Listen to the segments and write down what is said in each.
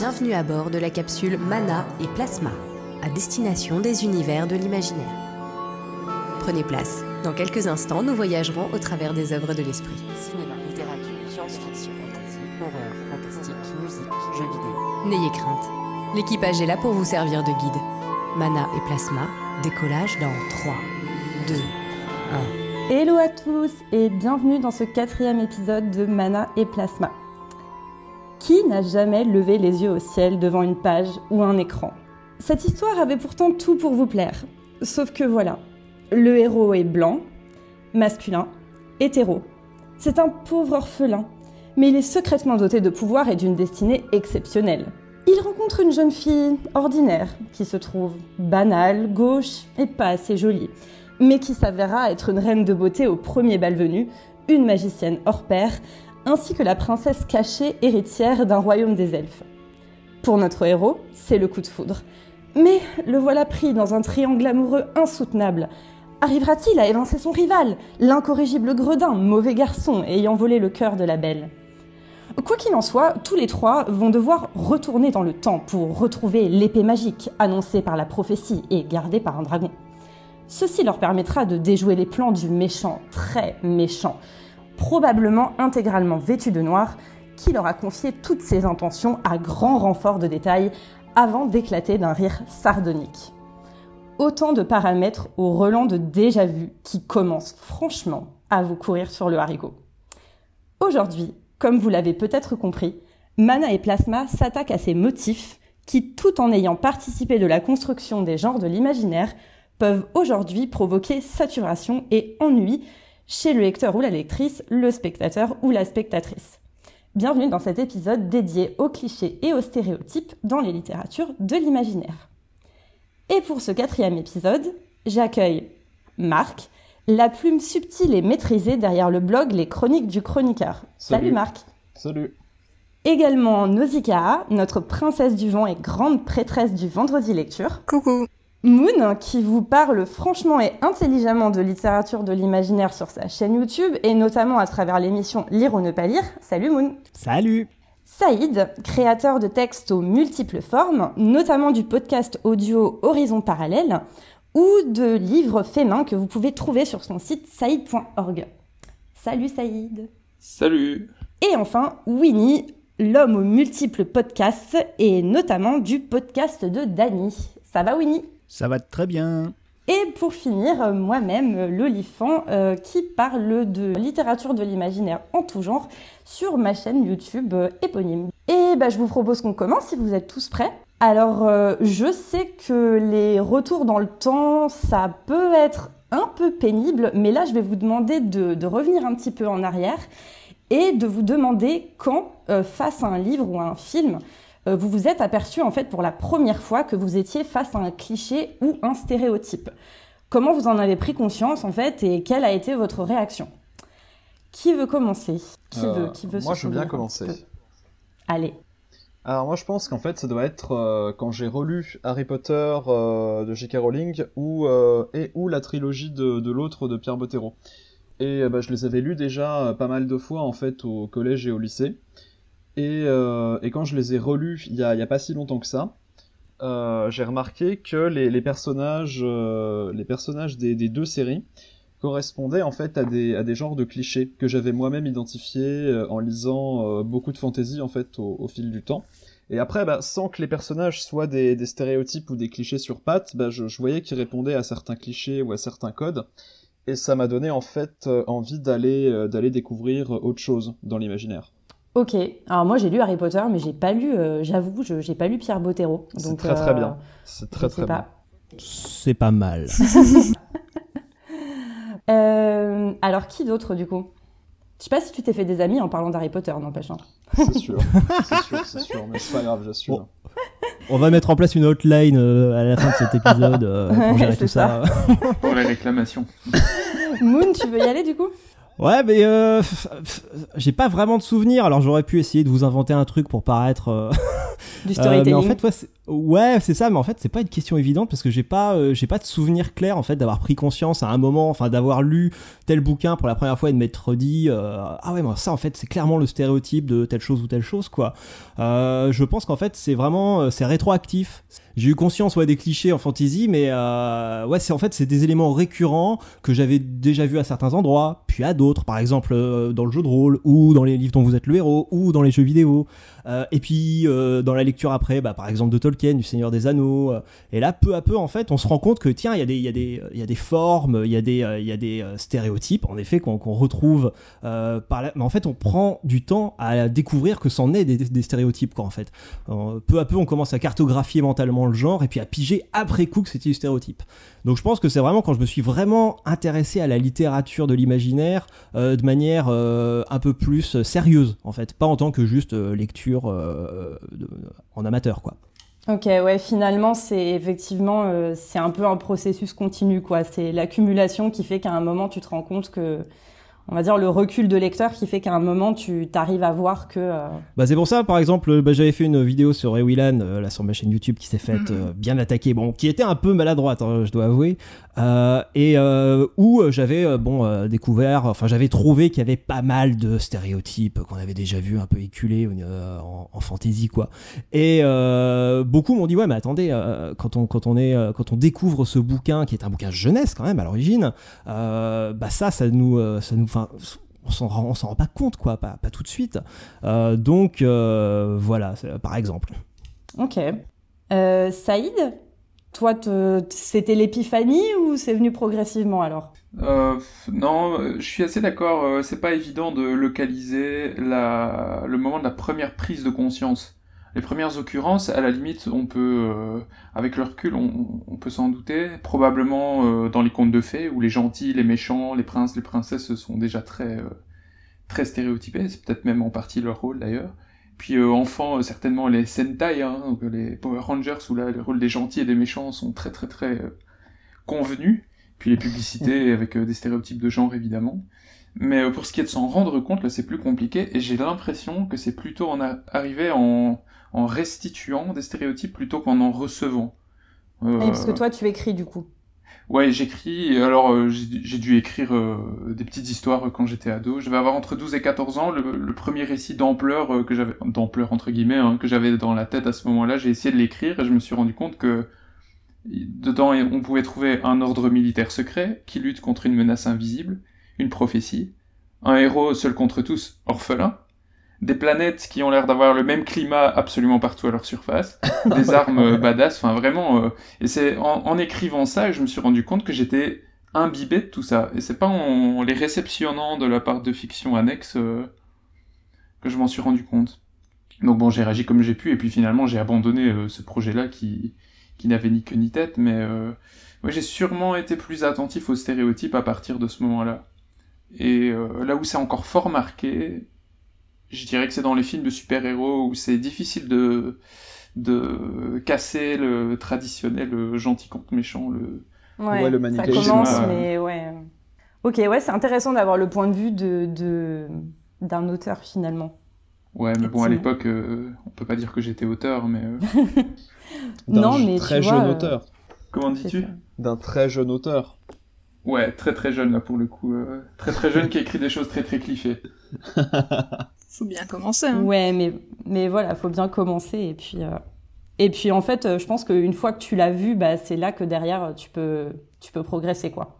Bienvenue à bord de la capsule Mana et Plasma, à destination des univers de l'imaginaire. Prenez place. Dans quelques instants, nous voyagerons au travers des œuvres de l'esprit. Cinéma, littérature, science-fiction, fantasy, horreur, fantastique, musique, jeux vidéo. N'ayez crainte. L'équipage est là pour vous servir de guide. Mana et Plasma, décollage dans 3, 2, 1. Hello à tous et bienvenue dans ce quatrième épisode de Mana et Plasma. Qui n'a jamais levé les yeux au ciel devant une page ou un écran? Cette histoire avait pourtant tout pour vous plaire. Sauf que voilà, le héros est blanc, masculin, hétéro. C'est un pauvre orphelin, mais il est secrètement doté de pouvoir et d'une destinée exceptionnelle. Il rencontre une jeune fille ordinaire qui se trouve banale, gauche et pas assez jolie, mais qui s'avérera être une reine de beauté au premier bal venu, une magicienne hors pair, ainsi que la princesse cachée héritière d'un royaume des elfes. Pour notre héros, c'est le coup de foudre. Mais le voilà pris dans un triangle amoureux insoutenable. Arrivera-t-il à évincer son rival, l'incorrigible Gredin, mauvais garçon ayant volé le cœur de la belle? Quoi qu'il en soit, tous les trois vont devoir retourner dans le temps pour retrouver l'épée magique annoncée par la prophétie et gardée par un dragon. Ceci leur permettra de déjouer les plans du méchant, très méchant, probablement intégralement vêtu de noir, qui leur a confié toutes ses intentions à grand renfort de détails avant d'éclater d'un rire sardonique. Autant de paramètres au relent de déjà vu qui commencent franchement à vous courir sur le haricot. Aujourd'hui, comme vous l'avez peut-être compris, Mana et Plasma s'attaquent à ces motifs qui, tout en ayant participé de la construction des genres de l'imaginaire, peuvent aujourd'hui provoquer saturation et ennui chez le lecteur ou la lectrice, le spectateur ou la spectatrice. Bienvenue dans cet épisode dédié aux clichés et aux stéréotypes dans les littératures de l'imaginaire. Et pour ce quatrième épisode, j'accueille Marc, la plume subtile et maîtrisée derrière le blog Les Chroniques du Chroniqueur. Salut, Salut. Marc. Salut. Également Nausicaa, notre princesse du vent et grande prêtresse du vendredi lecture. Coucou. Moon, qui vous parle franchement et intelligemment de littérature de l'imaginaire sur sa chaîne YouTube et notamment à travers l'émission Lire ou ne pas lire. Salut Moon. Salut Saïd, créateur de textes aux multiples formes, notamment du podcast audio Horizon Parallèle ou de livres faits main que vous pouvez trouver sur son site saïd.org. Salut Saïd. Salut. Et enfin, Winnie, l'homme aux multiples podcasts et notamment du podcast de Dany. Ça va Winnie? Ça va très bien. Et pour finir, euh, moi-même, euh, l'olifant, euh, qui parle de littérature de l'imaginaire en tout genre sur ma chaîne YouTube éponyme. Et bah, je vous propose qu'on commence si vous êtes tous prêts. Alors, je sais que les retours dans le temps, ça peut être un peu pénible, mais là, je vais vous demander de, de revenir un petit peu en arrière et de vous demander quand, face à un livre ou à un film, vous vous êtes aperçu en fait pour la première fois que vous étiez face à un cliché ou un stéréotype. Comment vous en avez pris conscience en fait et quelle a été votre réaction? Qui veut commencer? Qui Euh, veut Qui veut Moi, se je veux bien commencer. Allez. Alors, moi, je pense qu'en fait, ça doit être euh, quand j'ai relu Harry Potter euh, de J.K. Rowling ou, euh, et ou la trilogie de, de l'autre de Pierre Bottero. Et euh, bah, je les avais lus déjà euh, pas mal de fois, en fait, au collège et au lycée. Et, euh, et quand je les ai relus il y y a pas si longtemps que ça, euh, j'ai remarqué que les, personnages, euh, les personnages des, des deux séries correspondaient en fait à des, genres de clichés que j'avais moi-même identifiés euh, en lisant euh, beaucoup de fantasy en fait au, fil du temps. Et après, bah, sans que les personnages soient des, stéréotypes ou des clichés sur pattes, bah, je, je voyais qu'ils répondaient à certains clichés ou à certains codes. Et ça m'a donné en fait euh, envie d'aller euh, découvrir euh, autre chose dans l'imaginaire. Ok. Alors moi j'ai lu Harry Potter, mais j'ai pas lu, euh, j'avoue, je j'ai pas lu Pierre Bottero. C'est Donc, très très euh, bien. C'est très très bien. C'est pas mal. Euh, alors qui d'autre du coup? Je sais pas si tu t'es fait des amis en parlant d'Harry Potter, n'empêche. hein. C'est sûr, c'est sûr, c'est sûr, mais c'est pas grave, j'assume. Bon. On va mettre en place une hotline euh, à la fin de cet épisode euh, pour gérer C'est tout ça. Pour les réclamations. Moon, tu veux y aller du coup? Ouais, mais euh, j'ai pas vraiment de souvenirs. Alors j'aurais pu essayer de vous inventer un truc pour paraître. euh, Du euh, storytelling. mais en fait, ouais, c'est- Ouais, c'est ça, mais en fait, c'est pas une question évidente parce que j'ai pas, euh, pas de souvenir clair en fait d'avoir pris conscience à un moment, enfin d'avoir lu tel bouquin pour la première fois et de m'être dit euh, ah ouais, moi ça en fait c'est clairement le stéréotype de telle chose ou telle chose quoi. Euh, je pense qu'en fait c'est vraiment c'est rétroactif. J'ai eu conscience des clichés en fantasy, mais ouais c'est en fait c'est des éléments récurrents que j'avais déjà vus à certains endroits, puis à d'autres, par exemple dans le jeu de rôle ou dans les livres dont vous êtes le héros ou dans les jeux vidéo. Euh, et puis euh, dans la lecture après, bah, par exemple de Tolkien, du Seigneur des Anneaux. Euh, et là, peu à peu, en fait, on se rend compte que tiens, il y, y, y a des formes, il y a des, y a des stéréotypes, en effet, qu'on retrouve. Mais en fait, on prend du temps à découvrir que c'en est des, des, stéréotypes, quoi, en fait. peu à peu, on commence à cartographier mentalement le genre et puis à piger après coup que c'était du stéréotype. Donc je pense que c'est vraiment quand je me suis vraiment intéressé à la littérature de l'imaginaire de manière un peu plus sérieuse, en fait, pas en tant que juste lecture euh, en amateur, quoi. Ok, ouais, finalement, c'est effectivement, euh, c'est un peu un processus continu, quoi. C'est l'accumulation qui fait qu'à un moment, tu te rends compte que on va dire le recul de lecteur qui fait qu'à un moment tu t'arrives à voir que euh, bah c'est pour ça par exemple bah, j'avais fait une vidéo sur Ewilan euh, là sur ma chaîne YouTube qui s'est faite mhm. bien attaquée bon qui était un peu maladroite hein, je dois avouer et euh, où j'avais euh, bon découvert, enfin j'avais trouvé qu'il y avait pas mal de stéréotypes qu'on avait déjà vu un peu éculés en, en fantasy quoi. Et beaucoup m'ont dit ouais mais attendez quand on quand on est quand on découvre ce bouquin qui est un bouquin jeunesse quand même à l'origine, bah ça ça nous ça nous on s'en rend, rend pas compte, quoi, pas, pas tout de suite. donc, voilà, par exemple. Ok. Saïd, toi, c'était l'épiphanie ou c'est venu progressivement alors? Euh, Non, je suis assez d'accord. Euh, c'est pas évident de localiser le moment de la première prise de conscience. Les premières occurrences, à la limite, on peut, euh, avec le recul, on, peut s'en douter. Probablement dans les contes de fées, où les gentils, les méchants, les princes, les princesses sont déjà très, très stéréotypés. C'est peut-être même en partie leur rôle d'ailleurs. Puis euh, enfant, euh, certainement les Sentai, hein, donc les Power Rangers où là le rôle des gentils et des méchants sont très très très euh, convenus. Puis les publicités avec des stéréotypes de genre évidemment. Mais pour ce qui est de s'en rendre compte, là c'est plus compliqué et j'ai l'impression que c'est plutôt en arrivé en, en restituant des stéréotypes plutôt qu'en en recevant. Euh... parce que toi tu écris du coup. Ouais, j'écris. Alors, euh, j'ai dû écrire euh, des petites histoires quand j'étais ado. Je vais avoir entre 12 et 14 ans. Le, premier récit d'ampleur euh, que j'avais, d'ampleur entre guillemets, hein, que j'avais dans la tête à ce moment-là, j'ai essayé de l'écrire et je me suis rendu compte que dedans, on pouvait trouver un ordre militaire secret qui lutte contre une menace invisible, une prophétie, un héros seul contre tous, orphelin, des planètes qui ont l'air d'avoir le même climat absolument partout à leur surface, des armes euh, badass, enfin vraiment. Euh, et c'est en, écrivant ça, je me suis rendu compte que j'étais imbibé de tout ça. Et c'est pas en les réceptionnant de la part de fiction annexe euh, que je m'en suis rendu compte. Donc bon, j'ai réagi comme j'ai pu, et puis finalement j'ai abandonné ce projet-là qui, qui n'avait ni queue ni tête, mais ouais, j'ai sûrement été plus attentif aux stéréotypes à partir de ce moment-là. Et là où c'est encore fort marqué, je dirais que c'est dans les films de super-héros où c'est difficile de, de casser le traditionnel gentil contre méchant, le, ouais, le Ça commence, mais ouais. Ok, ouais, c'est intéressant d'avoir le point de vue de, de, d'un auteur finalement. Ouais, mais bon, à l'époque, euh, on peut pas dire que j'étais auteur, mais. Euh... non, mais très jeune euh, auteur. Comment dis-tu? D'un très jeune auteur. Ouais, très très jeune là pour le coup. Euh, très très jeune qui écrit des choses très très clichés. faut bien commencer. Hein. Ouais, mais, mais voilà, faut bien commencer. Et puis, euh, et puis en fait, je pense qu'une fois que tu l'as vu, bah, c'est là que derrière, tu peux, tu peux progresser. quoi.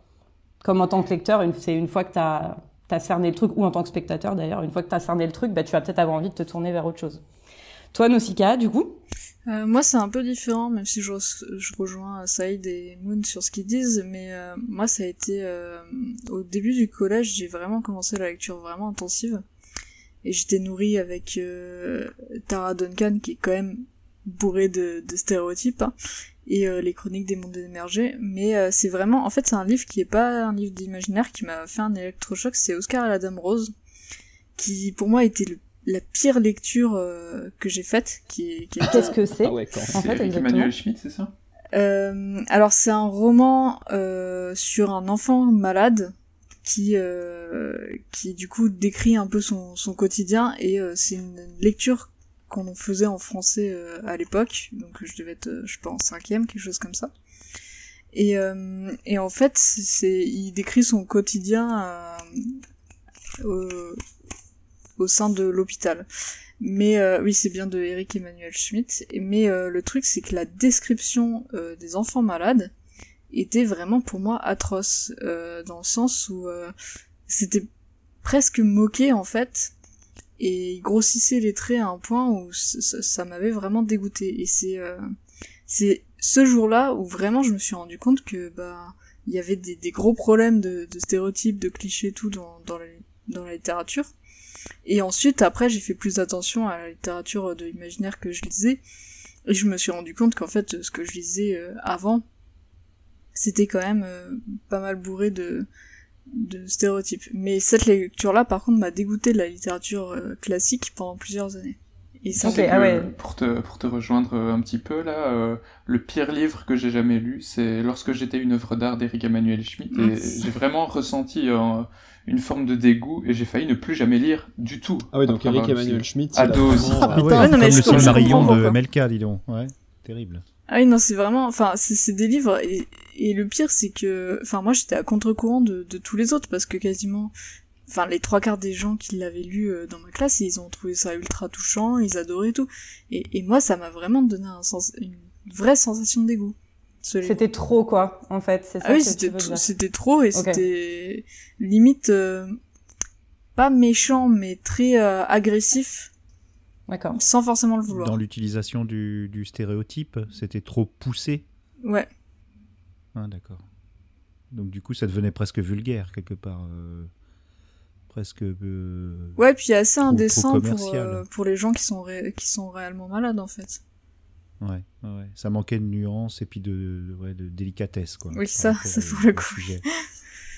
Comme en tant que lecteur, c'est une fois que tu as, as, cerné le truc, ou en tant que spectateur d'ailleurs, une fois que tu as cerné le truc, bah, tu vas peut-être avoir envie de te tourner vers autre chose. Toi, Nausicaa, du coup? Euh, moi, c'est un peu différent, même si je, je, rejoins Saïd et Moon sur ce qu'ils disent, mais euh, moi, ça a été... au début du collège, j'ai vraiment commencé la lecture vraiment intensive et j'étais nourrie avec euh, Tara Duncan qui est quand même bourrée de, de stéréotypes hein, et euh, les chroniques des mondes émergés. Mais euh, c'est vraiment en fait c'est un livre qui est pas un livre d'imaginaire qui m'a fait un électrochoc c'est Oscar et la Dame Rose qui pour moi était la pire lecture que j'ai faite qui, qui qu'est-ce que c'est ah ouais, en fait avec Emmanuel Schmitt c'est ça? Alors c'est un roman sur un enfant malade qui euh, qui du coup décrit un peu son, son quotidien et euh, c'est une lecture qu'on faisait en français à l'époque, donc je devais être, je sais pas, en cinquième, quelque chose comme ça. Et, et en fait, c'est, il décrit son quotidien au, au sein de l'hôpital. Mais euh, oui, c'est bien de Eric Emmanuel Schmitt. Mais euh, le truc, c'est que la description euh, des enfants malades était vraiment pour moi atroce, dans le sens où c'était presque moqué en fait, et il grossissait les traits à un point où ça, m'avait vraiment dégoûté. Et c'est c'est ce jour-là où vraiment je me suis rendu compte que bah il y avait des, gros problèmes de, stéréotypes, de clichés, tout dans, dans, la, dans la littérature et ensuite, après, j'ai fait plus attention à la littérature de l'imaginaire que je lisais. Et je me suis rendu compte qu'en fait, ce que je lisais euh, avant, c'était quand même euh, pas mal bourré de, de stéréotypes. Mais cette lecture-là, par contre, m'a dégoûté de la littérature euh, classique pendant plusieurs années. Et ça okay, ah ouais. pour, te, pour te rejoindre un petit peu là, le pire livre que j'ai jamais lu, c'est Lorsque j'étais une œuvre d'art d'Eric Emmanuel Schmitt. Et j'ai vraiment ressenti une forme de dégoût et j'ai failli ne plus jamais lire du tout. Ah oui, donc Eric Emmanuel Schmitt. Ado aussi. Ah, putain, comme le Silmarillion de Melka, dis donc. Ouais, terrible. Ah oui, non, c'est vraiment, enfin, c'est des livres, et, et le pire, c'est que, enfin, moi, j'étais à contre-courant de, de tous les autres, parce que quasiment, enfin, les trois quarts des gens qui l'avaient lu euh, dans ma classe, ils ont trouvé ça ultra touchant, ils adoraient tout. Et, et moi, ça m'a vraiment donné un sens, une vraie sensation de dégoût. C'était trop, quoi, en fait, c'est ça ah oui, c'était trop, et c'était limite euh, pas méchant, mais très euh, agressif. D'accord. Sans forcément le vouloir. Dans l'utilisation du, du, stéréotype, c'était trop poussé. Ouais. Ah, d'accord. Donc du coup, ça devenait presque vulgaire quelque part. Euh, presque. ouais, puis assez indécent pour, pour les gens qui sont, qui sont réellement malades en fait. Ouais, ouais, ça manquait de nuances et puis de, ouais, de délicatesse. Quoi, oui, ça, ça pour le coup.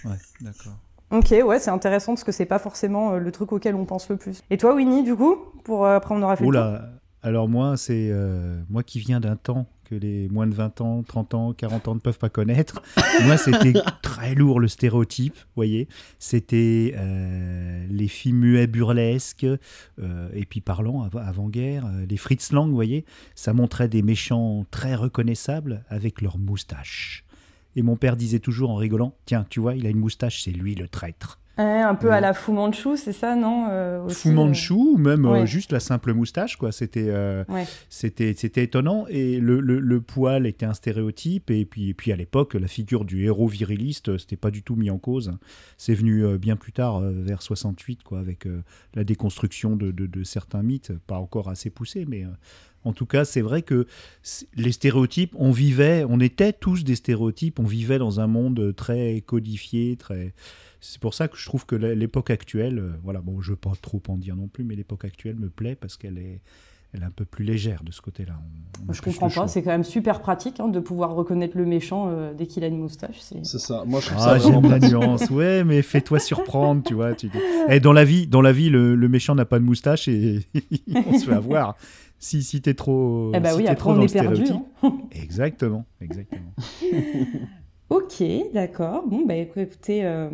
Ouais, d'accord. Ok, ouais, c'est intéressant parce que c'est pas forcément euh, le truc auquel on pense le plus. Et toi, Winnie, du coup, pour euh, après on aura fait. Oula, alors moi, c'est euh, moi qui viens d'un temps les moins de 20 ans, 30 ans, 40 ans ne peuvent pas connaître. moi, c'était très lourd le stéréotype, vous voyez. C'était les films muets burlesques et puis parlant avant-guerre, les Fritz Lang, vous voyez. Ça montrait des méchants très reconnaissables avec leurs moustaches. Et mon père disait toujours en rigolant Tiens, tu vois, il a une moustache, c'est lui le traître. Un peu à la Fu Manchu, c'est ça, non euh, Fu Manchu, ou même euh, juste la simple moustache, quoi. C'était, euh, c'était, c'était étonnant. Et le, le, poil était un stéréotype. Et puis, et puis à l'époque, la figure du héros viriliste, c'était pas du tout mis en cause. C'est venu bien plus tard, vers 68, quoi, avec la déconstruction de, de, de, certains mythes, pas encore assez poussés, mais en tout cas, c'est vrai que les stéréotypes, on vivait, on était tous des stéréotypes, on vivait dans un monde très codifié, très. C'est pour ça que je trouve que l'époque actuelle, euh, voilà, bon, je veux pas trop en dire non plus, mais l'époque actuelle me plaît parce qu'elle est, elle est un peu plus légère de ce côté-là. Je comprends pas, c'est quand même super pratique hein, de pouvoir reconnaître le méchant euh, dès qu'il a une moustache. C'est ça, moi je trouve ah, ça. J'aime la nuance, ouais, mais fais-toi surprendre, tu vois. Tu Et eh, dans la vie, dans la vie le, le méchant n'a pas de moustache et on se fait avoir si, si t'es trop, eh bah oui, es trop dans le stéréotype. Hein. exactement, exactement. ok, d'accord. Bon, bah écoutez, euh,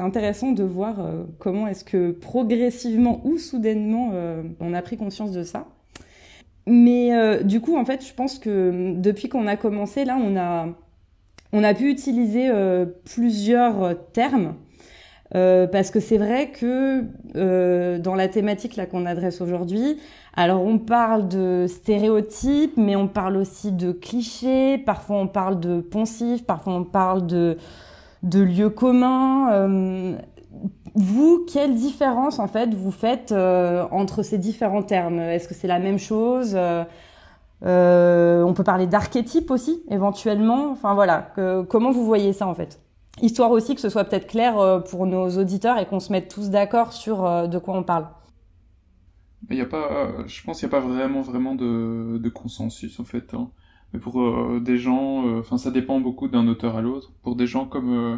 c'est intéressant de voir euh, comment est-ce que progressivement ou soudainement euh, on a pris conscience de ça. Mais du coup, en fait, je pense que depuis qu'on a commencé, là, on a, on a pu utiliser plusieurs termes. parce que c'est vrai que dans la thématique là qu'on adresse aujourd'hui, alors on parle de stéréotypes, mais on parle aussi de clichés, parfois on parle de poncifs, parfois on parle de, de lieux communs. Euh, vous, quelle différence en fait vous faites euh, entre ces différents termes? Est-ce que c'est la même chose? Euh, On peut parler d'archétypes aussi, éventuellement. Enfin voilà, comment vous voyez ça en fait? Histoire aussi que ce soit peut-être clair pour nos auditeurs et qu'on se mette tous d'accord sur de quoi on parle. Il y a pas, je pense qu'il n'y a pas vraiment, vraiment de, de consensus en fait. Hein. Mais pour euh, des gens, euh, enfin ça dépend beaucoup d'un auteur à l'autre. Pour des gens comme euh,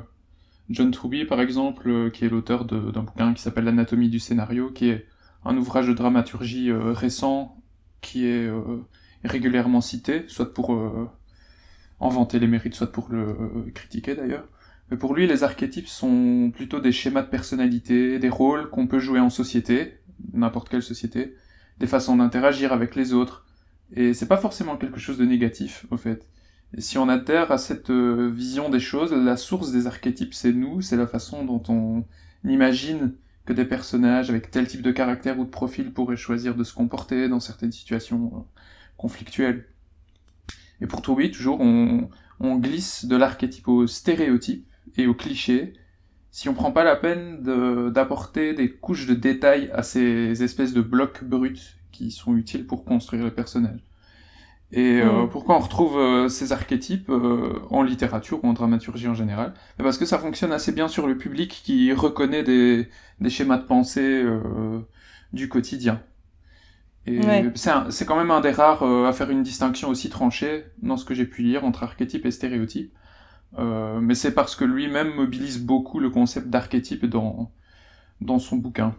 John Truby par exemple, qui est l'auteur d'un bouquin qui s'appelle L'anatomie du scénario, qui est un ouvrage de dramaturgie récent qui est régulièrement cité, soit pour inventer les mérites, soit pour le critiquer d'ailleurs. Mais pour lui, les archétypes sont plutôt des schémas de personnalité, des rôles qu'on peut jouer en société, n'importe quelle société, des façons d'interagir avec les autres. Et c'est pas forcément quelque chose de négatif, au fait. Si on adhère à cette euh, vision des choses, la source des archétypes, c'est nous, c'est la façon dont on imagine que des personnages avec tel type de caractère ou de profil pourraient choisir de se comporter dans certaines situations euh, conflictuelles. Et pour Toby, toujours, on, on glisse de l'archétype au stéréotype et au cliché, si on prend pas la peine d'apporter des couches de détails à ces espèces de blocs bruts qui sont utiles pour construire les personnages. Et euh, pourquoi on retrouve euh, ces archétypes euh, en littérature ou en dramaturgie en général? Parce que ça fonctionne assez bien sur le public qui reconnaît des, des schémas de pensée du quotidien. Et c'est quand même un des rares à faire une distinction aussi tranchée dans ce que j'ai pu lire entre archétype et stéréotype. mais c'est parce que lui-même mobilise beaucoup le concept d'archétype dans, dans son bouquin.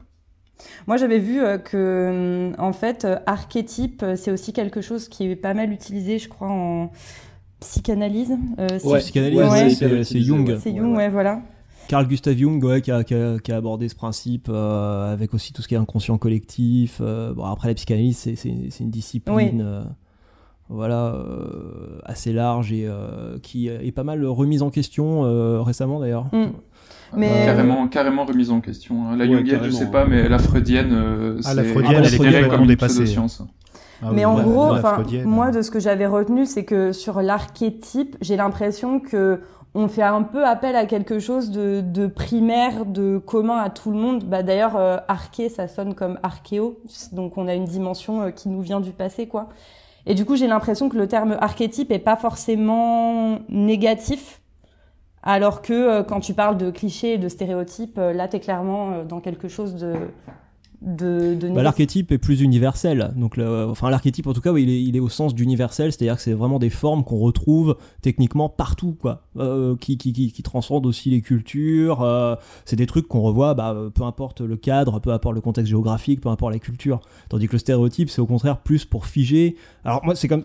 Moi, j'avais vu euh, que, hum, en fait, euh, archétype, euh, c'est aussi quelque chose qui est pas mal utilisé, je crois, en psychanalyse. ouais, psychanalyse, c'est Jung. C'est Jung, ouais, voilà. Carl Gustav Jung, ouais, qui, a, qui, a, abordé ce principe avec aussi tout ce qui est inconscient collectif. bon, après, la psychanalyse, c'est une discipline. voilà, assez large et qui est pas mal remise en question récemment d'ailleurs. Mm. Mais... Carrément, carrément remise en question. Hein. La ouais, jungienne, je sais pas, mais la freudienne, euh, ah, la freudienne, elle est complètement dépassée. Ah mais en gros, moi, de ce que j'avais retenu, c'est que sur l'archétype, j'ai l'impression que on fait un peu appel à quelque chose de, de primaire, de commun à tout le monde. Bah, D'ailleurs, euh, arché, ça sonne comme archéo, donc on a une dimension euh, qui nous vient du passé, quoi. Et du coup, j'ai l'impression que le terme archétype est pas forcément négatif, alors que euh, quand tu parles de clichés et de stéréotypes, euh, là, tu es clairement euh, dans quelque chose de, de, bah, l'archétype est plus universel. Donc, enfin, l'archétype, en tout cas, il, est, il, est, au sens d'universel, c'est-à-dire que c'est vraiment des formes qu'on retrouve techniquement partout, quoi, qui, qui, qui, qui, transcendent aussi les cultures. C'est des trucs qu'on revoit, bah, peu importe le cadre, peu importe le contexte géographique, peu importe la culture. Tandis que le stéréotype, c'est au contraire plus pour figer. Alors, moi, c'est comme,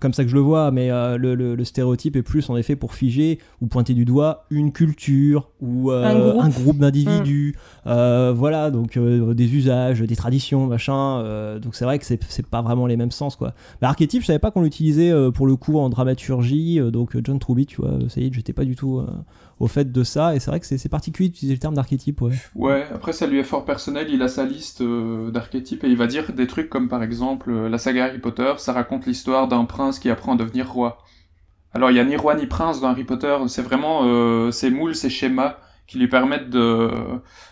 comme ça que je le vois, mais euh, le, le, stéréotype est plus en effet pour figer ou pointer du doigt une culture ou un groupe, d'individus. Mmh. voilà, donc des usages des traditions, machin. Euh, donc c'est vrai que c'est pas vraiment les mêmes sens, quoi. Mais archétype, je savais pas qu'on l'utilisait euh, pour le coup en dramaturgie. Euh, donc John Truby, tu vois, ça y est, j'étais pas du tout au fait de ça. Et c'est vrai que c'est particulier d'utiliser le terme d'archétype, ouais. Ouais, après ça lui est fort personnel, il a sa liste d'archétypes et il va dire des trucs comme par exemple la saga Harry Potter, ça raconte l'histoire d'un prince qui apprend à devenir roi. Alors il y a ni roi ni prince dans Harry Potter, c'est vraiment ces moules, ces schémas qui lui permettent de,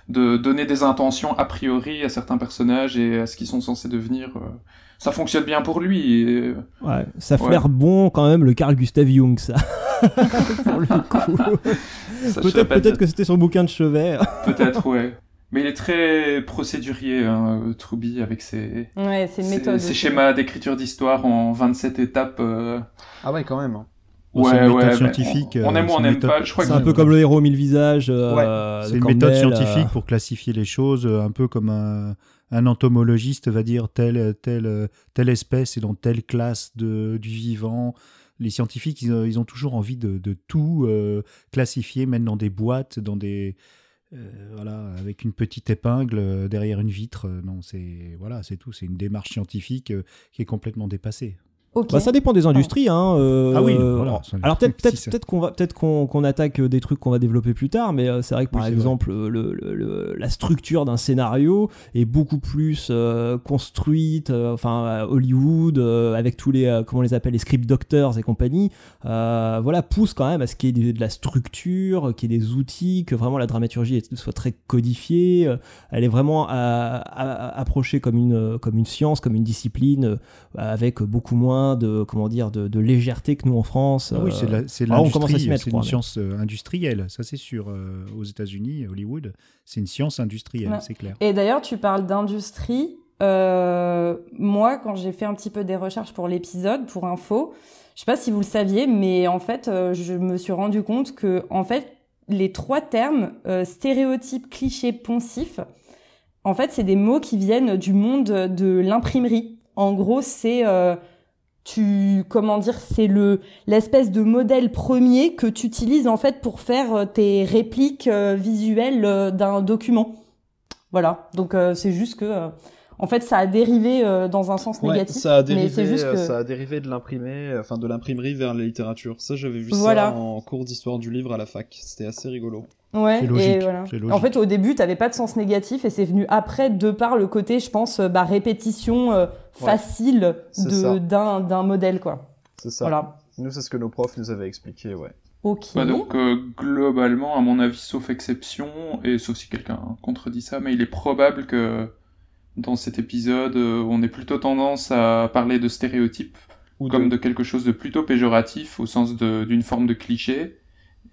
donner des intentions a priori à certains personnages et à ce qu'ils sont censés devenir. Euh. Ça fonctionne bien pour lui. Et... Ouais, ça flaire bon quand même le Carl Gustav Jung, ça. pour le coup. peut-être peut que c'était son bouquin de chevet. peut-être, ouais. Mais il est très procédurier, hein, Truby, avec ses, ouais, ses, ses schémas d'écriture d'histoire en 27 étapes. Euh. Ah ouais, quand même. Hein. Ouais, ouais, scientifique. On, aime ou on n'aime pas. C'est un peu comme le héros mille visages. Euh, c'est une méthode scientifique euh. pour classifier les choses, euh, un peu comme un, un entomologiste va dire telle, telle, telle espèce est dans telle classe de, du vivant. Les scientifiques, ils, ont toujours envie de, tout classifier, mettre dans des boîtes, dans des. voilà, avec une petite épingle derrière une vitre. Non, c'est voilà, c'est tout. C'est une démarche scientifique qui est complètement dépassée. Bah, ça dépend des industries. Hein, euh, ah oui, alors peut-être peut-être peut qu'on va peut-être qu'on attaque des trucs qu'on va développer plus tard, mais euh, c'est vrai que par exemple le, le, la structure d'un scénario est beaucoup plus euh, construite, enfin Hollywood avec tous les comment on les appelle les script doctors et compagnie, voilà pousse quand même à ce qu'il y ait de, la structure, qu'il y ait des outils, que vraiment la dramaturgie soit très codifiée. elle est vraiment approchée comme une comme une science, comme une discipline avec beaucoup moins de comment dire de, légèreté que nous en France. Ah oui, c'est euh, une science euh, industrielle, ça c'est sûr. Euh, aux États-Unis, Hollywood, c'est une science industrielle, c'est clair. Et d'ailleurs, tu parles d'industrie. moi, quand j'ai fait un petit peu des recherches pour l'épisode, pour info, je sais pas si vous le saviez, mais en fait, je me suis rendu compte que en fait, les trois termes stéréotype, cliché, poncif, en fait, c'est des mots qui viennent du monde de l'imprimerie. En gros, c'est tu comment dire c'est le l'espèce de modèle premier que tu utilises en fait pour faire euh, tes répliques euh, visuelles euh, d'un document. Voilà. Donc c'est juste que en fait, ça a dérivé dans un sens négatif. Ça a dérivé, juste ça a dérivé de l'imprimé, enfin de l'imprimerie vers la littérature. Ça, j'avais vu ça en cours d'histoire du livre à la fac. C'était assez rigolo. Ouais, et voilà. En fait, au début, t'avais pas de sens négatif et c'est venu après de par le côté, je pense, bah, répétition facile de d'un d'un modèle, quoi. C'est ça. Voilà. Nous, c'est ce que nos profs nous avaient expliqué, ouais. Ok. Bah donc euh, globalement, à mon avis, sauf exception, et sauf si quelqu'un contredit ça, mais il est probable que dans cet épisode, euh, on ait plutôt tendance à parler de stéréotypes ou comme de... quelque chose de plutôt péjoratif au sens d'une forme de cliché,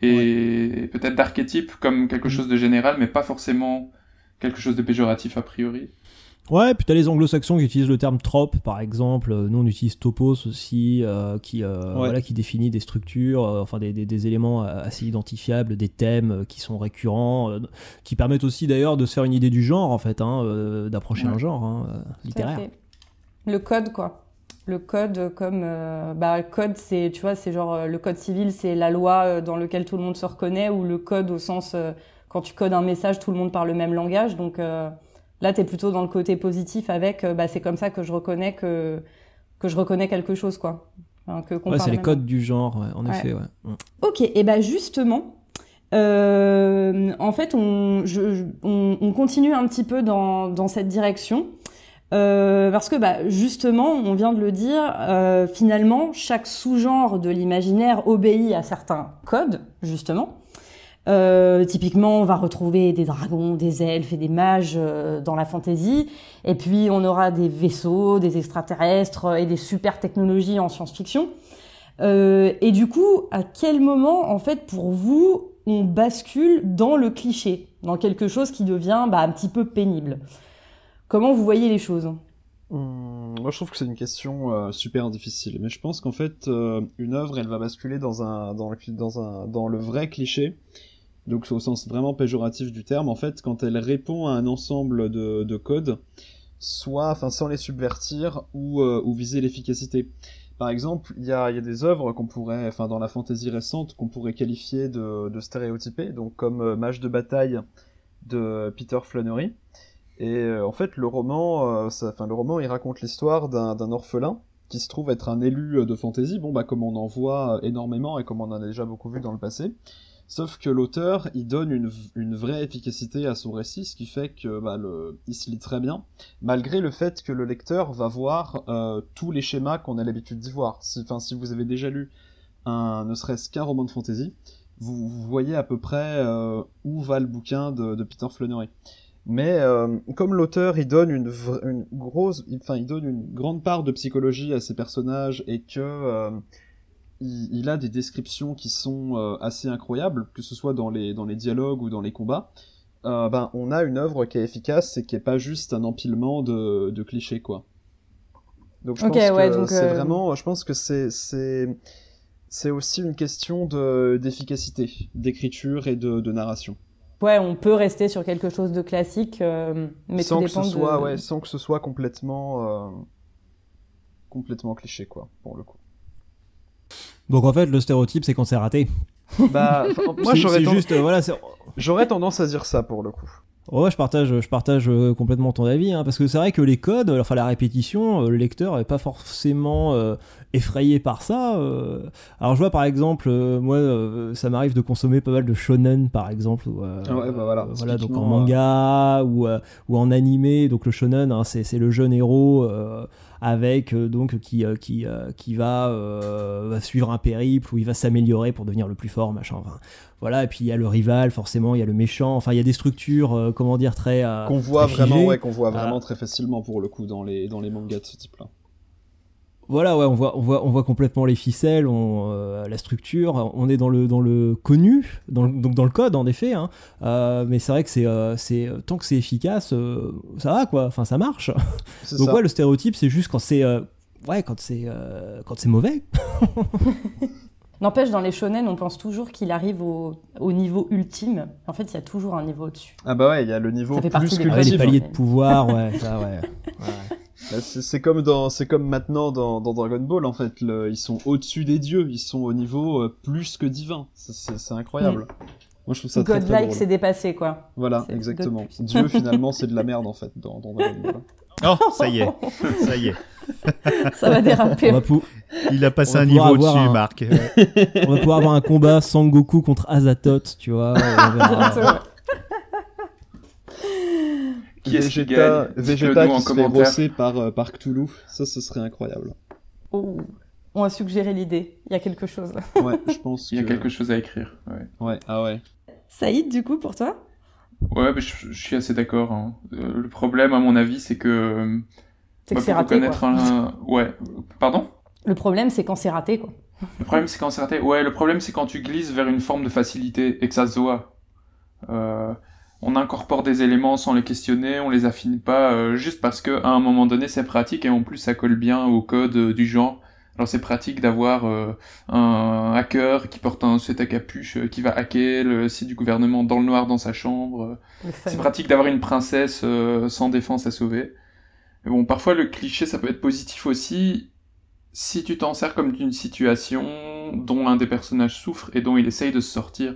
et peut-être d'archétype comme quelque mm. chose de général, mais pas forcément quelque chose de péjoratif a priori. Ouais, puis t'as les anglo-saxons qui utilisent le terme trope, par exemple. Nous, on utilise topos aussi, euh, qui, euh, voilà, qui définit des structures, euh, enfin des, des, éléments assez identifiables, des thèmes qui sont récurrents, qui permettent aussi d'ailleurs de se faire une idée du genre, en fait, hein, d'approcher un genre hein, littéraire. Le code, quoi. Le code, comme bah, code, c'est tu vois, c'est genre le code civil, c'est la loi dans lequel tout le monde se reconnaît, ou le code au sens quand tu codes un message, tout le monde parle le même langage, donc Là, tu es plutôt dans le côté positif avec, euh, bah, c'est comme ça que je reconnais que, que je reconnais quelque chose, quoi. ouais, c'est les codes du genre, en effet. Ouais. Mm. Ok, et bah justement, euh, en fait, on, je, on, continue un petit peu dans, dans cette direction. Euh, parce que bah, justement, on vient de le dire, finalement, chaque sous-genre de l'imaginaire obéit à certains codes, justement. Euh, typiquement, on va retrouver des dragons, des elfes et des mages euh, dans la fantasy. Et puis, on aura des vaisseaux, des extraterrestres et des super technologies en science-fiction. Euh, et du coup, à quel moment, en fait, pour vous, on bascule dans le cliché, dans quelque chose qui devient bah, un petit peu pénible? Comment vous voyez les choses hum, moi, je trouve que c'est une question super difficile, mais je pense qu'en fait, une œuvre, elle va basculer dans un dans le, dans le vrai cliché donc au sens vraiment péjoratif du terme, en fait, quand elle répond à un ensemble de, de codes, soit, enfin, sans les subvertir ou, euh, viser l'efficacité. Par exemple, il y a, des œuvres qu'on pourrait, enfin, dans la fantaisie récente, qu'on pourrait qualifier de, stéréotypées, donc comme euh, Mage de bataille de Peter Flannery. Et euh, en fait, le roman, enfin, le roman, il raconte l'histoire d'un orphelin qui se trouve être un élu de fantaisie, bon, bah, comme on en voit énormément et comme on en a déjà beaucoup vu dans le passé. Sauf que l'auteur, il donne une, vraie efficacité à son récit, ce qui fait que bah, le, il se lit très bien, malgré le fait que le lecteur va voir euh, tous les schémas qu'on a l'habitude d'y voir. Si, si vous avez déjà lu un, ne serait-ce qu'un roman de fantasy, vous, voyez à peu près euh, où va le bouquin de, de Peter Flannery. Mais euh, comme l'auteur, il donne une, une grosse, enfin, il donne une grande part de psychologie à ses personnages et que euh, il, a des descriptions qui sont euh, assez incroyables, que ce soit dans les, dans les dialogues ou dans les combats. Euh, ben, on a une œuvre qui est efficace et qui est pas juste un empilement de, de clichés, quoi. Donc je pense que c'est euh, vraiment, je pense que c'est c'est c'est aussi une question de d'efficacité, d'écriture et de, de, narration. Ouais, on peut rester sur quelque chose de classique, mais sans que ce soit, ouais, sans que ce soit complètement complètement cliché, quoi, pour le coup. Donc en fait, le stéréotype, c'est quand c'est raté. Bah, moi j'aurais juste, voilà, j'aurais tendance à dire ça pour le coup. Ouais, je partage, je partage euh, complètement ton avis, hein, parce que c'est vrai que les codes, enfin la répétition, euh, le lecteur est pas forcément euh, effrayé par ça. Alors je vois par exemple, moi, ça m'arrive de consommer pas mal de shonen, par exemple, ah ouais, bah voilà, voilà donc en manga ou, ou en animé. Donc le shonen, hein, c'est le jeune héros avec euh, donc qui euh, qui euh, qui va, va, suivre un périple où il va s'améliorer pour devenir le plus fort machin voilà et puis il y a le rival forcément il y a le méchant enfin il y a des structures comment dire très qu'on voit vraiment ouais qu'on voit vraiment très facilement pour le coup dans les dans les mangas de ce type là voilà, ouais, on voit, on voit, on voit complètement les ficelles, on, euh, la structure. On est dans le, dans le connu, dans le, donc dans le code en effet. Hein. Euh, mais c'est vrai que c'est, euh, c'est tant que c'est efficace, ça va quoi. Enfin, ça marche. Donc ouais, le stéréotype, c'est juste quand c'est, ouais, quand c'est, quand c'est mauvais. N'empêche, dans les shonen, on pense toujours qu'il arrive au, au, niveau ultime. En fait, il y a toujours un niveau au-dessus. Ah bah ouais, il y a le niveau plus que ah les paliers de pouvoir, ouais, ça, ouais. ouais. Bah, c'est comme dans, c'est comme maintenant dans, dans, Dragon Ball en fait. Le, ils sont au-dessus des dieux, ils sont au niveau euh, plus que divin. C'est incroyable. Moi, je trouve ça très, Godlike, c'est dépassé, quoi. Voilà, exactement. Dieu, finalement, c'est de la merde, en fait, dans, dans Oh, ça y est, ça y est. ça va déraper. Il a passé un niveau au-dessus, Marc. on va pouvoir avoir un combat Sangoku contre Azatoth, tu vois. Qui est Vegeta, Vegeta qui se fait rosser par, euh, par Cthulhu. Ça, ce serait incroyable. Oh. On a suggéré l'idée. Il y a quelque chose. Ouais, je pense. Il y a quelque chose à écrire. Ouais. ouais. Ah ouais. Saïd, du coup, pour toi? Ouais, mais je, suis assez d'accord. Hein. Euh, le problème, à mon avis, c'est que. C'est que bah, c'est raté. Quoi. Un... Ouais. Pardon? Le problème, c'est quand c'est raté, quoi. Le problème, c'est quand c'est raté. Ouais, le problème, c'est quand tu glisses vers une forme de facilité et que ça se voit. Euh, on incorpore des éléments sans les questionner, on les affine pas euh, juste parce que à un moment donné c'est pratique et en plus ça colle bien au code euh, du genre. Alors c'est pratique d'avoir euh, un hacker qui porte un set à capuche qui va hacker le site du gouvernement dans le noir dans sa chambre. C'est pratique d'avoir une princesse sans défense à sauver. Mais bon, parfois le cliché ça peut être positif aussi si tu t'en sers comme d'une situation dont un des personnages souffre et dont il essaye de se sortir.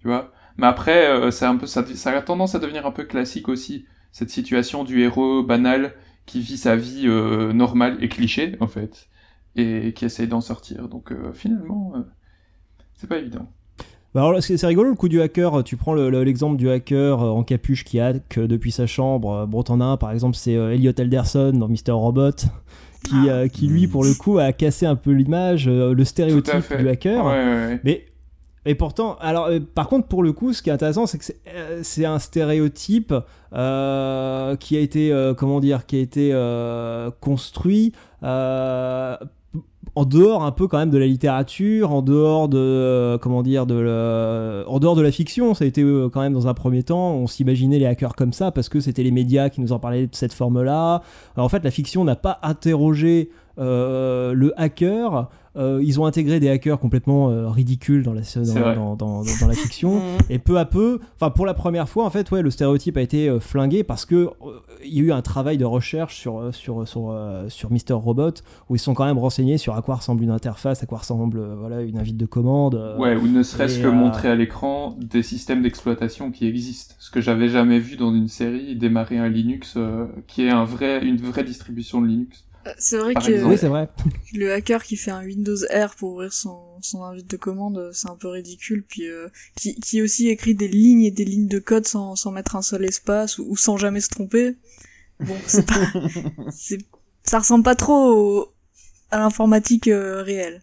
Tu vois mais après, euh, c'est un peu, ça, ça a tendance à devenir un peu classique aussi, cette situation du héros banal qui vit sa vie euh, normale et cliché, en fait, et qui essaye d'en sortir. Donc euh, finalement, c'est pas évident. Bah alors c'est rigolo le coup du hacker. Tu prends l'exemple du hacker en capuche qui hack depuis sa chambre. Bon, t'en as un par exemple, c'est Elliot Alderson dans Mister Robot. Qui, ah. qui lui pour le coup a cassé un peu l'image, le stéréotype du hacker. Ouais, ouais, Mais et pourtant, alors, euh, par contre, pour le coup, ce qui est intéressant, c'est que c'est euh, un stéréotype euh, qui a été, comment dire, qui a été construit en dehors un peu quand même de la littérature, en dehors de comment dire en dehors de la fiction, ça a été quand même dans un premier temps, on s'imaginait les hackers comme ça parce que c'était les médias qui nous en parlaient de cette forme-là. En fait, la fiction n'a pas interrogé le hacker euh, ils ont intégré des hackers complètement euh, ridicules dans la, dans, dans, dans, la fiction. Mm. et peu à peu, enfin pour la première fois, en fait, ouais, le stéréotype a été euh, flingué parce que il y a eu un travail de recherche sur, sur, sur, sur Mister Robot où ils sont quand même renseignés sur à quoi ressemble une interface, à quoi ressemble voilà, une invite de commande. ouais, ou ne serait-ce que montrer à l'écran des systèmes d'exploitation qui existent. Ce que j'avais jamais vu dans une série, démarrer un Linux qui est un vrai, une vraie distribution de Linux. C'est vrai que oui, c'est vrai. le hacker qui fait un Windows R pour ouvrir son, son invite de commande, c'est un peu ridicule. Puis euh, qui, qui aussi écrit des lignes et des lignes de code sans, sans mettre un seul espace ou, sans jamais se tromper. Bon, c'est pas, c'est, ça ressemble pas trop à l'informatique euh, réelle.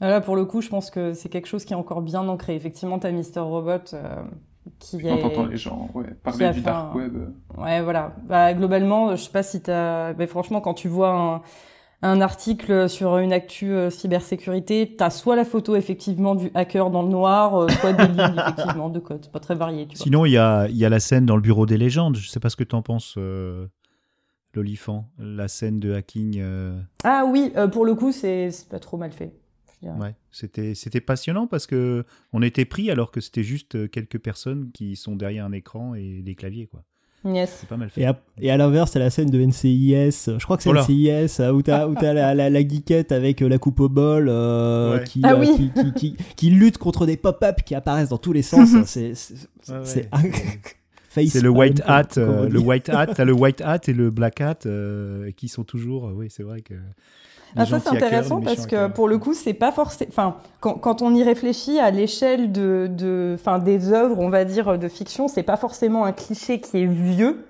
Ah, là, pour le coup, je pense que c'est quelque chose qui est encore bien ancré. Effectivement, t'as Mister Robot. Euh qui Quand t'entends les gens ouais, parler du dark web. Ouais, voilà. Bah, globalement, je sais pas si t'as... Mais franchement, quand tu vois un, un article sur une actu euh, cybersécurité, t'as soit la photo effectivement du hacker dans le noir, euh, soit des lignes effectivement de code. Pas très varié. Tu Sinon, il y a, y a la scène dans le bureau des légendes. Je sais pas ce que t'en penses. Euh... L'olifant, la scène de hacking. Euh. Ah oui, pour le coup, c'est pas trop mal fait. Ouais, c'était c'était passionnant parce que on était pris alors que c'était juste euh, quelques personnes qui sont derrière un écran et des claviers quoi. Yes. C'est pas mal fait. Et à, et à l'inverse, c'est la scène de NCIS. Je crois que c'est NCIS où t'as où as la, la, la, geekette avec euh, la coupe au bol euh, qui, ah oui. qui, qui, qui, qui, lutte contre des pop-up qui apparaissent dans tous les sens. c'est c'est c'est le white hat, le white hat, t'as le white hat et le black hat qui sont toujours. oui, c'est vrai que. Ah, ça c'est intéressant parce que pour le coup c'est pas forcément. Enfin, quand, quand, on y réfléchit à l'échelle de, de, enfin des œuvres, on va dire de fiction, c'est pas forcément un cliché qui est vieux.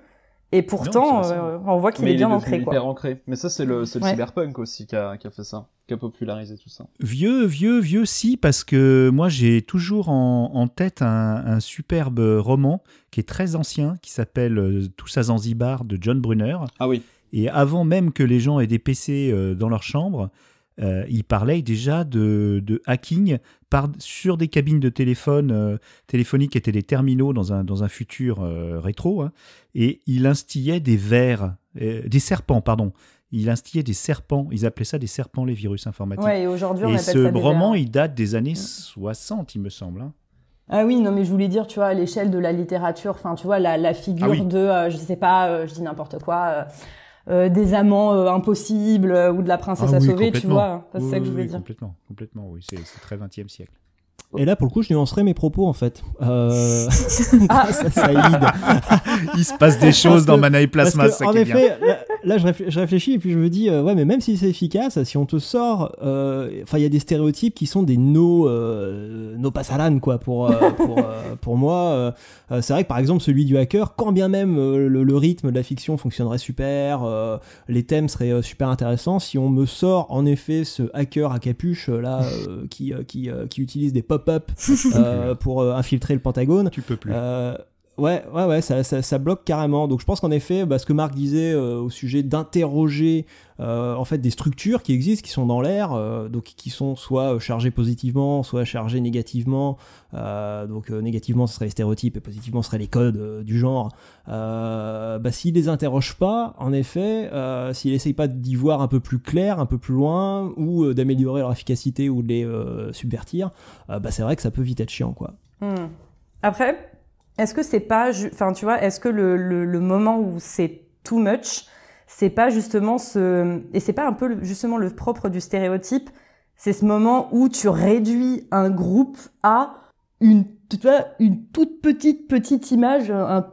Et pourtant, euh, on voit qu'il est bien ancré. Quoi. Hyper ancré. Mais ça, c'est le, le cyberpunk aussi qui a, qui a, fait ça, qui a popularisé tout ça. Vieux, vieux, vieux, si, parce que moi, j'ai toujours en, en tête un, un, superbe roman qui est très ancien, qui s'appelle euh, Tous à Zanzibar de John Brunner. Ah oui. Et avant même que les gens aient des PC euh, dans leur chambre, euh, il parlait déjà de, hacking par, sur des cabines de téléphone euh, téléphoniques qui étaient des terminaux dans un, dans un futur rétro. Hein. et il instillait des vers, des serpents, pardon. Il instillait des serpents. Ils appelaient ça des serpents, les virus informatiques. Ouais, et aujourd'hui, on et ce roman, il date des années 60, il me semble. Hein. Ah oui, non, mais je voulais dire, tu vois, à l'échelle de la littérature, enfin, tu vois, la, la figure ah de, je sais pas, je dis n'importe quoi euh, des amants euh, impossibles euh, ou de la princesse ah à sauver, tu vois. C'est ça que je voulais dire. Complètement, complètement, oui. C'est très 20e siècle. Et là, pour le coup, je nuancerai mes propos en fait. Euh... ah. ça, Il se passe des choses dans Mana et Plasma. Ça en effet, là, je, réfléchis et puis je me dis, euh, ouais, mais même si c'est efficace, si on te sort, euh, enfin, il y a des stéréotypes qui sont des no, euh, no quoi, pour, pour, pour moi. c'est vrai que par exemple, celui du hacker, quand bien même le, rythme de la fiction fonctionnerait super, les thèmes seraient super intéressants, si on me sort en effet ce hacker à capuche là qui, qui, qui utilise des pop up euh, pour euh, infiltrer le Pentagone. Tu peux plus. Euh, ouais, ouais, ouais, ça, ça, bloque carrément. Donc je pense qu'en effet, bah, ce que Marc disait au sujet d'interroger en fait des structures qui existent, qui sont dans l'air, donc qui sont soit chargées positivement, soit chargées négativement. donc négativement, ce serait les stéréotypes et positivement, ce serait les codes du genre. bah, s'il les interroge pas, en effet, s'il essaye pas d'y voir un peu plus clair, un peu plus loin, ou d'améliorer leur efficacité ou de les subvertir, bah, c'est vrai que ça peut vite être chiant, quoi. Hmm. Après, est-ce que c'est pas, enfin tu vois, est-ce que le, le, moment où c'est too much, c'est pas justement ce, et c'est pas un peu justement le propre du stéréotype, c'est ce moment où tu réduis un groupe à une, tu vois, une toute petite petite image, un,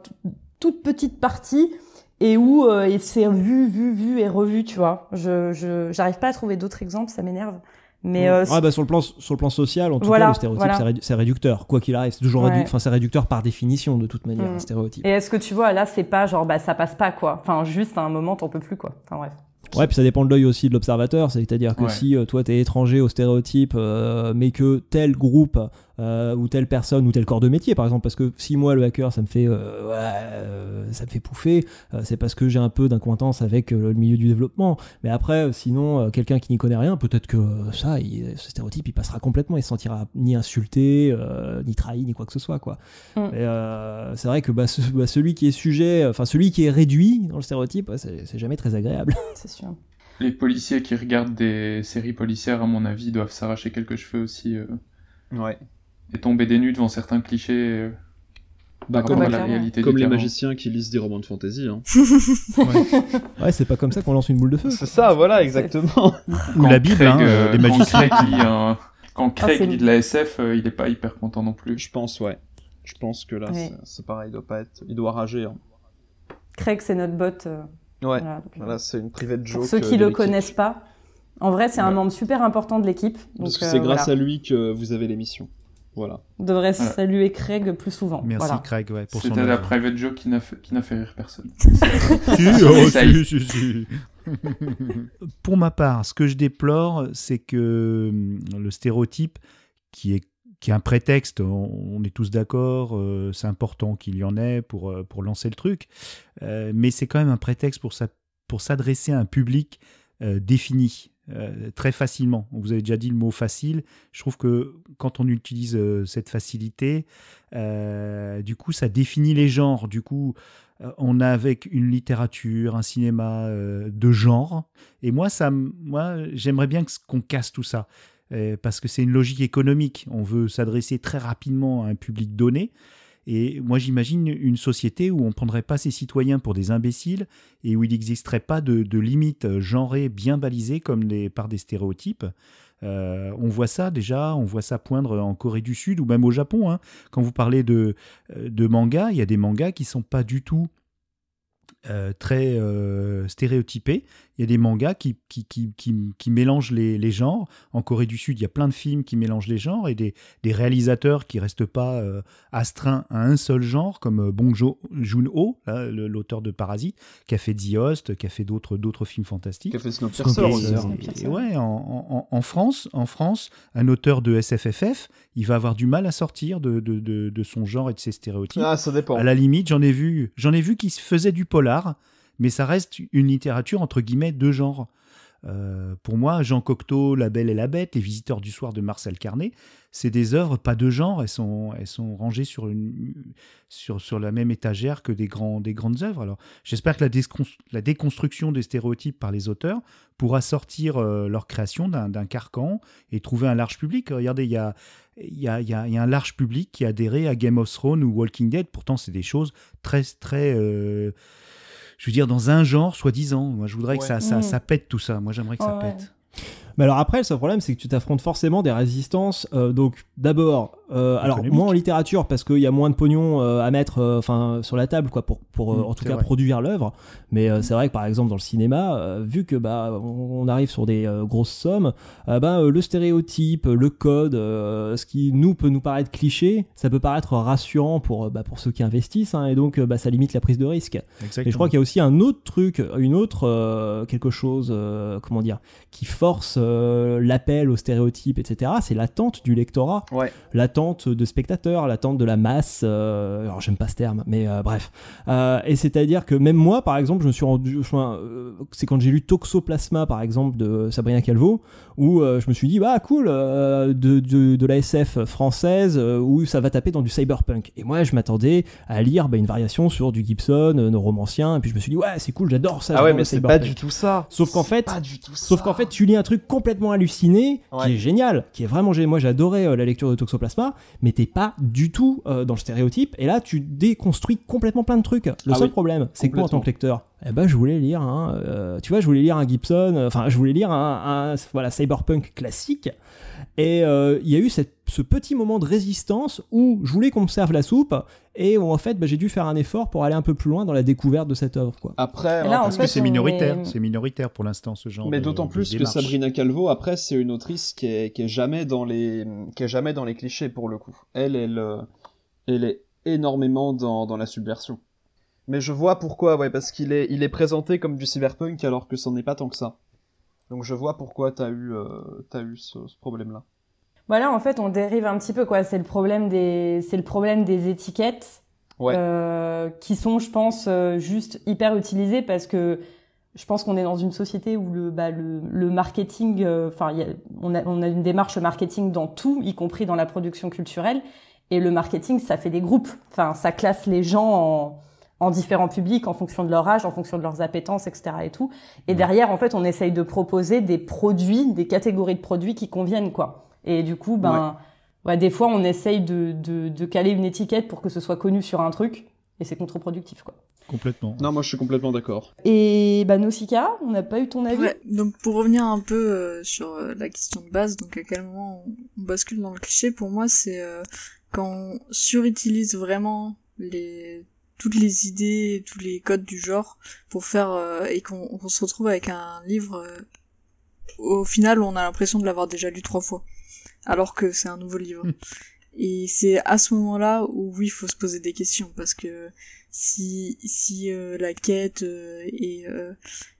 toute petite partie et où euh, c'est vu, vu, vu et revu, tu vois. Je, je, j'arrive pas à trouver d'autres exemples, ça m'énerve. Mais euh, bah, sur le plan sur le plan social, en tout cas, le stéréotype c'est réducteur. Quoi qu'il arrive, c'est toujours enfin c'est réducteur par définition de toute manière, un mm. stéréotype. Et est-ce que tu vois là, c'est pas genre bah ça passe pas quoi. Enfin juste à un moment t'en peux plus quoi. Enfin bref. Ouais, puis ça dépend de l'œil aussi de l'observateur, c'est-à-dire que si euh, toi t'es étranger au stéréotype, euh, mais que tel groupe euh, ou telle personne ou tel corps de métier par exemple parce que si moi le hacker ça me fait euh, ça me fait pouffer euh, c'est parce que j'ai un peu d'incointance avec le milieu du développement. Mais après sinon quelqu'un qui n'y connaît rien peut-être que ça ce stéréotype il passera complètement. Il se sentira ni insulté ni trahi ni quoi que ce soit quoi. Mm. c'est vrai que bah, bah, celui qui est sujet enfin celui qui est réduit dans le stéréotype c'est jamais très agréable. C'est sûr. Les policiers qui regardent des séries policières à mon avis doivent s'arracher quelques cheveux aussi ouais et tomber des nues devant certains clichés euh, bah, comme, la réalité comme les magiciens qui lisent des romans de fantasy. Hein. ouais, c'est pas comme ça qu'on lance une boule de feu. C'est ça, voilà, exactement. Ou la Bible, hein, euh, les magiciens. Quand Craig, lit, lit de la SF, euh, il est pas hyper content non plus. Je pense, ouais. Je pense que là, c'est pareil, il doit pas être, il doit rager. Hein. Craig, c'est notre bot. Ouais. Voilà, c'est une private joke. Pour ceux qui le connaissent pas, en vrai, c'est un membre super important de l'équipe. Parce que c'est grâce à lui que vous avez l'émission. Voilà. On devrait saluer Craig plus souvent. Merci Craig, ouais, pour C'était la private joke qui n'a fait, qui n'a fait rire personne. pour ma part, ce que je déplore, c'est que hum, le stéréotype, qui est qui est un prétexte, on, est tous d'accord, euh, c'est important qu'il y en ait pour, euh, pour lancer le truc, euh, mais c'est quand même un prétexte pour, pour s'adresser à un public défini. Euh, très facilement. Vous avez déjà dit le mot facile. Je trouve que quand on utilise euh, cette facilité, euh, du coup, ça définit les genres. Du coup, on a avec une littérature, un cinéma de genre. Et moi, ça, moi, j'aimerais bien qu'on casse tout ça. parce que c'est une logique économique. On veut s'adresser très rapidement à un public donné. Et moi, j'imagine une société où on ne prendrait pas ses citoyens pour des imbéciles et où il n'existerait pas de, limites genrées bien balisées comme par des stéréotypes. Euh, on voit ça déjà, on voit ça poindre en Corée du Sud ou même au Japon. Hein. Quand vous parlez de, de manga, il y a des mangas qui sont pas du tout euh, très euh, stéréotypés. Il y a des mangas qui, qui, qui, qui, mélangent les, les, genres. En Corée du Sud, il y a plein de films qui mélangent les genres et des, des réalisateurs qui restent pas euh, astreints à un seul genre, comme Bong Joon-ho, l'auteur de Parasite, qui a fait The Host, qui a fait d'autres, d'autres films fantastiques. Qui a fait Snowpiercer ouais, en, en, France, en France, un auteur de SFFF, il va avoir du mal à sortir de, de, de, de son genre et de ses stéréotypes. Ah, ça dépend. À la limite, j'en ai vu, j'en ai vu qui faisait du polar, mais ça reste une littérature entre guillemets de genre. Euh, pour moi, Jean Cocteau, La Belle et la Bête, Les Visiteurs du Soir de Marcel Carnet, c'est des œuvres pas de genre, elles sont, elles sont rangées sur, sur, la même étagère que des, grands, des grandes œuvres. Alors, j'espère que la, déconstruction des stéréotypes par les auteurs pourra sortir euh, leur création d'un carcan et trouver un large public. Regardez, il y a, y, a, y a, un large public qui a adhéré à Game of Thrones ou Walking Dead. Pourtant, c'est des choses très, très. Euh, je veux dire, dans un genre, soi-disant. Moi, je voudrais que ça, ça, mm. ça, pète tout ça. Moi, j'aimerais que ça pète. Mais alors après, le seul problème, c'est que tu t'affrontes forcément des résistances. donc d'abord, alors moins en littérature parce qu'il y a moins de pognon à mettre, enfin sur la table, quoi, pour, pour mm, en tout cas produire l'œuvre. Mais c'est vrai que par exemple dans le cinéma, vu que bah on arrive sur des grosses sommes, bah, le stéréotype, le code, ce qui nous peut nous paraître cliché, ça peut paraître rassurant pour bah, pour ceux qui investissent, hein, et donc bah, ça limite la prise de risque. Et je crois qu'il y a aussi un autre truc, une autre quelque chose, comment dire, qui force euh, l'appel aux stéréotypes, etc., c'est l'attente du lectorat, l'attente de spectateurs, l'attente de la masse. Euh, alors j'aime pas ce terme, mais euh, bref. et c'est-à-dire que même moi, par exemple, je me suis rendu, c'est quand j'ai lu Toxoplasma, par exemple, de Sabrina Calvo, où je me suis dit, bah cool, de, de, la SF française, où ça va taper dans du cyberpunk. Et moi, je m'attendais à lire bah, une variation sur du Gibson, nos romanciens, et puis je me suis dit, ouais, c'est cool, j'adore ça. Ah ouais, mais c'est pas du tout ça. Sauf qu'en fait, sauf qu'en fait, tu lis un truc complètement halluciné, qui est génial, qui est vraiment génial. Moi, j'adorais euh, la lecture de Toxoplasma, mais t'es pas du tout euh, dans le stéréotype. Et là, tu déconstruis complètement plein de trucs. Le ah seul problème, c'est que moi, en tant que lecteur, eh ben, je voulais lire, un, euh, tu vois, je voulais lire un Gibson, enfin, je voulais lire un, un voilà, cyberpunk classique. Et euh, il y a eu cette, ce petit moment de résistance où je voulais qu'on me serve la soupe et où en fait bah, j'ai dû faire un effort pour aller un peu plus loin dans la découverte de cette œuvre. Quoi. Après, là, parce que c'est minoritaire, c'est minoritaire pour l'instant ce genre. Mais d'autant plus que Sabrina Calvo, après, c'est une autrice qui est, qui est jamais dans les, qui est jamais dans les clichés pour le coup. Elle, elle, euh, elle est énormément dans, dans la subversion. Mais je vois pourquoi, ouais, parce qu'il est, il est présenté comme du cyberpunk alors que ce n'est pas tant que ça. Donc je vois pourquoi t'as eu, euh, as eu ce, problème-là. Voilà, en fait, on dérive un petit peu, quoi. C'est le problème des, c'est le problème des étiquettes, euh, qui sont, je pense, euh, juste hyper utilisées parce que je pense qu'on est dans une société où le, bah, le, le marketing, enfin, on, a, on a une démarche marketing dans tout, y compris dans la production culturelle. Et le marketing, ça fait des groupes. Enfin, ça classe les gens en, en différents publics en fonction de leur âge, en fonction de leurs appétences, etc. et tout. Et derrière, en fait, on essaye de proposer des produits, des catégories de produits qui conviennent, quoi. Et du coup, ben, ouais. des fois, on essaye de, de, de, caler une étiquette pour que ce soit connu sur un truc, et c'est contre-productif, quoi. Complètement. Non, moi je suis complètement d'accord. Et bah Nausicaa, on n'a pas eu ton avis? Ouais, donc pour revenir un peu euh, sur euh, la question de base, donc à quel moment on, bascule dans le cliché, pour moi c'est euh, quand on surutilise vraiment les toutes les idées, tous les codes du genre pour faire euh, et qu'on se retrouve avec un livre euh, au final on a l'impression de l'avoir déjà lu trois fois alors que c'est un nouveau livre. Hmm. Et c'est à ce moment-là où oui, il faut se poser des questions parce que si si euh, la quête est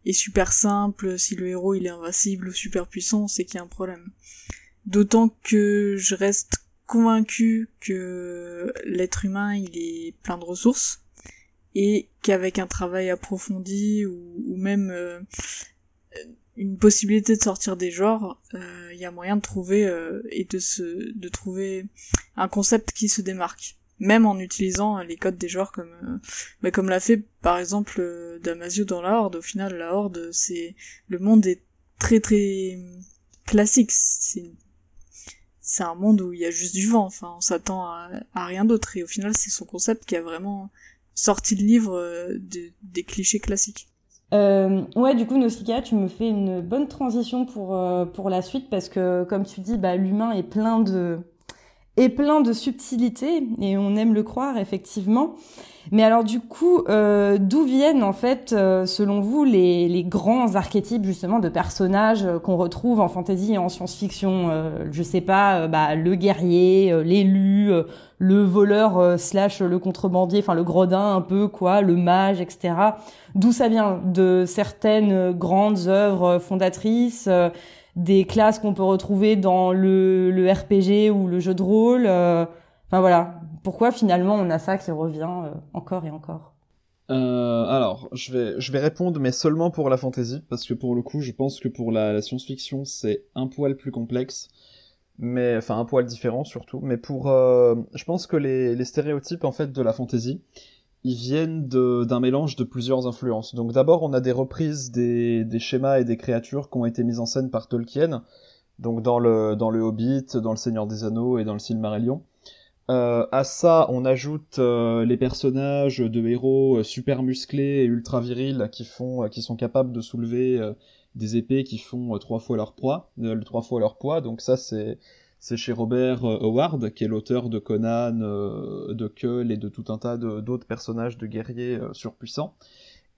est super simple, si le héros il est invincible ou super puissant, c'est qu'il y a un problème. D'autant que je reste convaincu que l'être humain il est plein de ressources et qu'avec un travail approfondi ou, même euh, une possibilité de sortir des genres, il euh, y a moyen de trouver euh, et de se de trouver un concept qui se démarque, même en utilisant les codes des genres comme bah, comme l'a fait par exemple Damasio dans la Horde. Au final, la Horde, c'est le monde est très très classique. C'est c'est un monde où il y a juste du vent. Enfin, on s'attend à, à rien d'autre. Et au final, c'est son concept qui a vraiment sortie de livre euh, des clichés classiques. Euh, ouais, du coup, Nausicaa, tu me fais une bonne transition pour euh, pour la suite parce que, comme tu dis, bah, l'humain est plein de est plein de subtilités et on aime le croire effectivement. Mais alors du coup, euh, d'où viennent en fait, euh, selon vous, les, les, grands archétypes justement de personnages qu'on retrouve en fantasy et en science-fiction Je sais pas, bah, le guerrier, l'élu, le voleur euh, slash le contrebandier, enfin le gredin un peu quoi, le mage, etc. D'où ça vient? De certaines grandes œuvres fondatrices, euh, des classes qu'on peut retrouver dans le, le, RPG ou le jeu de rôle. Euh, enfin voilà, pourquoi finalement on a ça qui revient encore et encore? Alors, je vais, je vais répondre, mais seulement pour la fantasy, parce que pour le coup, je pense que pour la science-fiction, c'est un poil plus complexe mais enfin un poil différent surtout. Mais pour, euh, je pense que les, stéréotypes en fait de la fantasy, ils viennent d'un mélange de plusieurs influences. Donc d'abord on a des reprises des, des schémas et des créatures qui ont été mises en scène par Tolkien, donc dans le dans le Hobbit, dans le Seigneur des Anneaux et dans le Silmarillion. Euh, à ça, on ajoute euh, les personnages de héros super musclés et ultra virils qui font, qui sont capables de soulever des épées qui font trois fois leur poids, trois fois leur poids. Donc ça c'est c'est chez Robert Howard, qui est l'auteur de Conan, de Kull et de tout un tas d'autres personnages de guerriers surpuissants.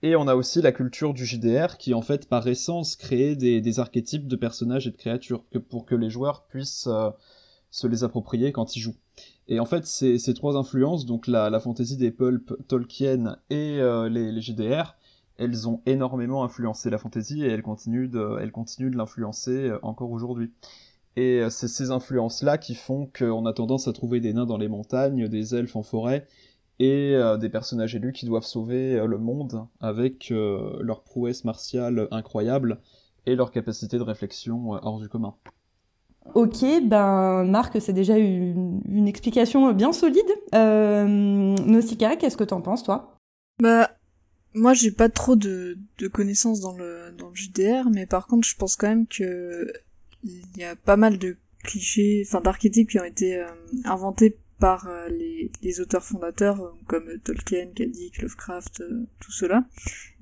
Et on a aussi la culture du JDR qui en fait par essence crée des, archétypes de personnages et de créatures pour que les joueurs puissent euh, se les approprier quand ils jouent. Et en fait ces, trois influences, donc la, la fantasy des pulp, Tolkien et euh, les, les, JDR, elles ont énormément influencé la fantasy et elles continuent de, elles continuent de l'influencer euh, encore aujourd'hui. Et c'est ces influences-là qui font qu'on a tendance à trouver des nains dans les montagnes, des elfes en forêt, et euh, des personnages élus qui doivent sauver euh, le monde avec euh, leur prouesse martiale incroyable et leur capacité de réflexion hors du commun. Ok, ben Marc, c'est déjà une, une, explication bien solide. Euh, Nausicaa, qu'est-ce que t'en penses, toi? Bah, moi, j'ai pas trop de, de connaissances dans le, dans le JDR, mais par contre, je pense quand même que il y a pas mal de clichés, enfin d'archétypes qui ont été inventés par euh, les, les, auteurs fondateurs euh, comme Tolkien, Kadik, Lovecraft, euh, tout cela,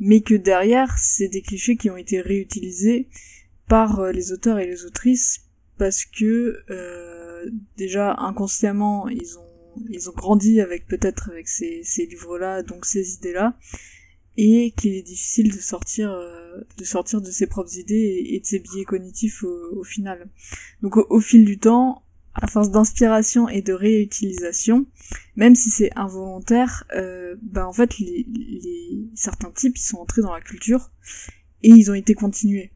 mais que derrière c'est des clichés qui ont été réutilisés par les auteurs et les autrices parce que déjà inconsciemment ils ont ils ont grandi avec peut-être avec ces, ces livres-là donc ces idées-là et qu'il est difficile de sortir de sortir de ses propres idées et, de ses biais cognitifs au, final. Donc au, fil du temps, à force d'inspiration et de réutilisation, même si c'est involontaire, euh, bah en fait les, les, certains types ils sont entrés dans la culture et ils ont été continués.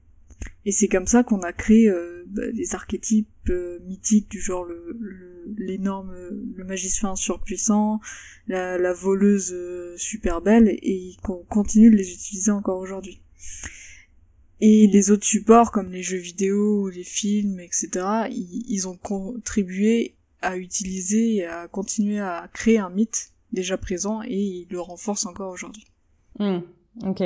Et c'est comme ça qu'on a créé euh, bah, les archétypes euh, mythiques du genre le, l'énorme le, magicien surpuissant, la, la voleuse euh, super belle et qu'on continue de les utiliser encore aujourd'hui. Et les autres supports comme les jeux vidéo les films, etc., ils, ont contribué à utiliser et à continuer à créer un mythe déjà présent et ils le renforcent encore aujourd'hui. Hmm, ok.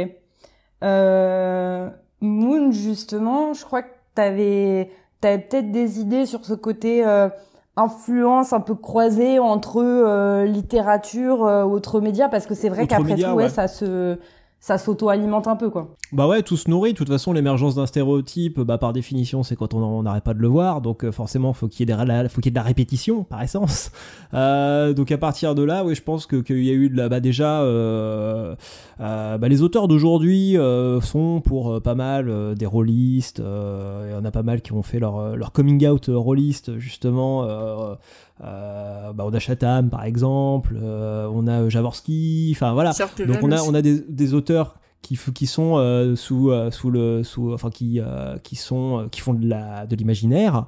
Euh, Moon, justement, je crois que t'avais avais, peut-être des idées sur ce côté euh, influence un peu croisée entre euh, littérature, euh, autres médias, parce que c'est vrai qu'après tout, ouais, ça se ça s'auto-alimente un peu, quoi. Bah ouais, tout se nourrit. De toute façon, l'émergence d'un stéréotype, bah par définition, c'est quand on n'arrête pas de le voir. Donc euh, forcément, faut qu'il y ait de faut qu'il y ait de la répétition, par essence. Euh, donc à partir de là, oui, je pense qu'il y a eu de la, bah déjà, euh, bah, les auteurs d'aujourd'hui sont pour pas mal des rôlistes. Il y en a pas mal qui ont fait leur leur coming out rôliste justement. Euh, bah on a Chatham par exemple, euh, on a Javorski, enfin voilà. Donc on a, on a des, des auteurs qui, qui sont euh, sous, euh, sous le sous enfin qui euh, qui sont qui font de la de l'imaginaire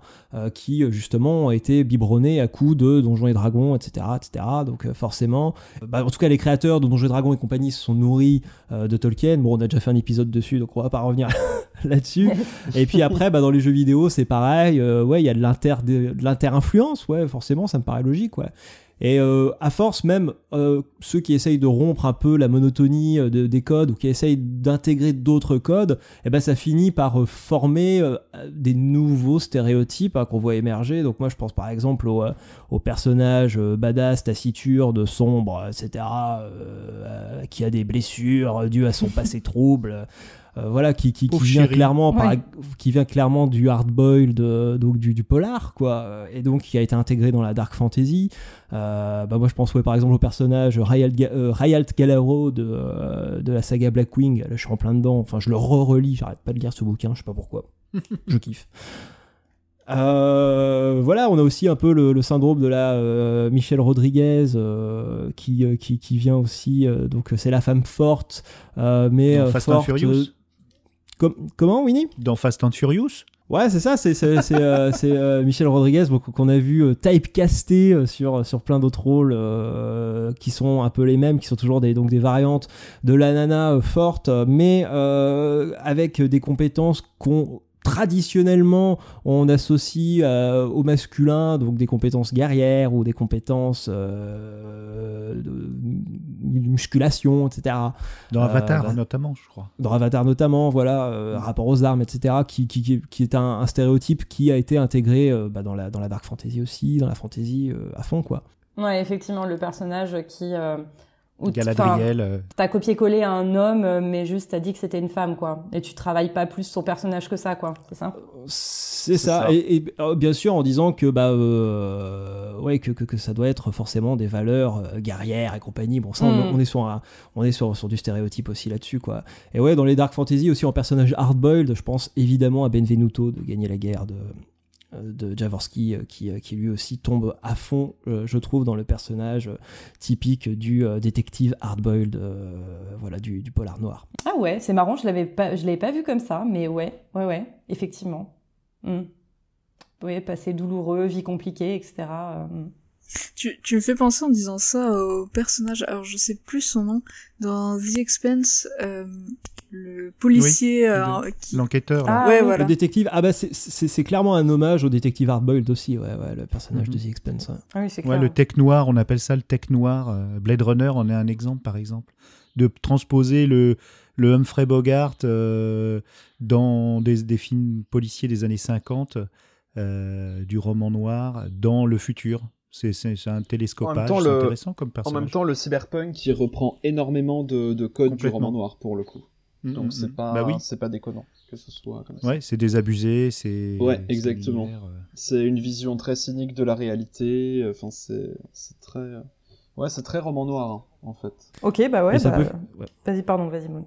qui justement ont été biberonnés à coups de Donjons et Dragons etc etc donc forcément bah, en tout cas les créateurs de Donjons et Dragons et compagnie se sont nourris de Tolkien. Bon on a déjà fait un épisode dessus donc on va pas revenir là-dessus. Et puis après bah, dans les jeux vidéo c'est pareil ouais il y a de l'inter de l'inter influence ouais forcément ça me paraît logique ouais et euh, à force, même euh, ceux qui essayent de rompre un peu la monotonie euh, des codes ou qui essayent d'intégrer d'autres codes, eh ben ça finit par former des nouveaux stéréotypes hein, qu'on voit émerger. Donc moi, je pense par exemple au, au personnage badass, taciturne, sombre, etc., qui a des blessures dues à son passé trouble. Euh, voilà, qui, qui, vient clairement, qui vient clairement du hard boiled, donc du, du, polar, quoi, et donc qui a été intégré dans la dark fantasy. Euh, bah moi, je pense par exemple au personnage Ryalt, euh, Galaro de, de la saga Blackwing. Là, je suis en plein dedans. Enfin, je le re-relis. J'arrête pas de lire ce bouquin. Je sais pas pourquoi. je kiffe. voilà, on a aussi un peu le, syndrome de la Michelle Rodriguez qui, qui, qui, vient aussi. donc c'est la femme forte, mais forte comment, Winnie? Dans Fast and Furious? Ouais, c'est ça, c'est euh, euh, Michel Rodriguez qu'on a vu euh, typecasté sur, sur plein d'autres rôles qui sont un peu les mêmes, qui sont toujours des, donc des variantes de la nana forte, mais avec des compétences qu'on traditionnellement on associe euh, au masculin donc des compétences guerrières ou des compétences euh, de musculation etc dans Avatar euh, notamment je crois. dans Avatar notamment voilà rapport aux armes etc qui, qui, qui est un, stéréotype qui a été intégré bah, dans la dans la dark fantasy aussi dans la fantasy à fond quoi. Ouais effectivement le personnage qui Galadriel. Euh. T'as copié-collé un homme, euh, mais juste t'as dit que c'était une femme, quoi. Et tu travailles pas plus son personnage que ça, quoi. C'est ça? C'est ça. Et, oh, bien sûr en disant que bah euh, ouais que, que, ça doit être forcément des valeurs guerrières et compagnie. Bon ça on, hmm. est sur on est sur, sur du stéréotype aussi là-dessus, quoi. Et ouais dans les dark fantasy aussi en personnage hardboiled, je pense évidemment à Benvenuto de gagner la guerre de de Jaworski euh, qui, euh, qui, lui aussi tombe à fond, je trouve, dans le personnage typique du détective hardboiled, voilà, du, polar noir. Ah ouais, c'est marrant, je l'avais pas, l'avais pas vu comme ça, mais ouais, ouais, ouais, effectivement. Mm. Oui, passé douloureux, vie compliquée, etc. Tu, tu, me fais penser en disant ça au personnage, alors je sais plus son nom, dans The Expense, le policier euh, l'enquêteur ah, ouais, voilà. le détective ah bah c'est clairement un hommage au détective Hardboiled aussi ouais, ouais le personnage de mhm. The Expense ah oui, clair. le tech noir on appelle ça le tech noir euh, Blade Runner en est un exemple par exemple de transposer le le Humphrey Bogart euh, dans des, des, films policiers des années 50 du roman noir dans le futur c'est un télescopage intéressant comme personnage. En même temps, le cyberpunk qui reprend énormément de, de codes du roman noir pour le coup. Mm, Donc mm, c'est mm. pas bah oui. pas déconnant que ce soit comme ça. Ouais, c'est désabusé, c'est Ouais, exactement. Euh. C'est une vision très cynique de la réalité, enfin c'est c'est très euh, Ouais, c'est très roman noir hein, en fait. OK, bah ouais, bah... Vas-y, pardon, vas-y Moon.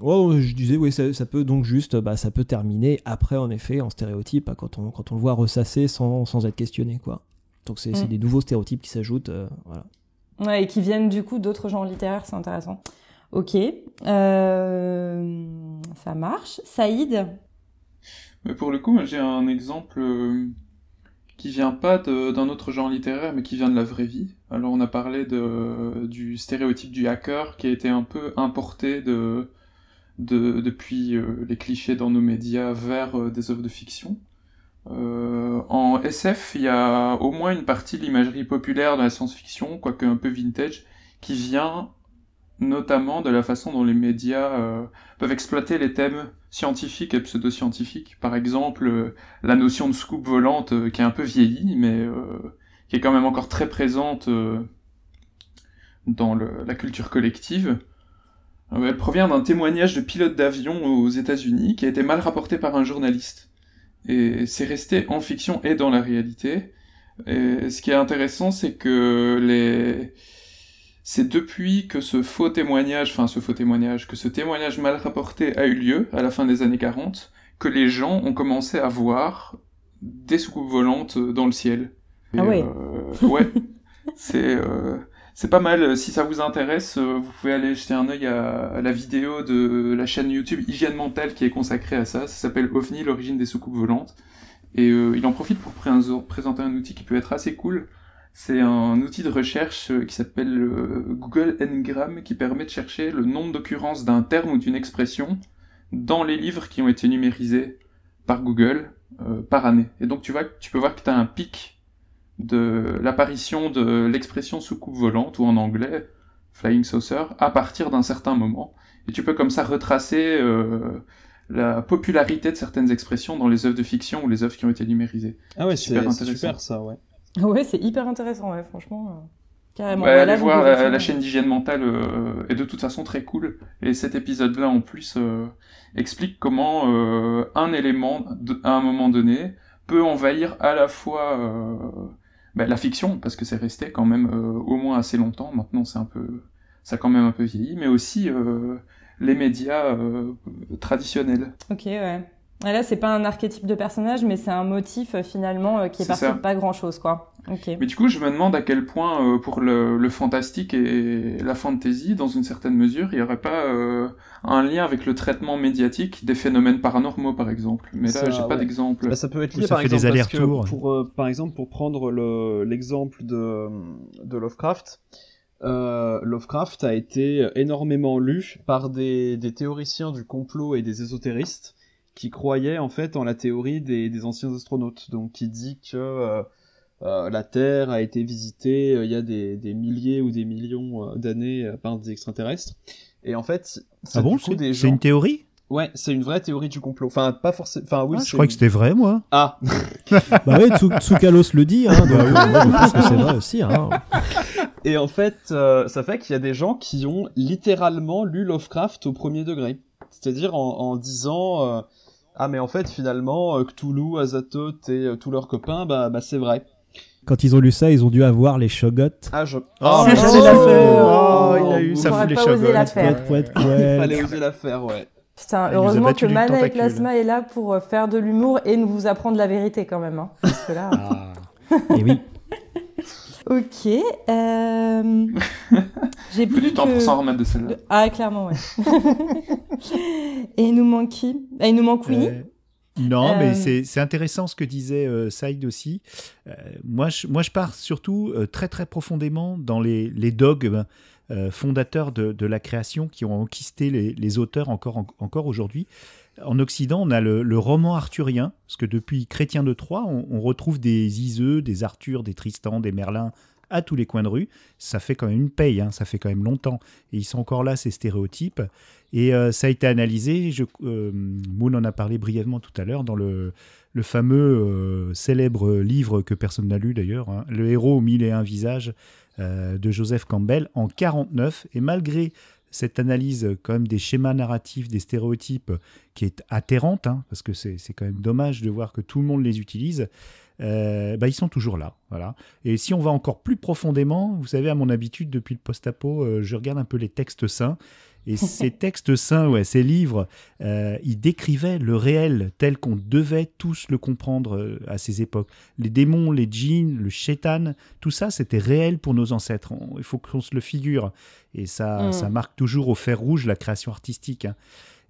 Ouais, je disais, oui, ça, peut donc juste, bah, ça peut terminer après, en effet, en stéréotype, quand on, quand on le voit ressasser sans, sans être questionné, quoi. Donc c'est des nouveaux stéréotypes qui s'ajoutent, euh, voilà. Ouais, et qui viennent du coup d'autres genres littéraires, c'est intéressant. Ok, euh, ça marche. Saïd? Mais Pour le coup, j'ai un exemple euh, qui vient pas d'un autre genre littéraire, mais qui vient de la vraie vie. Alors on a parlé de, du stéréotype du hacker qui a été un peu importé de, de depuis les clichés dans nos médias vers des œuvres de fiction. En SF, il y a au moins une partie de l'imagerie populaire de la science-fiction, quoique un peu vintage, qui vient notamment de la façon dont les médias euh, peuvent exploiter les thèmes scientifiques et pseudo-scientifiques. Par exemple, euh, la notion de scoop volante euh, qui est un peu vieillie, mais qui est quand même encore très présente dans la culture collective. Elle provient d'un témoignage de pilote d'avion aux États-Unis qui a été mal rapporté par un journaliste. Et c'est resté en fiction et dans la réalité. Et ce qui est intéressant, c'est que les, c'est depuis que ce faux témoignage, enfin ce faux témoignage, que ce témoignage mal rapporté a eu lieu à la fin des années 40, que les gens ont commencé à voir des soucoupes volantes dans le ciel. ah ouais. Euh, ouais. c'est euh, c'est pas mal. Si ça vous intéresse, euh, vous pouvez aller jeter un œil à, la vidéo de la chaîne YouTube Hygiène Mentale qui est consacrée à ça. Ça s'appelle OVNI, l'origine des soucoupes volantes. Et il en profite pour présenter un outil qui peut être assez cool c'est un outil de recherche euh, qui s'appelle euh, Google Ngram qui permet de chercher le nombre d'occurrences d'un terme ou d'une expression dans les livres qui ont été numérisés par Google euh, par année. Et donc tu, vois, tu peux voir que tu as un pic de l'apparition de l'expression soucoupe volante ou en anglais flying saucer à partir d'un certain moment. Et tu peux comme ça retracer la popularité de certaines expressions dans les œuvres de fiction ou les œuvres qui ont été numérisées. Ah ouais, c'est super, super ça, ouais. Ouais, c'est hyper intéressant, ouais, franchement. Euh, carrément. Ouais, allez voir la, chaîne d'hygiène mentale euh, est de toute façon très cool. Et cet épisode-là, en plus, euh, explique comment un élément, à un moment donné, peut envahir à la fois bah, la fiction, parce que c'est resté quand même au moins assez longtemps. Maintenant, c'est un peu, ça a quand même un peu vieilli, mais aussi les médias traditionnels. Ok, ouais. Et là, c'est pas un archétype de personnage, mais c'est un motif euh, finalement euh, qui est, parti de pas grand chose, quoi. Mais du coup, je me demande à quel point, euh, pour le, fantastique et la fantasy, dans une certaine mesure, il n'y aurait pas un lien avec le traitement médiatique des phénomènes paranormaux, par exemple. Mais là, j'ai pas d'exemple. Bah, ça peut être lié, par exemple, des parce pour, par exemple, pour prendre l'exemple de, de Lovecraft. Lovecraft a été énormément lu par des, des théoriciens du complot et des ésotéristes qui croyait en fait en la théorie des, des anciens astronautes, donc qui dit que euh, euh, la Terre a été visitée euh, il y a des, des, milliers ou des millions d'années par des extraterrestres. Et en fait, c'est ah bon, c'est une théorie? Ouais, c'est une vraie théorie du complot. Enfin, pas forcément. Enfin, oui. Ah, je crois que c'était vrai, moi. Ah. bah oui, Tsoukalos le dit. Hein, donc, bah, je pense que c'est vrai aussi. Hein. Et en fait, euh, ça fait qu'il y a des gens qui ont littéralement lu Lovecraft au premier degré. C'est-à-dire en, disant euh, Ah, mais en fait, finalement, Cthulhu, Azathoth et tous leurs copains, bah, bah c'est vrai. Quand ils ont lu ça, ils ont dû avoir les Shogots. Ah, je. Oh, mais j'allais la faire Oh, il a eu, ça fout les Shogots. la faire. Fallait oser la faire, ouais. Putain, heureusement que Mana et Plasma est là pour euh, faire de l'humour et nous vous apprendre la vérité quand même. Hein, parce que là... ah. Et oui. Ok. Euh... J'ai plus du temps pour s'en remettre de celle-là. Ah, clairement, ouais. et il nous manque qui? Ah, Il nous manque Winnie? Euh, Non, mais euh. c'est intéressant ce que disait euh, Saïd aussi. moi, je, moi, je pars surtout très, très profondément dans les, les dogmes euh, fondateurs de, la création qui ont enquisté les, auteurs encore, encore aujourd'hui. En Occident, on a le, roman arthurien, parce que depuis Chrétien de Troyes, on, retrouve des Iseux, des Arthur, des Tristan, des Merlin à tous les coins de rue. Ça fait quand même une paye, hein, ça fait quand même longtemps. Et ils sont encore là, ces stéréotypes. Et euh, ça a été analysé, je, euh, Moon en a parlé brièvement tout à l'heure, dans le, fameux célèbre livre que personne n'a lu d'ailleurs, hein, Le héros aux mille et un visages euh, de Joseph Campbell en 49 et malgré cette analyse quand même des schémas narratifs, des stéréotypes qui est atterrante, hein, parce que c'est quand même dommage de voir que tout le monde les utilise, euh, bah, ils sont toujours là. Voilà. Et si on va encore plus profondément, vous savez, à mon habitude, depuis le post-apo, euh, je regarde un peu les textes saints. Et ces textes saints, ouais, ces livres, euh, ils décrivaient le réel tel qu'on devait tous le comprendre euh, à ces époques. Les démons, les djinns, le shaitan, tout ça, c'était réel pour nos ancêtres. il faut qu'on se le figure. Et ça, mm. ça marque toujours au fer rouge la création artistique. Hein.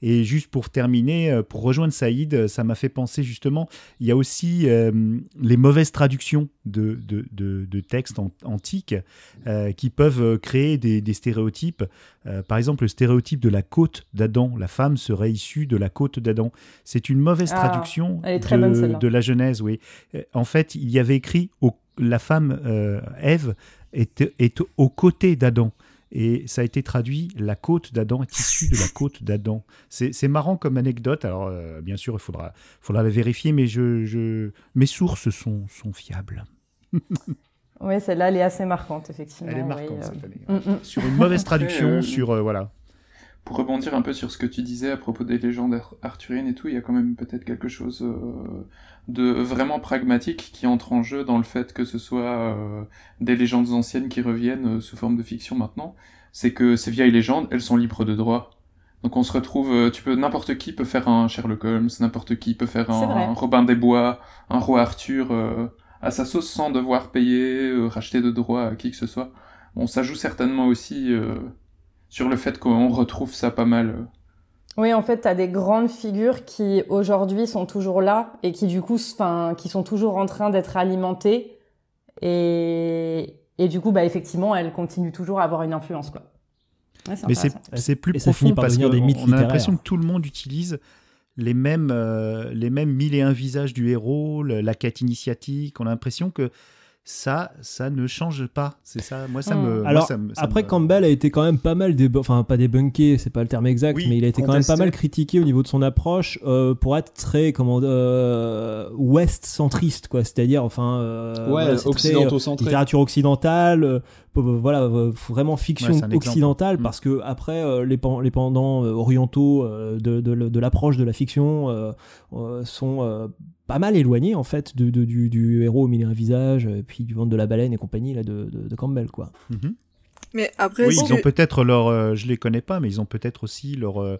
Et juste pour terminer, euh, pour rejoindre Saïd, euh, ça m'a fait penser justement, il y a aussi euh, les mauvaises traductions de, de, textes antiques qui peuvent créer des, stéréotypes. par exemple, le stéréotype de la côte d'Adam, la femme serait issue de la côte d'Adam. C'est une mauvaise ah, traduction de, de, la Genèse, oui. En fait, il y avait écrit la femme Ève est, est aux côtés d'Adam. Et ça a été traduit La côte d'Adam est issue de la côte d'Adam. C'est marrant comme anecdote. Alors, euh, bien sûr, il faudra, faudra la vérifier, mais je, je... mes sources sont, sont fiables. oui, celle-là, elle est assez marquante, effectivement. Elle est marquante, cette année. Mm, mm. Sur une mauvaise traduction, euh, sur. Euh, voilà. Pour rebondir un peu sur ce que tu disais à propos des légendes arthuriennes et tout, il y a quand même peut-être quelque chose de vraiment pragmatique qui entre en jeu dans le fait que ce soit euh, des légendes anciennes qui reviennent euh, sous forme de fiction maintenant, c'est que ces vieilles légendes, elles sont libres de droit. Donc on se retrouve, euh, tu peux n'importe qui peut faire un Sherlock Holmes, n'importe qui peut faire un, Robin des Bois, un roi Arthur à sa sauce sans devoir payer, racheter de droits à qui que ce soit. Bon, ça joue certainement aussi sur le fait qu'on retrouve ça pas mal oui, en fait, tu as des grandes figures qui aujourd'hui sont toujours là et qui du coup, enfin, qui sont toujours en train d'être alimentées et et du coup, bah effectivement, elles continuent toujours à avoir une influence, quoi. Mais c'est plus profond parce qu'on a l'impression que tout le monde utilise les mêmes, euh, les mêmes mille et un visages du héros, la quête initiatique. On a l'impression que ça, ça ne change pas. C'est ça. Moi, ça me. Alors, après, Campbell a été quand même pas mal, débunké, enfin pas débunké, c'est pas le terme exact, mais il a été quand même pas mal critiqué au niveau de son approche euh, pour être très, comment, euh, ouest centriste, quoi. C'est-à-dire, enfin, euh, ouais, occidentaux-centré. littérature occidentale, voilà, vraiment fiction occidentale, hmm. parce que après, les, les pendants orientaux de, de, de l'approche de la fiction sont pas mal éloigné en fait de, du, héros au milieu d'un visage, et puis du ventre de la baleine et compagnie là, de, de Campbell quoi. Mhm. Mais après, oui, ils ont peut-être leur, euh, je les connais pas, mais ils ont peut-être aussi leur euh,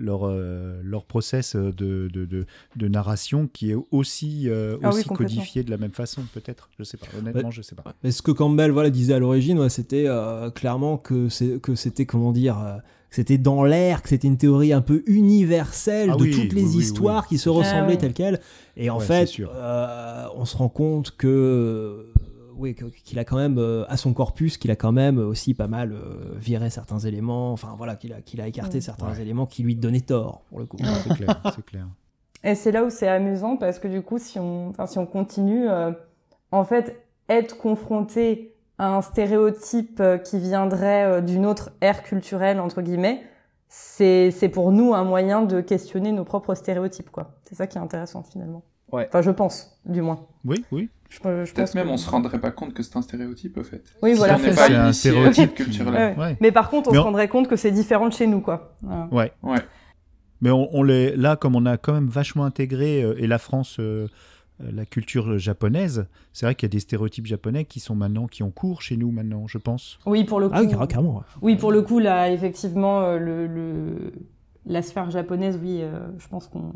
leur, euh, leur process de, de, de, narration qui est aussi, ah aussi codifié de la même façon, peut-être. Je sais pas, honnêtement, je sais pas. Mais ce que Campbell voilà, disait à l'origine, c'était clairement que c'était, comment dire, c'était dans l'air, que c'était une théorie un peu universelle ah de toutes les histoires qui se ressemblaient ah telles quelles. Et en fait, euh, on se rend compte que oui, qu'il a quand même euh, à son corpus, qu'il a quand même aussi pas mal euh, viré certains éléments, enfin voilà, qu'il a, qu'il a écarté certains éléments qui lui donnaient tort, pour le coup. c'est clair, c'est clair. Et c'est là où c'est amusant parce que du coup, si on, si on continue, en fait, être confronté un stéréotype euh, qui viendrait euh, d'une autre ère culturelle entre guillemets, c'est c'est pour nous un moyen de questionner nos propres stéréotypes quoi. C'est ça qui est intéressant finalement. Ouais. Enfin, je pense, du moins. Oui, oui. Je, Peut-être même on se rendrait pas compte que c'est un stéréotype au fait. Oui, voilà. C'est un stéréotype culturel. Mais par contre, on se rendrait compte que c'est différent de chez nous, quoi. Ouais. Ouais. Mais on, les, là, comme on a quand même vachement intégré, euh, et la France, euh, la culture japonaise, c'est vrai qu'il y a des stéréotypes japonais qui sont maintenant, qui ont cours chez nous maintenant, je pense. Oui, pour le ah coup. Ah carrément. Oui, pour le coup, là, effectivement, le, le, la sphère japonaise, oui, je pense qu'on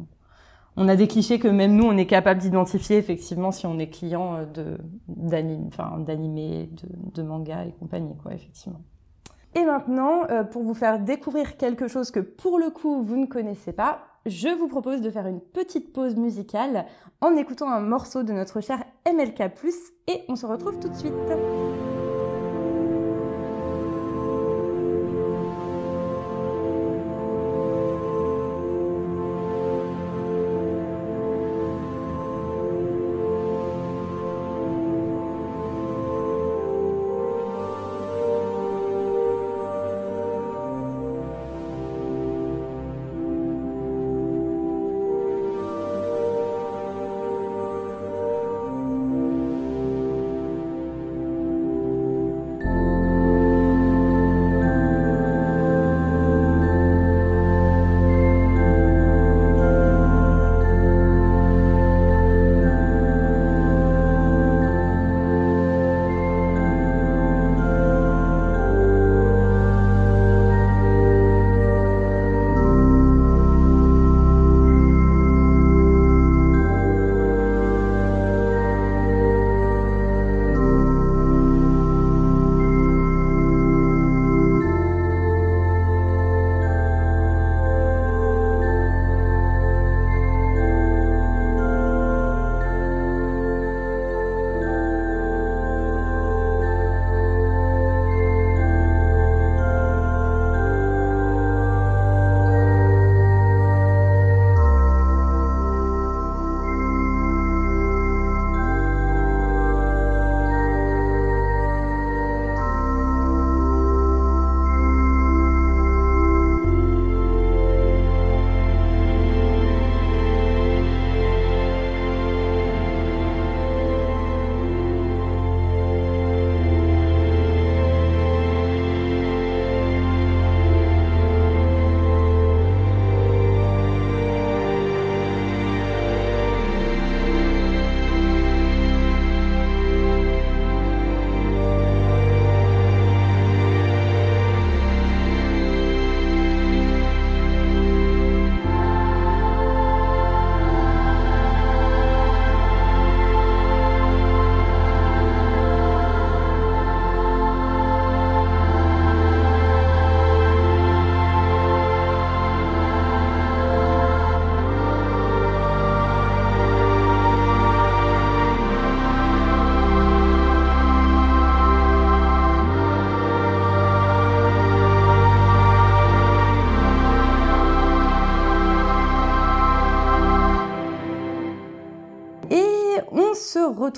on a des clichés que même nous, on est capable d'identifier effectivement si on est client euh, de d'anime, enfin d'animé, de, manga et compagnie, quoi, effectivement. Et maintenant, euh, pour vous faire découvrir quelque chose que pour le coup vous ne connaissez pas, je vous propose de faire une petite pause musicale en écoutant un morceau de notre cher MLK+, et on se retrouve tout de suite.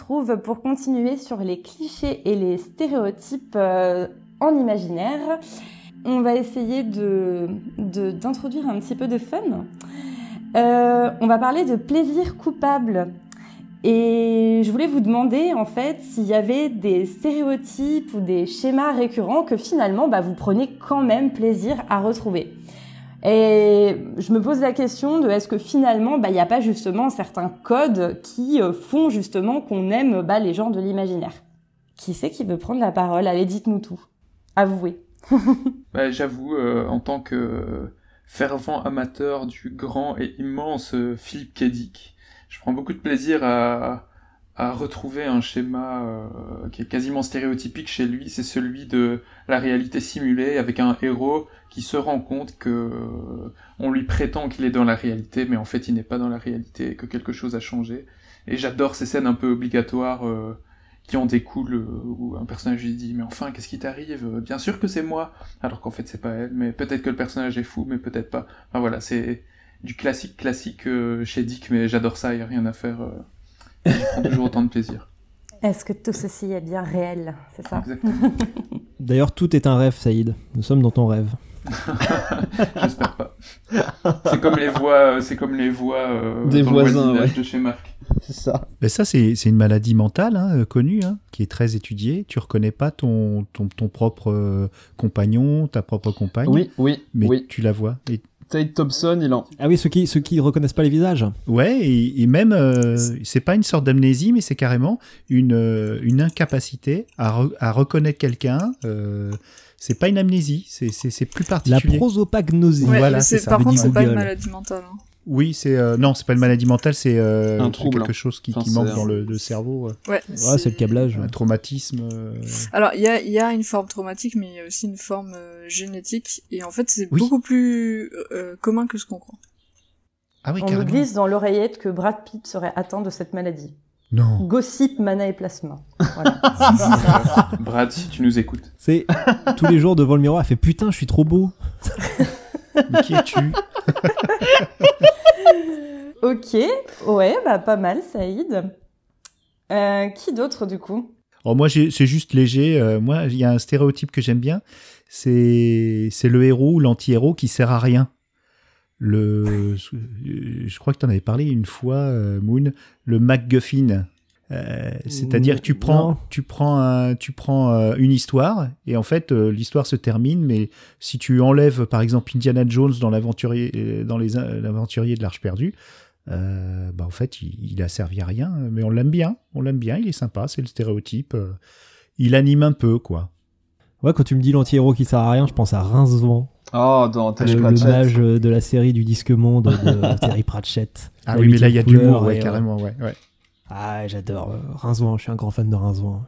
Pour continuer sur les clichés et les stéréotypes euh, en imaginaire. On va essayer de, d'introduire un petit peu de fun. Euh, on va parler de plaisir coupable. Et je voulais vous demander en fait s'il y avait des stéréotypes ou des schémas récurrents que finalement bah, vous prenez quand même plaisir à retrouver. Et je me pose la question de est-ce que finalement, bah, il n'y a pas justement certains codes qui euh, font justement qu'on aime bah, les gens de l'imaginaire? Qui c'est qui veut prendre la parole? Allez, dites-nous tout. Avouez. bah, J'avoue, euh, en tant que fervent amateur du grand et immense euh, Philippe Kedic, je prends beaucoup de plaisir à, à retrouver un schéma euh, qui est quasiment stéréotypique chez lui, c'est celui de la réalité simulée avec un héros qui se rend compte que euh, on lui prétend qu'il est dans la réalité, mais en fait il n'est pas dans la réalité, que quelque chose a changé. Et j'adore ces scènes un peu obligatoires euh, qui en découlent où un personnage lui dit mais enfin qu'est-ce qui t'arrive? Bien sûr que c'est moi, alors qu'en fait c'est pas elle, mais peut-être que le personnage est fou, mais peut-être pas. Enfin voilà, c'est du classique classique chez Dick, mais j'adore ça, y a rien à faire je prends toujours autant de plaisir. Est-ce que tout ceci est bien réel C'est ça? D'ailleurs, tout est un rêve, Saïd. Nous sommes dans ton rêve. J'espère pas. C'est comme les voix, c'est comme les voix des voisins de chez Marc. C'est ça. Mais ça, c'est une maladie mentale hein, euh, connue, hein, qui est très étudiée. Tu reconnais pas ton, ton, ton propre euh, compagnon, ta propre compagne. Oui, oui, mais oui. tu la vois. Et... Tate Thompson, il en. Ah oui, ceux qui ceux qui reconnaissent pas les visages. Ouais, et, même euh, c'est pas une sorte d'amnésie, mais c'est carrément une une incapacité à, à reconnaître quelqu'un. Euh, c'est pas une amnésie, c'est plus particulier. La prosopagnosie. Ouais, voilà, c'est ça. Par contre, c'est pas une maladie mentale. Hein. Oui, c'est euh, non, c'est pas une maladie mentale, c'est euh, un trouble, quelque chose qui, manque dans le, le cerveau. Ouais, ouais c'est le câblage. Un traumatisme. Euh... Alors, il y a, y a une forme traumatique, mais il y a aussi une forme euh, génétique, et en fait, c'est oui. beaucoup plus euh, commun que ce qu'on croit. Ah oui, On carrément. nous glisse dans l'oreillette que Brad Pitt serait atteint de cette maladie. Non. Gossip, mana et plasma. Voilà. Brad, si tu nous écoutes. C'est tous les jours devant le miroir, elle fait putain, je suis trop beau. Mais qui es-tu? Ok, ouais, bah pas mal, Saïd. Euh, qui d'autre du coup? Oh, Moi, c'est juste léger. Euh, moi, il y a un stéréotype que j'aime bien. C'est le héros ou l'anti-héros qui sert à rien. Le, je crois que tu en avais parlé une fois, euh, Moon, le MacGuffin. Euh, C'est-à-dire que tu prends, Non. tu prends, un, tu prends euh, une histoire et en fait euh, l'histoire se termine, mais si tu enlèves par exemple Indiana Jones dans l'aventurier, dans les l'aventurier de l'Arche perdue, euh, bah en fait il, il a servi à rien, mais on l'aime bien, on l'aime bien, il est sympa, c'est le stéréotype, euh, il anime un peu quoi. Ouais, quand tu me dis l'anti-héros qui sert à rien, je pense à Rincevent. Oh, dans Terry le, Pratchett. le mage de la série du Disque Monde de Terry Pratchett. Ah oui, mais là il y a de huitième l'humour, couleur ouais, et, euh, carrément, ouais, ouais. Ah, j'adore Rincevent, je suis un grand fan de Rincevent.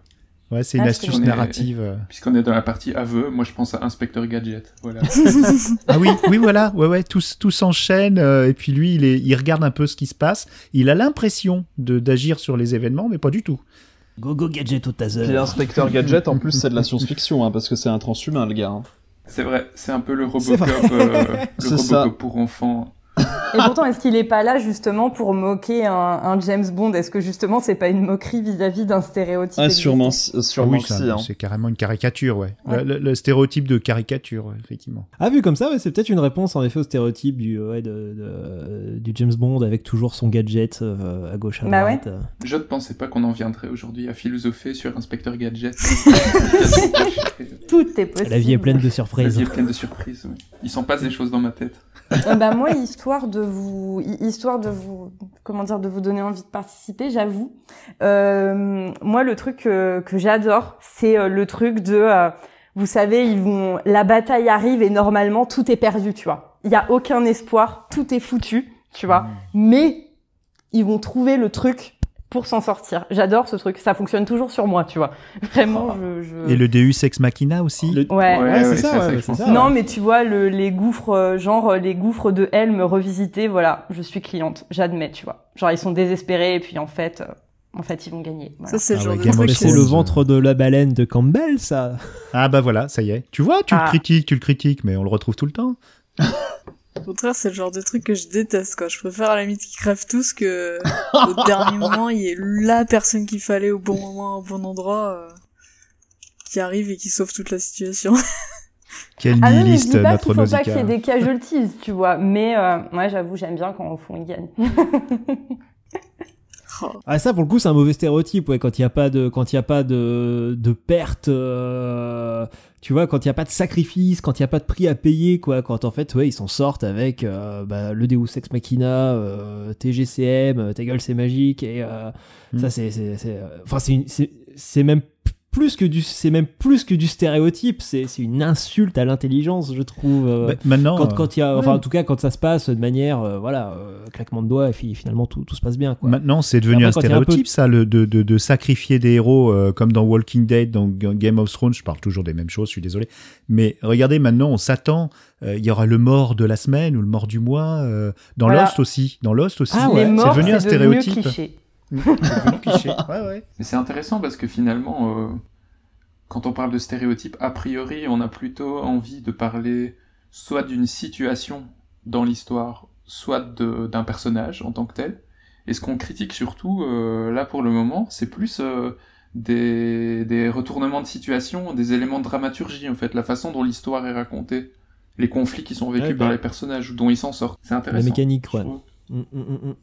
Ouais, c'est une Ah, astuce on est- narrative. euh. Puisqu'on est dans la partie aveu, moi je pense à Inspecteur Gadget. Voilà. Ah oui, oui, voilà, ouais, ouais, tout, tout s'enchaîne, euh, et puis lui, il, est, il regarde un peu ce qui se passe, il a l'impression de d'agir sur les événements, mais pas du tout. Go go gadget au taser. L'inspecteur Gadget, en plus, c'est de la science-fiction, hein, parce que c'est un transhumain, le gars. hein. c'est vrai, c'est un peu le Robocop, vrai. euh, le. Robocop pour enfants. Et pourtant, est-ce qu'il est pas là justement pour moquer un, un James Bond? Est-ce que justement c'est pas une moquerie vis-à-vis d'un stéréotype Ah, sûrement, existant sûrement Ah oui, hein. c'est carrément une caricature, ouais. Ouais. Le, le- le stéréotype de caricature, ouais, effectivement. Ah, vu comme ça, ouais, c'est peut-être une réponse en effet au stéréotype du, ouais, de, de- du James Bond avec toujours son gadget euh, à gauche à Bah droite. euh. Je ne pensais pas qu'on en viendrait aujourd'hui à philosopher sur Inspecteur Gadget. Tout est possible. La vie est pleine de La surprises. vie est pleine de surprises. ouais. Il s'en passe des choses dans ma tête. Euh, bah, moi, histoire de vous, hi- histoire de vous, comment dire, de vous donner envie de participer, j'avoue. Euh, moi, le truc euh, que j'adore, c'est euh, le truc de, euh, vous savez, ils vont, la bataille arrive et normalement tout est perdu, tu vois. Il y a aucun espoir, tout est foutu, tu vois. Mais ils vont trouver le truc pour s'en sortir. J'adore ce truc, ça fonctionne toujours sur moi, tu vois. Vraiment, je. je... Et le Deus Ex Machina aussi. Le- Ouais. Ouais, c'est ouais, ça, c'est ouais. Non, mais tu vois, le, les gouffres, euh, genre euh, les gouffres de Helm revisités, voilà, je suis cliente, j'admets, tu vois. Genre ils sont désespérés et puis en fait, euh, en fait ils vont gagner. Voilà. Ça, c'est le Ah genre de c'est le ventre de la baleine de Campbell, ça. Ah bah voilà, ça y est. Tu vois, tu Ah. le critiques, tu le critiques, mais on le retrouve tout le temps. Au contraire, c'est le genre de truc que je déteste, quoi. Je préfère à la limite qu'ils crèvent tous que au dernier moment, il y ait la personne qu'il fallait au bon moment, au bon endroit, euh, qui arrive et qui sauve toute la situation. Quel Ah non, mais je nihiliste dis pas notre qu'il faut pas qu'il y ait des casualties, tu vois. Mais euh, moi, j'avoue, j'aime bien quand au fond ils gagnent. Ah ça pour le coup c'est un mauvais stéréotype ouais quand il y a pas de quand il y a pas de de perte euh, tu vois quand il y a pas de sacrifice quand il y a pas de prix à payer quoi quand en fait ouais ils s'en sortent avec euh, bah, le Deus Ex Machina euh, TGCM euh, ta gueule c'est magique et euh, Mm. ça c'est c'est c'est euh, enfin c'est même plus que du c'est même plus que du stéréotype c'est c'est une insulte à l'intelligence je trouve euh, Bah, maintenant, quand quand il y a enfin ouais. en tout cas quand ça se passe de manière euh, voilà euh, claquement de doigts et puis finalement tout tout se passe bien quoi Maintenant, c'est devenu Après, un peu stéréotype, ça, le, de, de, de sacrifier des héros, euh, comme dans Walking Dead, dans Game of Thrones. Je parle toujours des mêmes choses, je suis désolé. Mais regardez, maintenant, on s'attend. euh, Il y aura le mort de la semaine ou le mort du mois. euh, dans Voilà. Lost aussi. Dans Lost aussi. Ah ouais, Les morts, c'est devenu un stéréotype. devenu cliché. Ouais, ouais. Mais c'est intéressant parce que finalement, euh, quand on parle de stéréotypes, a priori, on a plutôt envie de parler soit d'une situation dans l'histoire, soit d'un personnage en tant que tel. Et ce qu'on critique surtout, euh, là pour le moment, c'est plus euh, des, des retournements de situation, des éléments de dramaturgie, en fait, la façon dont l'histoire est racontée. les conflits qui sont vécus par les personnages, dont ils s'en sortent. C'est intéressant. La mécanique, ouais. Mm, mm, mm,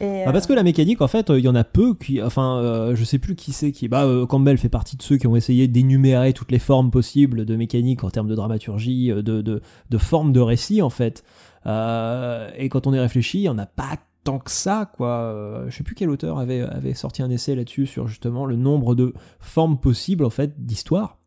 ah, parce que la mécanique, en fait, il y en a peu qui, enfin, euh, je sais plus qui c'est qui. Bah, euh, Campbell fait partie de ceux qui ont essayé d'énumérer toutes les formes possibles de mécanique en termes de dramaturgie, de, de, de formes de récit, en fait. et quand on y réfléchit, il y en a pas tant que ça, quoi. je sais plus quel auteur avait, avait sorti un essai là-dessus sur justement le nombre de formes possibles, en fait, d'histoire.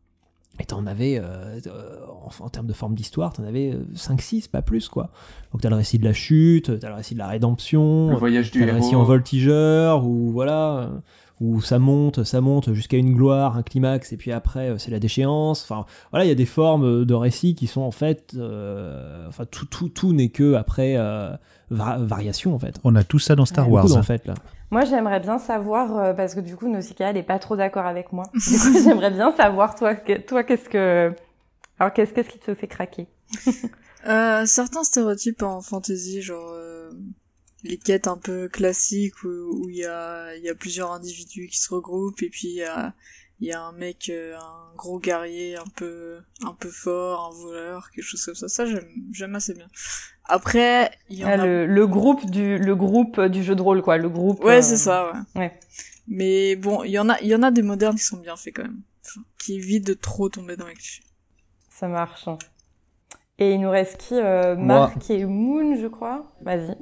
Et t'en avais, euh, euh, en, termes de forme d'histoire, t'en avais 5-6, euh, pas plus, quoi. Donc t'as le récit de la chute, t'as le récit de la rédemption, le voyage du le récit en voltigeur, ou voilà, où ça monte, ça monte jusqu'à une gloire, un climax, et puis après c'est la déchéance. Enfin, voilà, il y a des formes de récits qui sont en fait, enfin tout, tout, tout n'est que après variation en fait. On a tout ça dans Star Wars. en hein. fait là. Moi, j'aimerais bien savoir, euh, parce que du coup, Nausicaa, elle est pas trop d'accord avec moi. Du coup, j'aimerais bien savoir, toi, toi, qu'est-ce que, alors, qu'est-ce, qu'est-ce qui te fait craquer? euh, certains stéréotypes en fantasy, genre, euh, les quêtes un peu classiques où il y a, il y a plusieurs individus qui se regroupent et puis il y a, il y a un mec, un gros guerrier un peu, un peu fort, un voleur, quelque chose comme ça. Ça, j'aime, j'aime assez bien. Après, il y en ah, a... le, groupe du, le groupe du jeu de rôle, quoi. Le groupe. Ouais, c'est ça, ouais. ouais. Mais bon, il y en a, il y en a des modernes qui sont bien faits quand même. qui évitent de trop tomber dans les clichés. Ça marche. Et il nous reste qui euh, Marc et Moon, je crois? Vas-y.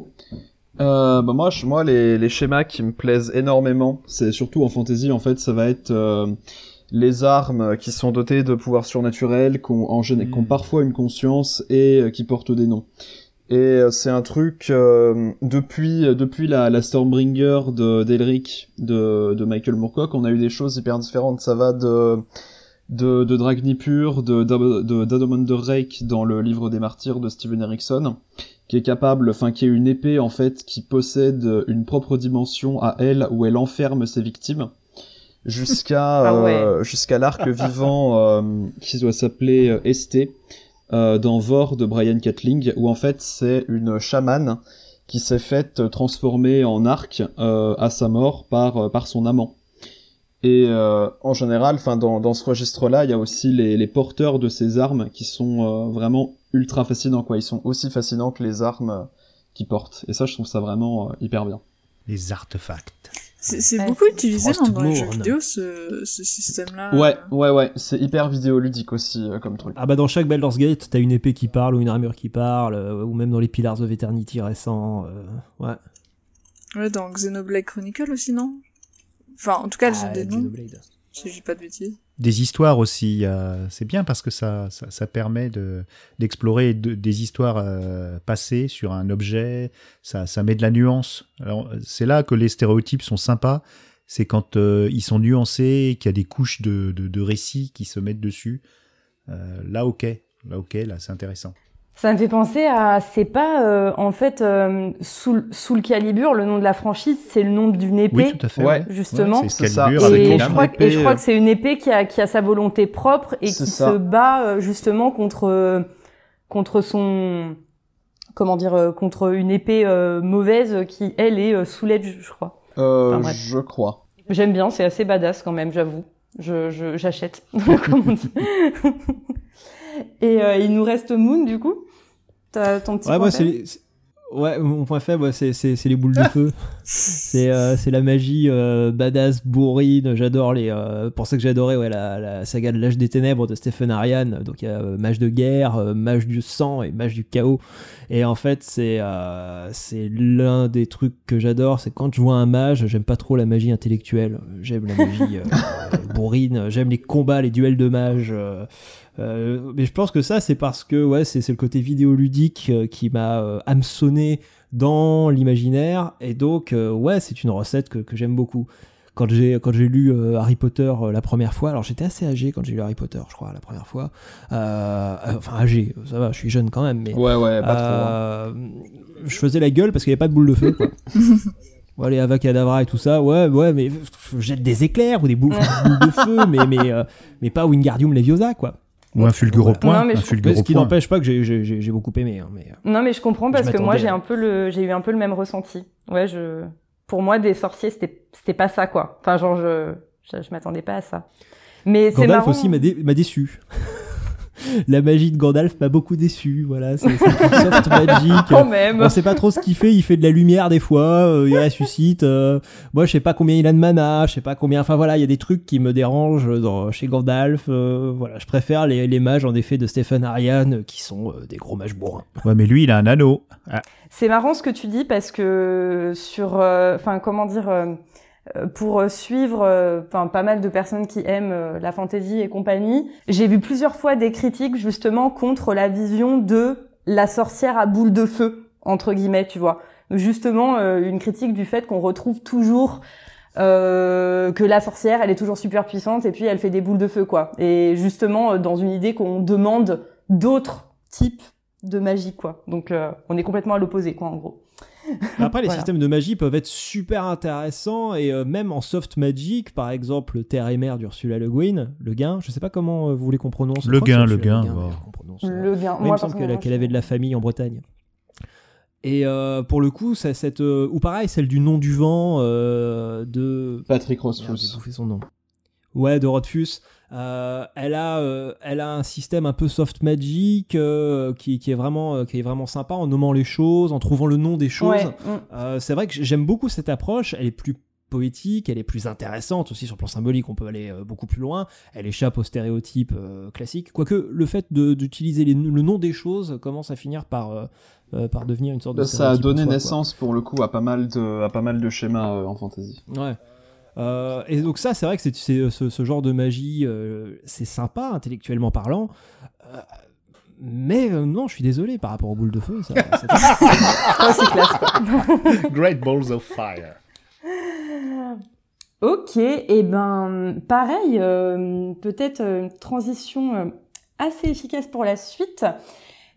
Euh, bah moi, je, moi les, les, schémas qui me plaisent énormément, c'est surtout en fantasy en fait, ça va être euh, les armes qui sont dotées de pouvoirs surnaturels, qui ont, en, qui ont hmm. parfois une conscience et euh, qui portent des noms. Et euh, c'est un truc euh, depuis depuis la, la Stormbringer de d'Elric de, de Michael Moorcock, on a eu des choses hyper différentes. Ça va de de, de Dragnipur, de, de, d'Adomond Rake dans le livre des martyrs de Steven Erickson, qui est capable, enfin qui est une épée en fait qui possède une propre dimension à elle où elle enferme ses victimes, jusqu'à ah euh, jusqu'à l'arc vivant euh, qui doit s'appeler euh, Esté dans Vor de Brian Catling, où en fait c'est une chamane qui s'est faite transformer en arc à sa mort par par son amant. Et euh, en général, enfin dans, dans ce registre-là, il y a aussi les, les, porteurs de ces armes qui sont euh, vraiment ultra fascinants. Quoi, ils sont aussi fascinants que les armes euh, qu'ils portent. Et ça, je trouve ça vraiment hyper bien. Les artefacts. C'est beaucoup utilisé dans, les jeux vidéo ce, ce système-là. Ouais, ouais, ouais. C'est hyper vidéoludique aussi comme truc. Ah bah dans chaque Baldur's Gate, t'as une épée qui parle ou une armure qui parle, ou même dans les Pillars of Eternity récents. ouais. Ouais, dans Xenoblade Chronicle aussi, non? Enfin, en tout cas, elles ah, ont des noms. Si je dis pas de bêtises. Des histoires aussi, c'est bien parce que ça, ça, permet de, d'explorer des histoires euh, passées sur un objet, ça, ça met de la nuance. C'est là que les stéréotypes sont sympas, c'est quand euh, ils sont nuancés, qu'il y a des couches de, de, de récits qui se mettent dessus. Euh, là, ok, là, ok, là, c'est intéressant. Ça me fait penser à, c'est pas euh, en fait euh, sous, sous le calibre, le nom de la franchise, c'est le nom d'une épée, oui, tout à fait, ouais. justement. c'est ça. Et, je crois, et, je crois, que c'est une épée qui a, qui a sa volonté propre et qui se bat euh, justement contre contre son comment dire contre une épée mauvaise qui elle est sous l'edge, je crois. Euh, je crois. J'aime bien, c'est assez badass quand même, j'avoue. Je j'achète, comme on dit. et il nous reste Moon du coup ton petit ouais, c'est Ouais, mon point faible, c'est, c'est, les boules de feu. c'est, euh, c'est la magie euh, badass, bourrine. J'adore les. Euh, pour ça que j'adorais ouais, la, la saga de l'âge des ténèbres de Stephen Ariane. Donc il y a mage de guerre, mage du sang et mage du chaos. Et en fait, c'est, c'est l'un des trucs que j'adore. C'est quand je vois un mage, j'aime pas trop la magie intellectuelle. J'aime la magie bourrine. J'aime les combats, les duels de mages. Euh, mais je pense que ça, c'est parce que ouais, c'est le côté vidéoludique euh, qui m'a euh, hameçonné dans l'imaginaire. Et donc, ouais, c'est une recette que, que j'aime beaucoup. Quand j'ai quand j'ai lu Harry Potter la première fois, alors j'étais assez âgé quand j'ai lu Harry Potter, je crois, la première fois. enfin, âgé, ça va, je suis jeune quand même, mais. Ouais, ouais, pas trop. Hein. Je faisais la gueule parce qu'il n'y avait pas de boule de feu, quoi. ouais, les Avacadavra et tout ça, ouais, ouais, mais jette des éclairs ou des boules, de feu, mais, mais, mais pas Wingardium Leviosa, quoi. Ou un fulgure point. Non, ce qui n'empêche pas que j'ai beaucoup aimé. Hein, mais, euh, non, mais je comprends parce que moi j'ai un peu le, j'ai eu un peu le même ressenti. Ouais, je, pour moi des sorciers c'était, c'était pas ça quoi. Enfin genre je, je, m'attendais pas à ça. Mais c'est marrant. aussi m'a déçu. la magie de Gandalf m'a beaucoup déçu. Voilà, c'est soft magic. Quand même. On sait pas trop ce qu'il fait. Il fait de la lumière des fois. Euh, il ressuscite. Euh. moi, je sais pas combien il a de mana. Je sais pas combien. Enfin voilà, il y a des trucs qui me dérangent dans, chez Gandalf. Euh, voilà, je préfère les, les, mages en effet de Stephen Ariane qui sont des gros mages bourrins. Ouais, mais lui, il a un anneau. Ah. C'est marrant ce que tu dis parce que sur, enfin comment dire euh, pour suivre euh, enfin pas mal de personnes qui aiment euh, la fantasy et compagnie. J'ai vu plusieurs fois des critiques justement contre la vision de la sorcière à boule de feu entre guillemets, tu vois. Justement une critique du fait qu'on retrouve toujours euh, que la sorcière, elle est toujours super puissante et puis elle fait des boules de feu quoi. Et justement dans une idée qu'on demande d'autres types de magie quoi. Donc on est complètement à l'opposé quoi en gros. Après, les systèmes de magie peuvent être super intéressants et euh, même en soft magic, par exemple Terre et Mer d'Ursula Le Guin, Le Gain, je sais pas comment euh, vous voulez qu'on prononce. Le Gain, Le Gain. Le Gain. il me semble qu'elle avait de la famille en Bretagne. Et euh, pour le coup, ça, cette ou pareil, celle du nom du vent de Patrick Rothfuss. J'ai son nom. Ouais, de Rothfuss. Euh, elle a, euh, elle a un système un peu soft magic euh, qui, qui, est vraiment, qui est vraiment sympa en nommant les choses, en trouvant le nom des choses. Mm. c'est vrai que j'aime beaucoup cette approche. Elle est plus poétique, elle est plus intéressante aussi sur le plan symbolique, on peut aller beaucoup plus loin, elle échappe aux stéréotypes classiques, quoique le fait d'utiliser le nom des choses commence à finir par, par devenir une sorte de... Ça a donné naissance pour le coup à pas mal de, à pas mal de schémas en fantasy. Ouais. Euh, et donc ça, c'est vrai que c'est, ce, ce, genre de magie, euh, c'est sympa intellectuellement parlant. Euh, mais non, je suis désolé par rapport aux boules de feu. Ça, c'est classe. Great balls of fire. Ok, et ben pareil, peut-être une transition assez efficace pour la suite.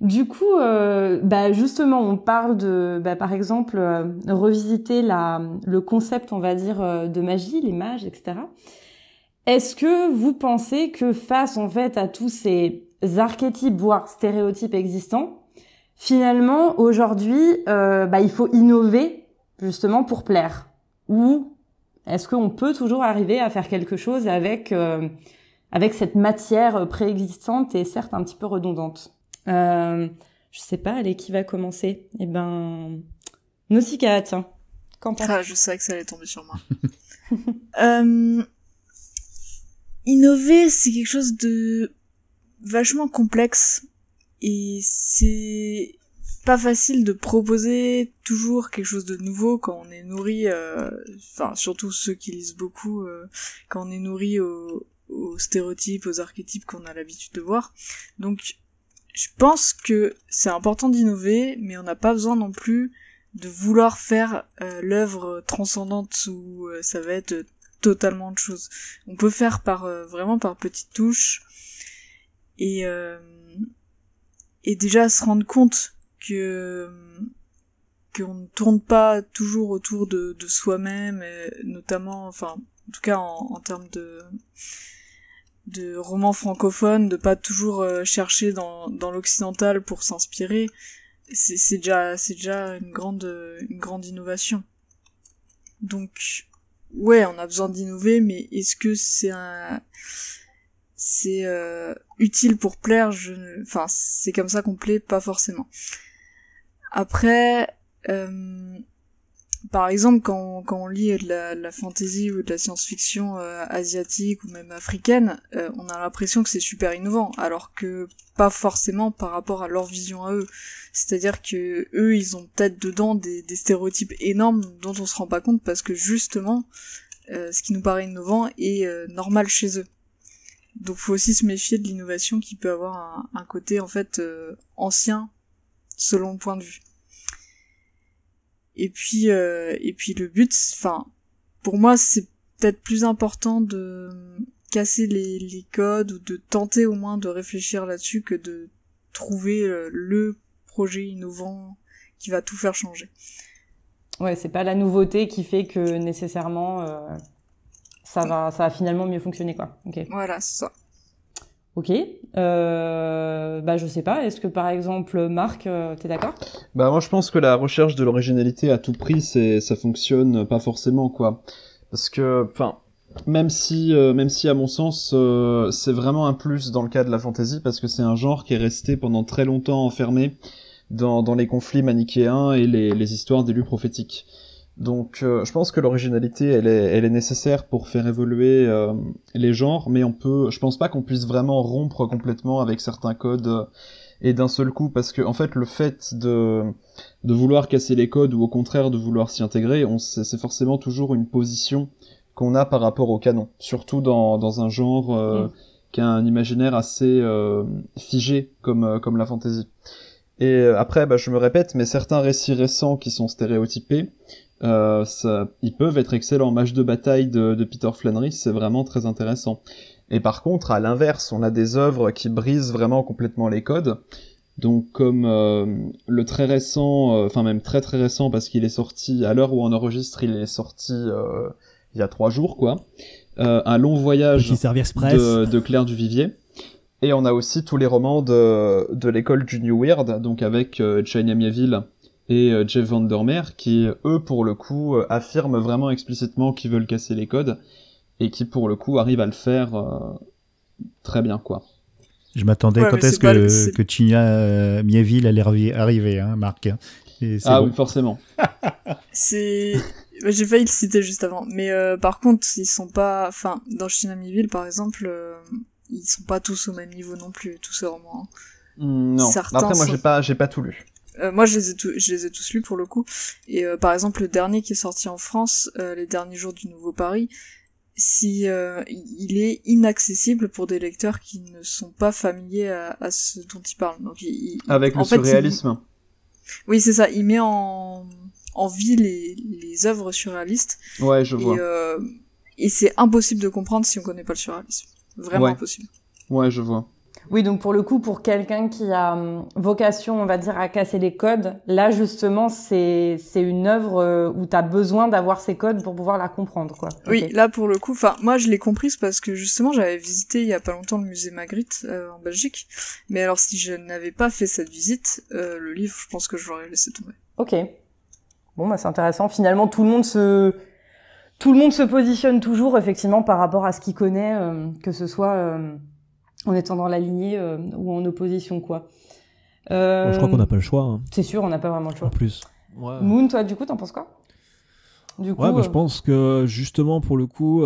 Du coup, euh, bah justement, on parle de, bah, par exemple, euh, revisiter la, le concept, on va dire, euh, de magie, les mages, etc. Est-ce que vous pensez que face, en fait, à tous ces archétypes, voire stéréotypes existants, finalement, aujourd'hui, bah, il faut innover, justement, pour plaire? Ou est-ce qu'on peut toujours arriver à faire quelque chose avec, avec cette matière préexistante et certes un petit peu redondante? Euh, je sais pas, allez, qui va commencer? Eh ben, Nausicaa, tiens. Qu'en ah, je savais que ça allait tomber sur moi. euh, innover, c'est quelque chose de vachement complexe et c'est pas facile de proposer toujours quelque chose de nouveau quand on est nourri, euh, enfin surtout ceux qui lisent beaucoup, euh, quand on est nourri aux, aux stéréotypes, aux archétypes qu'on a l'habitude de voir. Donc je pense que c'est important d'innover, mais on n'a pas besoin non plus de vouloir faire euh, l'œuvre transcendante où euh, ça va être totalement de choses. On peut faire par euh, vraiment par petites touches et et déjà se rendre compte que qu'on ne tourne pas toujours autour de, de soi-même, notamment, enfin, en tout cas en termes de de romans francophones, de pas toujours euh, chercher dans, dans l'occidental pour s'inspirer, c'est déjà déjà une grande une grande innovation. Donc ouais, on a besoin d'innover, mais est-ce que c'est un c'est euh, utile pour plaire? Je enfin c'est comme ça qu'on plaît, pas forcément. Après euh, par exemple, quand, quand on lit de la, la fantasy ou de la science-fiction euh, asiatique ou même africaine, euh, on a l'impression que c'est super innovant, alors que pas forcément par rapport à leur vision à eux. C'est-à-dire que eux, ils ont peut-être dedans des, des, stéréotypes énormes dont on se rend pas compte parce que justement, euh, ce qui nous paraît innovant est normal chez eux. Donc, faut aussi se méfier de l'innovation qui peut avoir un, un côté en fait ancien selon le point de vue. Et puis, euh, et puis le but, enfin, pour moi, c'est peut-être plus important de casser les, les codes ou de tenter au moins de réfléchir là-dessus que de trouver euh, le projet innovant qui va tout faire changer. Ouais, c'est pas la nouveauté qui fait que nécessairement euh, ça va ça va finalement mieux fonctionner quoi. Ok. Voilà, c'est ça. Ok. Euh, bah je sais pas. Est-ce que par exemple Marc, euh, t'es d'accord? Bah moi je pense que la recherche de l'originalité à tout prix, c'est ça fonctionne pas forcément quoi. Parce que, enfin, même si, euh, même si à mon sens, euh, c'est vraiment un plus dans le cas de la fantasy parce que c'est un genre qui est resté pendant très longtemps enfermé dans, dans les conflits manichéens et les, les histoires d'élus prophétiques. Donc, euh, je pense que l'originalité, elle est, elle est nécessaire pour faire évoluer les genres, mais on peut, je pense pas qu'on puisse vraiment rompre complètement avec certains codes et d'un seul coup, parce que en fait, le fait de de vouloir casser les codes ou au contraire de vouloir s'y intégrer, on c'est forcément toujours une position qu'on a par rapport au canon, surtout dans, dans un genre euh, mm. qui a un imaginaire assez euh, figé comme, euh, comme la fantasy. Et après, bah, je me répète, mais certains récits récents qui sont stéréotypés, ça, ils peuvent être excellents. Match de bataille de, de Peter Flannery, c'est vraiment très intéressant. Et par contre, à l'inverse, on a des œuvres qui brisent vraiment complètement les codes. Donc comme le très récent, enfin même très très récent parce qu'il est sorti à l'heure où on enregistre, il est sorti il y a trois jours, quoi. Euh, un long voyage de, de, Claire Duvivier. Et on a aussi tous les romans de, de l'école du New Weird, donc avec euh, China Mieville et euh, Jeff Vandermeer, qui, eux, pour le coup, euh, affirment vraiment explicitement qu'ils veulent casser les codes, et qui, pour le coup, arrivent à le faire euh, très bien, quoi. Je m'attendais quand est-ce que, que China Mieville allait arriver, hein, Marc Ah oui, forcément. c'est j'ai failli le citer juste avant. Mais euh, par contre, ils sont pas... Enfin, dans Shinamiville, par exemple, euh, ils sont pas tous au même niveau non plus, tous ces romans. Hein. Hmm, non. Après, moi, j'ai pas, j'ai pas tout lu. Euh, moi, je les, ai je les ai tous lus pour le coup. Et euh, par exemple, le dernier qui est sorti en France, euh, les derniers jours du Nouveau Paris, si il est inaccessible pour des lecteurs qui ne sont pas familiers à, à ce dont il parle. Donc, il, Avec le surréalisme. Oui, c'est ça. Il met en en vie les, les œuvres surréalistes. Ouais, je vois. Et, euh, et c'est impossible de comprendre si on connaît pas le surréalisme. Vraiment impossible. Ouais, je vois. Oui, donc pour le coup, pour quelqu'un qui a hum, vocation, on va dire, à casser les codes, là justement, c'est c'est une œuvre euh, où tu as besoin d'avoir ces codes pour pouvoir la comprendre, quoi. Oui, là pour le coup, enfin moi je l'ai comprise parce que justement j'avais visité il y a pas longtemps le musée Magritte euh, en Belgique, mais alors si je n'avais pas fait cette visite, euh, le livre, je pense que je l'aurais laissé tomber. Ok. Bon, bah, c'est intéressant. Finalement, tout le monde se tout le monde se positionne toujours effectivement par rapport à ce qu'il connaît, euh, que ce soit euh, en étant dans la lignée euh, ou en opposition, quoi. je crois qu'on n'a pas le choix. Hein. C'est sûr, on n'a pas vraiment le choix. En plus. Moon, toi, du coup, t'en penses quoi? Du coup, ouais, bah, je pense que justement pour le coup,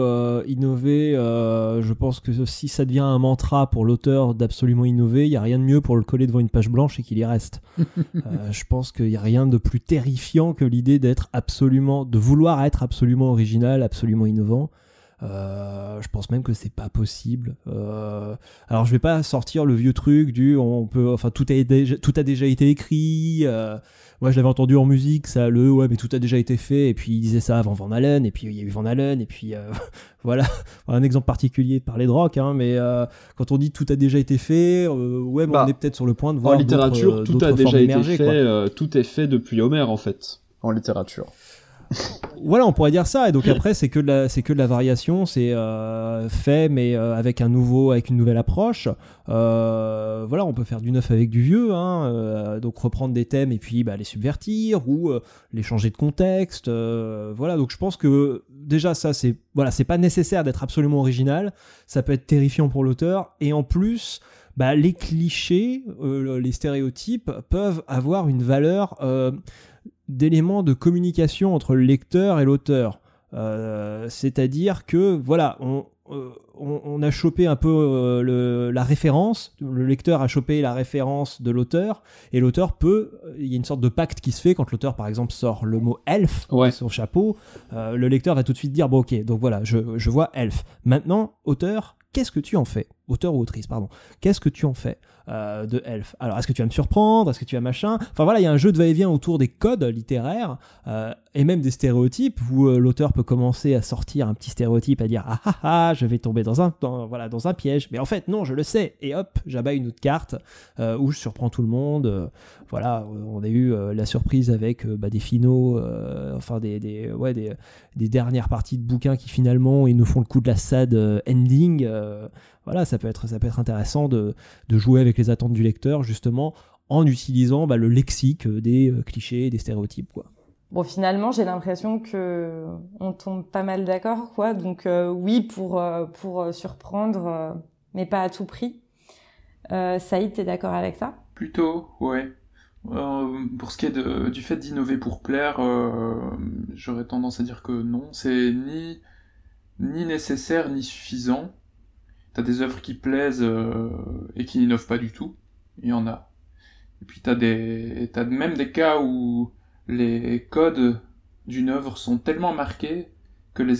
innover, je pense que si ça devient un mantra pour l'auteur d'absolument innover, il y a rien de mieux pour le coller devant une page blanche et qu'il y reste. je pense qu'il y a rien de plus terrifiant que l'idée d'être absolument, de vouloir être absolument original, absolument innovant. Euh, je pense même que c'est pas possible. Euh, alors je vais pas sortir le vieux truc du on peut, enfin tout a déjà, tout a déjà été écrit. Euh, moi je l'avais entendu en musique, ça le ouais mais tout a déjà été fait. Et puis il disait ça avant Van Halen et puis il y a eu Van Halen et puis voilà un exemple particulier de parler de rock. Hein, mais quand on dit tout a déjà été fait, ouais bah, on est peut-être sur le point de voir en littérature tout a déjà été fait. tout est fait depuis Homer en fait en littérature voilà, on pourrait dire ça. Et donc après, c'est que de la, c'est que de la variation, c'est euh, fait, mais euh, avec un nouveau, avec une nouvelle approche. Euh, voilà, on peut faire du neuf avec du vieux, hein, donc reprendre des thèmes et puis bah, les subvertir ou les changer de contexte. voilà, donc je pense que déjà ça, c'est voilà, c'est pas nécessaire d'être absolument original. Ça peut être terrifiant pour l'auteur et en plus. Bah, les clichés, les stéréotypes peuvent avoir une valeur d'éléments de communication entre le lecteur et l'auteur. Euh, c'est-à-dire que, voilà, on, euh, on, a chopé un peu euh, la référence, le lecteur a chopé la référence de l'auteur, et l'auteur peut, il y a une sorte de pacte qui se fait quand l'auteur, par exemple, sort le mot elf ouais. son chapeau, le lecteur va tout de suite dire, bon ok, donc voilà, je, je vois elf. Maintenant, auteur, qu'est-ce que tu en fais? Auteur ou autrice, pardon. Qu'est-ce que tu en fais euh, de Elf? Alors, est-ce que tu vas me surprendre? Est-ce que tu vas machin? Enfin voilà, il y a un jeu de va-et-vient autour des codes littéraires euh, et même des stéréotypes où euh, l'auteur peut commencer à sortir un petit stéréotype, à dire ah ah ah, je vais tomber dans un voilà dans un piège. Mais en fait non, je le sais. Et hop, j'abats une autre carte où je surprends tout le monde. voilà, on a eu la surprise avec bah, des finaux, enfin des, des ouais des, des, dernières parties de bouquins qui finalement ils nous font le coup de la sad ending voilà, ça peut être, ça peut être intéressant de, jouer avec les attentes du lecteur, justement, en utilisant bah, le lexique des euh, clichés, des stéréotypes. Quoi. bon, finalement, j'ai l'impression que on tombe pas mal d'accord, quoi. Donc oui, pour pour surprendre, mais pas à tout prix. Saïd, t'es d'accord avec ça? Plutôt, ouais. pour ce qui est du fait d'innover pour plaire, j'aurais tendance à dire que non, c'est ni ni nécessaire ni suffisant. T'as des œuvres qui plaisent euh, et qui n'innovent pas du tout. Il y en a. Et puis t'as des, t'as même des cas où les codes d'une œuvre sont tellement marqués que les,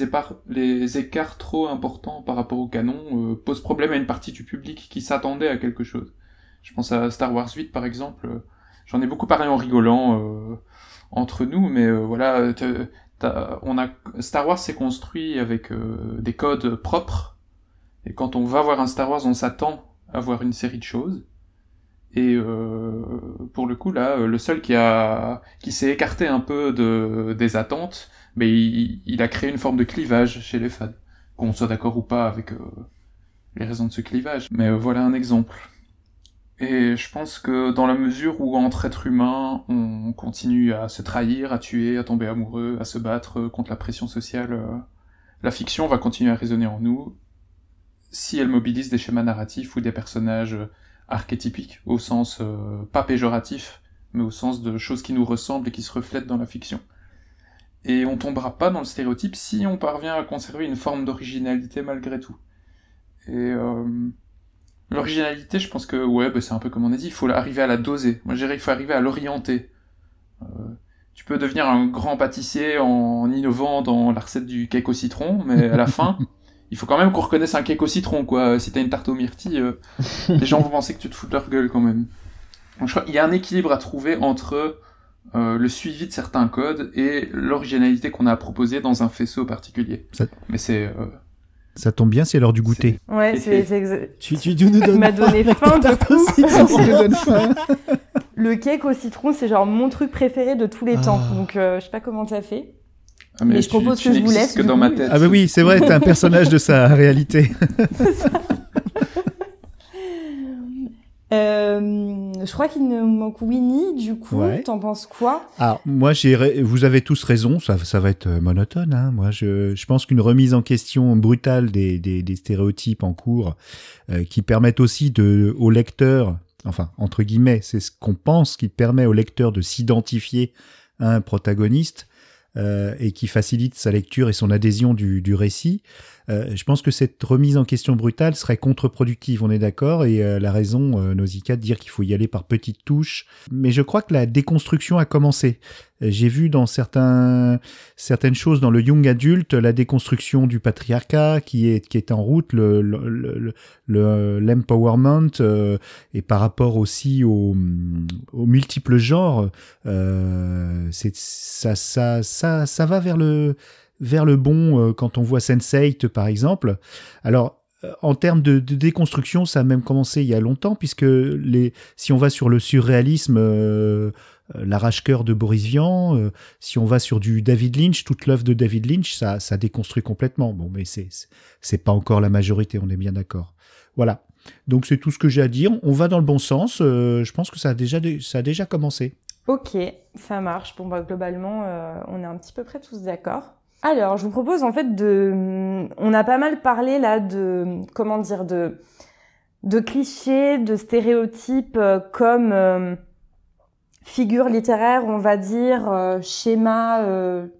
les écarts trop importants par rapport au canon euh, posent problème à une partie du public qui s'attendait à quelque chose. Je pense à Star Wars 8 par exemple. J'en ai beaucoup parlé en rigolant euh, entre nous, mais voilà, on a Star Wars s'est construit avec des codes propres et quand on va voir un Star Wars on s'attend à voir une série de choses. Et euh, pour le coup là le seul qui a qui s'est écarté un peu de des attentes mais il, a créé une forme de clivage chez les fans. Qu'on soit d'accord ou pas avec euh, les raisons de ce clivage. Mais voilà un exemple. Et je pense que dans la mesure où entre êtres humains, on continue à se trahir, à tuer, à tomber amoureux, à se battre contre la pression sociale, euh, la fiction va continuer à résonner en nous si elle mobilise des schémas narratifs ou des personnages archétypiques, au sens euh, pas péjoratif, mais au sens de choses qui nous ressemblent et qui se reflètent dans la fiction. Et on tombera pas dans le stéréotype si on parvient à conserver une forme d'originalité malgré tout. Et euh, L'originalité, je pense que ouais, bah, c'est un peu comme on a dit, il faut arriver à la doser. Moi, je dirais qu'il faut arriver à l'orienter. Euh, tu peux devenir un grand pâtissier en innovant dans la recette du cake au citron, mais à la fin, il faut quand même qu'on reconnaisse un cake au citron, quoi. Si t'as une tarte aux myrtilles, euh, les gens vont penser que tu te fous de leur gueule quand même. Donc, je crois qu'il y a un équilibre à trouver entre euh, le suivi de certains codes et l'originalité qu'on a à proposer dans un faisceau particulier. Mais c'est euh, ça tombe bien, c'est l'heure du goûter. Ouais, c'est exact. Tu, tu, nous donnes m'a donné faim de coup. Le cake au citron, c'est genre mon truc préféré de tous les temps. Ah. Donc, euh, je sais pas comment t'as fait. Ah, mais, je propose que je vous laisse. Que dans ma tête. Ah bah oui, c'est vrai, t'es un personnage de sa réalité. Euh, je crois qu'il nous manque Winnie, du coup, t'en penses quoi? Alors, moi, j'ai, vous avez tous raison, ça, ça va être euh, monotone. Hein. Moi, je, je pense qu'une remise en question brutale des, des, des stéréotypes en cours, euh, qui permettent aussi de, au lecteur, enfin, entre guillemets, c'est ce qu'on pense qui permet au lecteur de s'identifier à un protagoniste, euh, et qui facilite sa lecture et son adhésion du, du récit. Euh, je pense que cette remise en question brutale serait contre-productive, on est d'accord, et euh, la raison, euh, Nausicaa, de dire qu'il faut y aller par petites touches. Mais je crois que la déconstruction a commencé. J'ai vu dans certains, certaines choses dans le young adulte la déconstruction du patriarcat qui est, qui est en route, le, l'empowerment le, et par rapport aussi aux, aux multiples genres, c'est ça, ça, ça, ça va vers le vers le bon euh, quand on voit Sense8 par exemple. Alors euh, en termes de, déconstruction, ça a même commencé il y a longtemps, puisque les, si on va sur le surréalisme, euh, l'arrache-cœur de Boris Vian, si on va sur du David Lynch, toute l'œuvre de David Lynch, ça, ça déconstruit complètement. Bon, mais c'est, pas encore la majorité, on est bien d'accord. Voilà. Donc c'est tout ce que j'ai à dire. On va dans le bon sens. je pense que ça a déjà, ça a déjà commencé. Ok, ça marche. Bon, bah, globalement, on est un petit peu près tous d'accord. Alors, je vous propose en fait de. On a pas mal parlé là de. Comment dire De, clichés, de stéréotypes euh, comme euh, figure littéraire, on va dire, euh, schéma,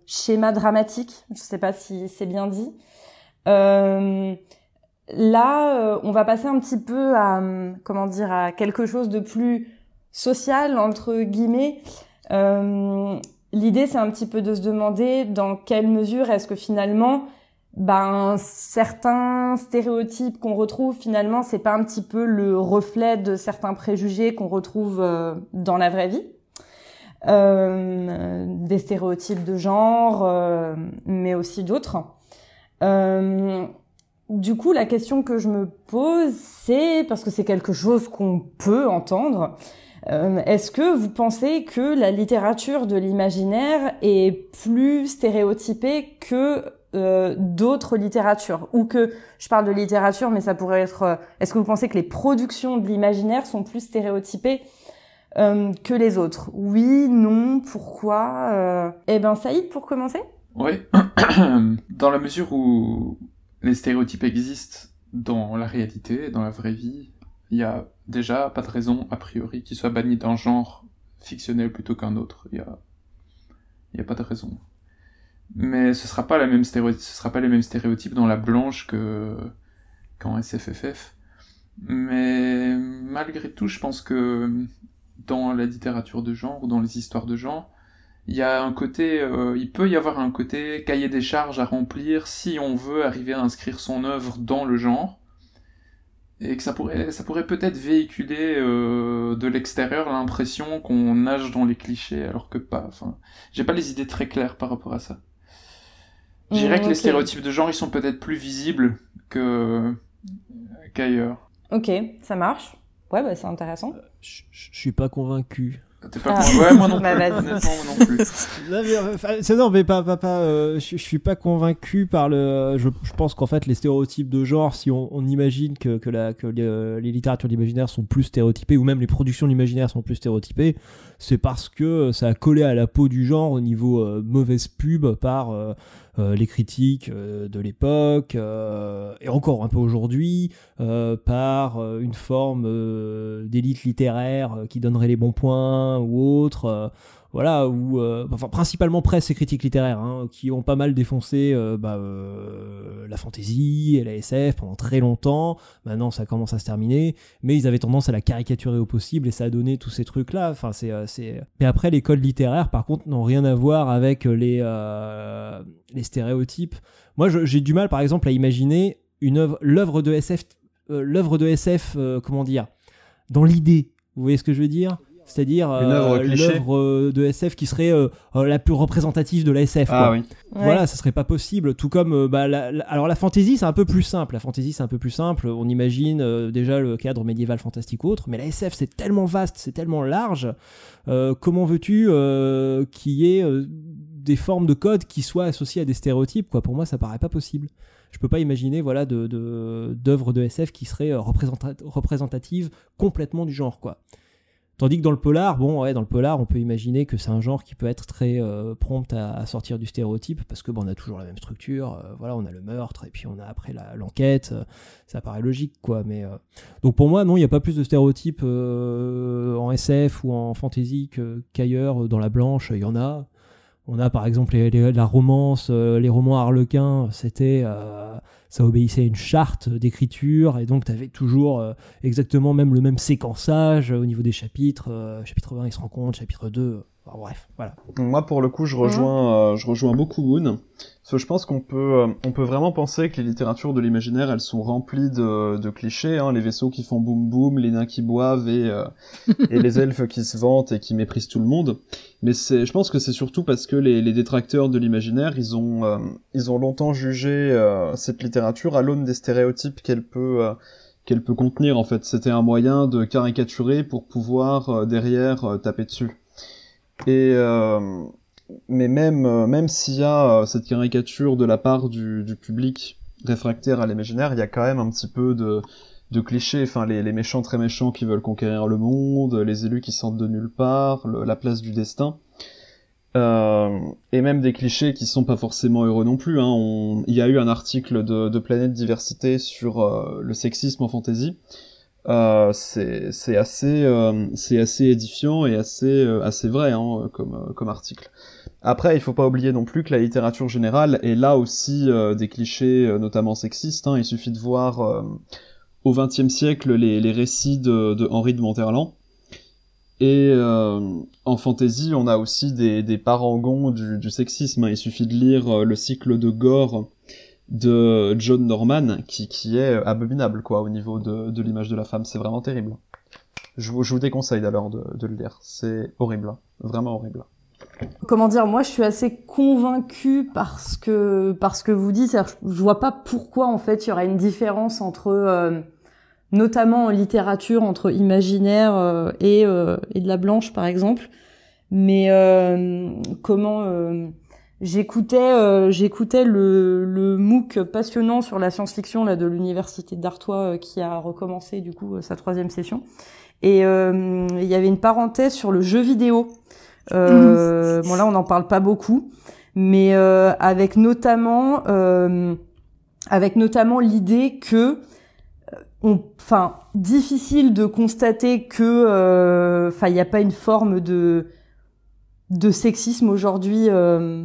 schéma dramatique. Je sais pas si c'est bien dit. là, on va passer un petit peu à. Comment dire À quelque chose de plus social, entre guillemets. L'idée, c'est un petit peu de se demander dans quelle mesure est-ce que finalement, ben, certains stéréotypes qu'on retrouve, finalement, c'est pas un petit peu le reflet de certains préjugés qu'on retrouve euh, dans la vraie vie. Euh, des stéréotypes de genre, euh, mais aussi d'autres. du coup, la question que je me pose, c'est, parce que c'est quelque chose qu'on peut entendre, euh, est-ce que vous pensez que la littérature de l'imaginaire est plus stéréotypée que euh, d'autres littératures? Ou que je parle de littérature mais ça pourrait être euh, est-ce que vous pensez que les productions de l'imaginaire sont plus stéréotypées que les autres? Oui, non, pourquoi Eh ben, Saïd, pour commencer. Oui, dans la mesure où les stéréotypes existent dans la réalité, dans la vraie vie, il y a déjà pas de raison, a priori, qu'ils soient bannis d'un genre fictionnel plutôt qu'un autre. Il y a, pas de raison. Mais ce sera pas sera pas les mêmes stéréotypes dans la blanche que qu'en SFFF. Mais malgré tout, je pense que dans la littérature de genre ou dans les histoires de genre, il euh, il peut y avoir un côté cahier des charges à remplir si on veut arriver à inscrire son œuvre dans le genre et que ça pourrait, ça pourrait peut-être véhiculer euh, de l'extérieur l'impression qu'on nage dans les clichés alors que pas. Enfin, j'ai pas les idées très claires par rapport à ça. Je dirais que les stéréotypes de genre ils sont peut-être plus visibles que qu'ailleurs. Ok, ça marche. Ouais, bah c'est intéressant. Je suis pas convaincu. T'es pas ah. Ouais, moi non plus. Bah, honnêtement, moi non plus. c'est non, mais pas, pas, pas euh, je, suis pas convaincu par le. Je, je pense qu'en fait, les stéréotypes de genre, si on, on imagine que, que, la, que les, les littératures d'imaginaire sont plus stéréotypées, ou même les productions d'imaginaire sont plus stéréotypées, c'est parce que ça a collé à la peau du genre au niveau euh, mauvaise pub par euh, euh, les critiques de l'époque, et encore un peu aujourd'hui, par une forme d'élite littéraire qui donnerait les bons points ou autre voilà, ou euh, enfin principalement presse et critiques littéraires, hein, qui ont pas mal défoncé euh, bah, euh, la fantasy et la SF pendant très longtemps. Maintenant, ça commence à se terminer, mais ils avaient tendance à la caricaturer au possible et ça a donné tous ces trucs-là. Enfin, c'est, c'est... Mais après, les codes littéraires, par contre, n'ont rien à voir avec les, les stéréotypes. Moi, j'ai du mal, par exemple, à imaginer une œuvre, l'œuvre de SF, l'œuvre de SF, comment dire, dans l'idée. Vous voyez ce que je veux dire? C'est-à-dire euh, l'œuvre euh, de SF qui serait euh, la plus représentative de la SF. Ah, oui. Voilà, ça serait pas possible. Tout comme, bah, alors la fantasy, c'est un peu plus simple. La fantasy, c'est un peu plus simple. On imagine déjà le cadre médiéval fantastique ou autre, mais la SF, c'est tellement vaste, c'est tellement large. comment veux-tu qu'il y ait des formes de code qui soient associées à des stéréotypes quoi? Pour moi, ça paraît pas possible je peux pas imaginer voilà de d'œuvres de, SF qui seraient représentatives complètement du genre quoi. Tandis que dans le polar, bon, ouais, dans le polar, on peut imaginer que c'est un genre qui peut être très euh, prompt à, sortir du stéréotype parce que bon, on a toujours la même structure. Euh, voilà, on a le meurtre et puis on a après l'enquête. Euh, ça paraît logique, quoi. Mais donc pour moi, non, il n'y a pas plus de stéréotypes en SF ou en fantasy qu'ailleurs. dans la blanche, il y en a. On a par exemple la romance, les romans harlequins. C'était ça obéissait à une charte d'écriture, et donc tu avais toujours euh, exactement même le même séquençage euh, au niveau des chapitres. Euh, chapitre 1, il se rend compte, chapitre 2, bref, voilà. Moi, pour le coup, je rejoins, je rejoins beaucoup Moon. Parce que je pense qu'on peut, on peut vraiment penser que les littératures de l'imaginaire, elles sont remplies de, de clichés, hein, les vaisseaux qui font boum boum, les nains qui boivent et, et les elfes qui se vantent et qui méprisent tout le monde. Mais c'est, je pense que c'est surtout parce que les, les détracteurs de l'imaginaire, ils ont, ils ont longtemps jugé cette littérature à l'aune des stéréotypes qu'elle peut qu'elle peut contenir en fait. C'était un moyen de caricaturer pour pouvoir derrière taper dessus. Et euh, mais même euh, même s'il y a euh, cette caricature de la part du, public réfractaire à l'imaginaire, il y a quand même un petit peu de clichés, enfin les, les, méchants très méchants qui veulent conquérir le monde, les élus qui sortent de nulle part, la place du destin, euh, et même des clichés qui sont pas forcément heureux non plus. Hein. Il y a eu un article de, de Planète Diversité sur le sexisme en fantasy, euh, c'est assez euh, c'est assez édifiant et assez euh, vrai hein, comme article. Après, il faut pas oublier non plus que la littérature générale est là aussi des clichés, notamment sexistes. Hein. Il suffit de voir au XXe siècle les, récits de, de Henri de Monterland. Et en fantasy, on a aussi des, parangons du, du sexisme. Hein. Il suffit de lire le cycle de Gore de John Norman qui, qui est abominable quoi au niveau de, de l'image de la femme. C'est vraiment terrible. Je vous, je vous déconseille d'ailleurs de, de, le lire. C'est horrible, vraiment horrible. Comment dire Moi, je suis assez convaincue parce que parce que vous dites. Je vois pas pourquoi en fait il y aurait une différence entre euh, notamment en littérature entre imaginaire euh, et, euh, et de la blanche par exemple. Mais comment J'écoutais, euh, j'écoutais le, le MOOC passionnant sur la science-fiction là de l'université d'Artois euh, qui a recommencé du coup sa troisième session. Et il y avait une parenthèse sur le jeu vidéo. Euh, Bon là, on n'en parle pas beaucoup, mais avec notamment, avec notamment l'idée que enfin, difficile de constater que, euh, enfin, il n'y a pas une forme de de sexisme aujourd'hui euh,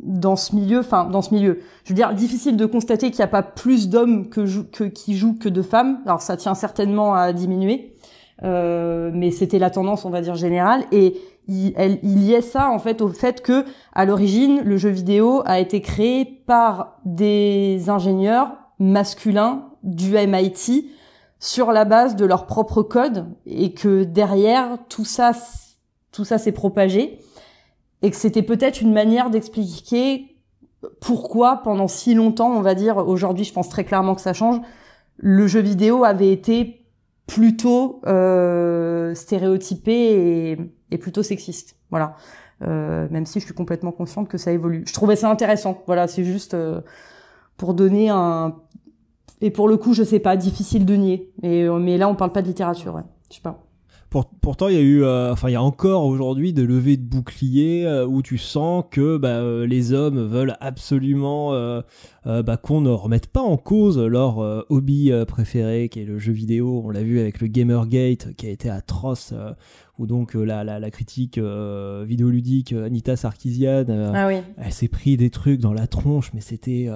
dans ce milieu, enfin dans ce milieu. Je veux dire, difficile de constater qu'il n'y a pas plus d'hommes que, qui jouent que de femmes. Alors ça tient certainement à diminuer, euh, mais c'était la tendance, on va dire générale. Et il, y ça en fait au fait que à l'origine, le jeu vidéo a été créé par des ingénieurs masculins du MIT sur la base de leur propre code et que derrière tout ça tout ça s'est propagé et que c'était peut-être une manière d'expliquer pourquoi pendant si longtemps, on va dire aujourd'hui, je pense très clairement que ça change, le jeu vidéo avait été plutôt euh, stéréotypé et, plutôt sexiste. Voilà. Euh, même si je suis complètement consciente que ça évolue. Je trouvais ça intéressant. Voilà, c'est juste euh, pour donner un et pour le coup, je sais pas, difficile de nier. Mais, mais là, on parle pas de littérature, ouais. Je sais pas. Pourtant, il y a eu, euh, enfin, il y a encore aujourd'hui des levées de boucliers euh, où tu sens que bah, les hommes veulent absolument bah, qu'on ne remette pas en cause leur hobby préféré, qui est le jeu vidéo. On l'a vu avec le Gamergate, qui a été atroce, où donc la, la, la, critique vidéoludique Anita Sarkeesian, ah oui. elle s'est pris des trucs dans la tronche, mais c'était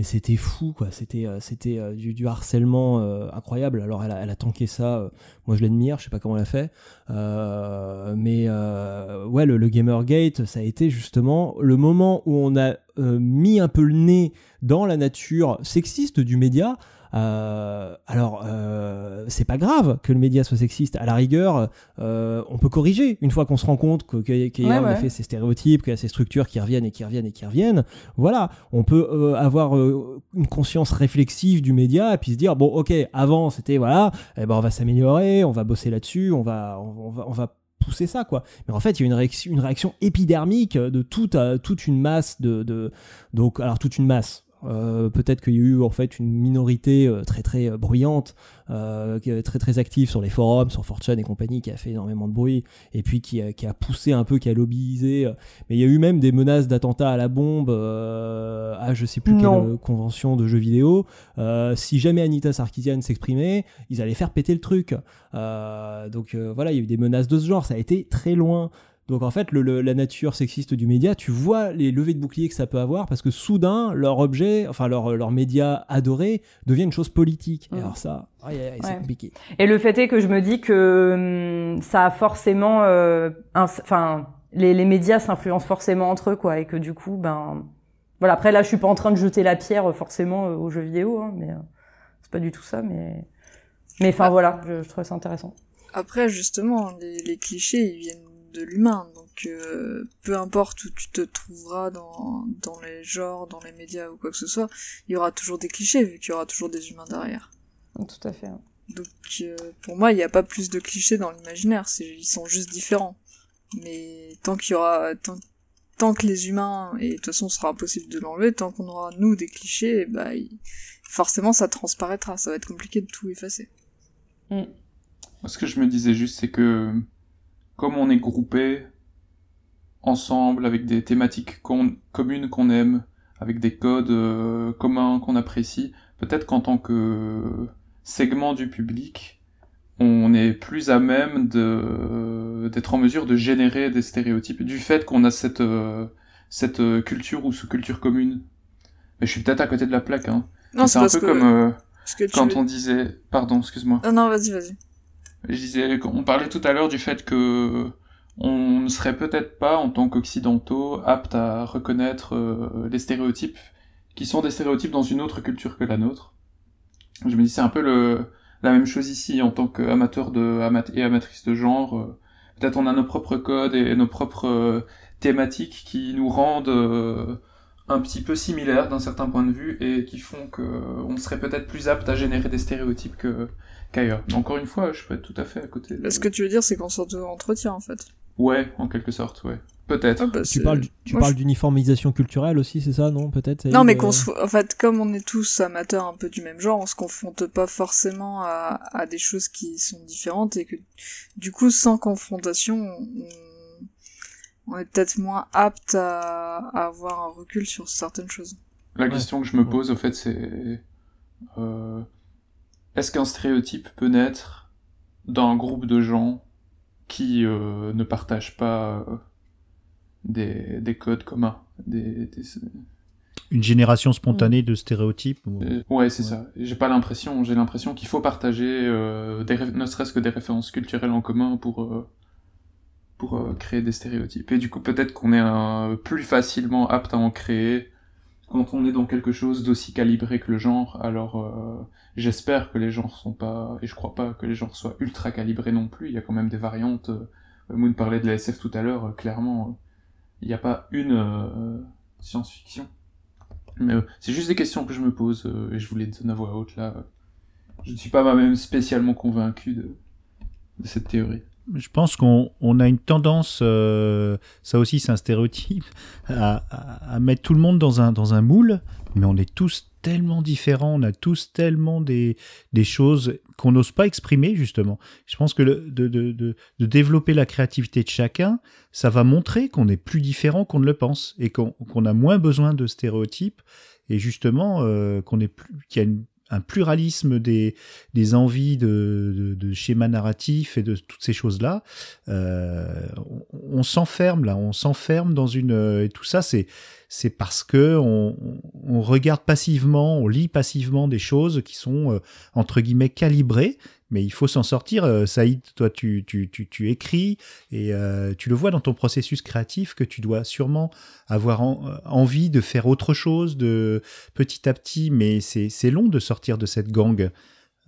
mais c'était fou quoi. C'était euh, euh, du, harcèlement euh, incroyable. Alors elle a, elle a tanké ça moi je l'admire je sais pas comment elle a fait. Mais ouais le, Gamergate ça a été justement le moment où on a mis un peu le nez dans la nature sexiste du média euh, alors, euh, c'est pas grave que le média soit sexiste. À la rigueur, euh, on peut corriger une fois qu'on se rend compte qu'il y a en effet ces stéréotypes, qu'il y a ces structures qui reviennent et qui reviennent et qui reviennent. Voilà, on peut euh, avoir euh, une conscience réflexive du média et puis se dire bon, ok, avant c'était voilà, eh ben on va s'améliorer, on va bosser là-dessus, on va, on, va, on va pousser ça quoi mais en fait il y a une réaction, une réaction épidermique de toute toute une masse de, de donc alors toute une masse euh, peut-être qu'il y a eu en fait une minorité euh, très très euh, bruyante, très très active sur les forums, sur Fortune et compagnie, qui a fait énormément de bruit, et puis qui a, qui a poussé un peu, qui a lobbyisé. Mais il y a eu même des menaces d'attentats à la bombe à je sais plus quelle convention de jeux vidéo. si jamais Anita Sarkeesian s'exprimait, ils allaient faire péter le truc. donc voilà, il y a eu des menaces de ce genre. Ça a été très loin. Donc en fait, le, la nature sexiste du média, tu vois les levées de boucliers que ça peut avoir parce que soudain, leur objet, enfin leur, leur média adoré devient une chose politique. Et mmh. alors ça, c'est compliqué. Et le fait est que je me dis que hum, ça a forcément, euh, enfin, les, les médias s'influencent forcément entre eux, quoi, et que du coup, ben, voilà. Après là, je suis pas en train de jeter la pierre euh, forcément euh, aux jeux vidéo, hein, mais c'est pas du tout ça, mais, mais enfin ah. voilà, je, je trouve ça intéressant. Après, justement, les, les clichés, ils viennent de l'humain. Donc euh, peu importe où tu te trouveras dans, dans les genres, dans les médias ou quoi que ce soit, il y aura toujours des clichés vu qu'il y aura toujours des humains derrière. Tout à fait. Donc euh, pour moi, il n'y a pas plus de clichés dans l'imaginaire, ils sont juste différents. Mais tant qu'il y aura tant, tant, que les humains et de toute façon ce sera impossible de l'enlever, tant qu'on aura nous des clichés, bah forcément ça transparaîtra, ça va être compliqué de tout effacer. Mm. Ce que je me disais juste, c'est que comme on est groupé ensemble avec des thématiques communes qu'on aime, avec des codes euh, communs qu'on apprécie, peut-être qu'en tant que segment du public, on est plus à même d'être en mesure de générer des stéréotypes du fait qu'on a cette euh, cette culture ou sous-culture commune. Mais je suis peut-être à côté de la plaque, hein. c'est un peu comme euh, quand on disait, pardon, excuse-moi. Non, non, vas-y, vas-y. Je disais, on parlait tout à l'heure du fait que on ne serait peut-être pas, en tant qu'occidentaux, aptes à reconnaître euh, les stéréotypes qui sont des stéréotypes dans une autre culture que la nôtre. Je me dis, c'est un peu la même chose ici, en tant qu'amateur de, et amatrice de genre. Euh, peut-être on a nos propres codes et nos propres euh, thématiques qui nous rendent un petit peu similaires d'un certain point de vue et qui font que on serait peut-être plus apte à générer des stéréotypes que qu'ailleurs. Encore une fois, je peux être tout à fait à côté. Ce que tu veux dire, c'est qu'on s'entretient en fait. Ouais, en quelque sorte, ouais. Peut-être. Ah bah, Tu parles, tu moi, parles d'uniformisation culturelle aussi, c'est ça, non Peut-être Non, mais euh, qu'on se... en fait, comme on est tous amateurs un peu du même genre, on se confronte pas forcément à, à des choses qui sont différentes et que, du coup, sans confrontation, on, on est peut-être moins apte à, à avoir un recul sur certaines choses. La Ouais. question que je me Ouais. pose, au fait, c'est euh, est-ce qu'un stéréotype peut naître d'un groupe de gens qui euh, ne partagent pas euh, des, des codes communs des, des- Une génération spontanée de stéréotypes. ou- euh, Ouais, c'est ça. J'ai pas l'impression, j'ai l'impression qu'il faut partager euh, des ré- ne serait-ce que des références culturelles en commun pour euh, pour euh, créer des stéréotypes. Et du coup, peut-être qu'on est un- plus facilement apte à en créer quand on est dans quelque chose d'aussi calibré que le genre. Alors, euh, j'espère que les genres sont pas, et je crois pas que les genres soient ultra calibrés non plus. Il y a quand même des variantes. euh, Moon parlait de la SF tout à l'heure. euh, clairement, euh, il n'y a pas une euh, science-fiction. Mais c'est juste des questions que je me pose et je voulais donner à voix haute là. Je ne suis pas moi-même spécialement convaincu de, de cette théorie. Je pense qu'on on a une tendance, euh, ça aussi c'est un stéréotype, à, mettre tout le monde dans un, moule, mais on est tous tellement différents, on a tous tellement des, choses qu'on n'ose pas exprimer justement. Je pense que de, développer la créativité de chacun, ça va montrer qu'on est plus différent qu'on ne le pense et qu'on qu'on a moins besoin de stéréotypes et justement euh, qu'on est plus, qu'il y a une- un pluralisme des, des envies de, de, de schémas narratifs et de toutes ces choses-là, euh, on, s'enferme là, on s'enferme dans une euh, et tout ça c'est c'est parce que on, on regarde passivement, on lit passivement des choses qui sont euh, entre guillemets calibrées, mais il faut s'en sortir. Euh, Saïd, toi tu tu tu, tu écris et euh, tu le vois dans ton processus créatif que tu dois sûrement avoir euh, envie de faire autre chose de petit à petit, mais c'est long de sortir de cette gang.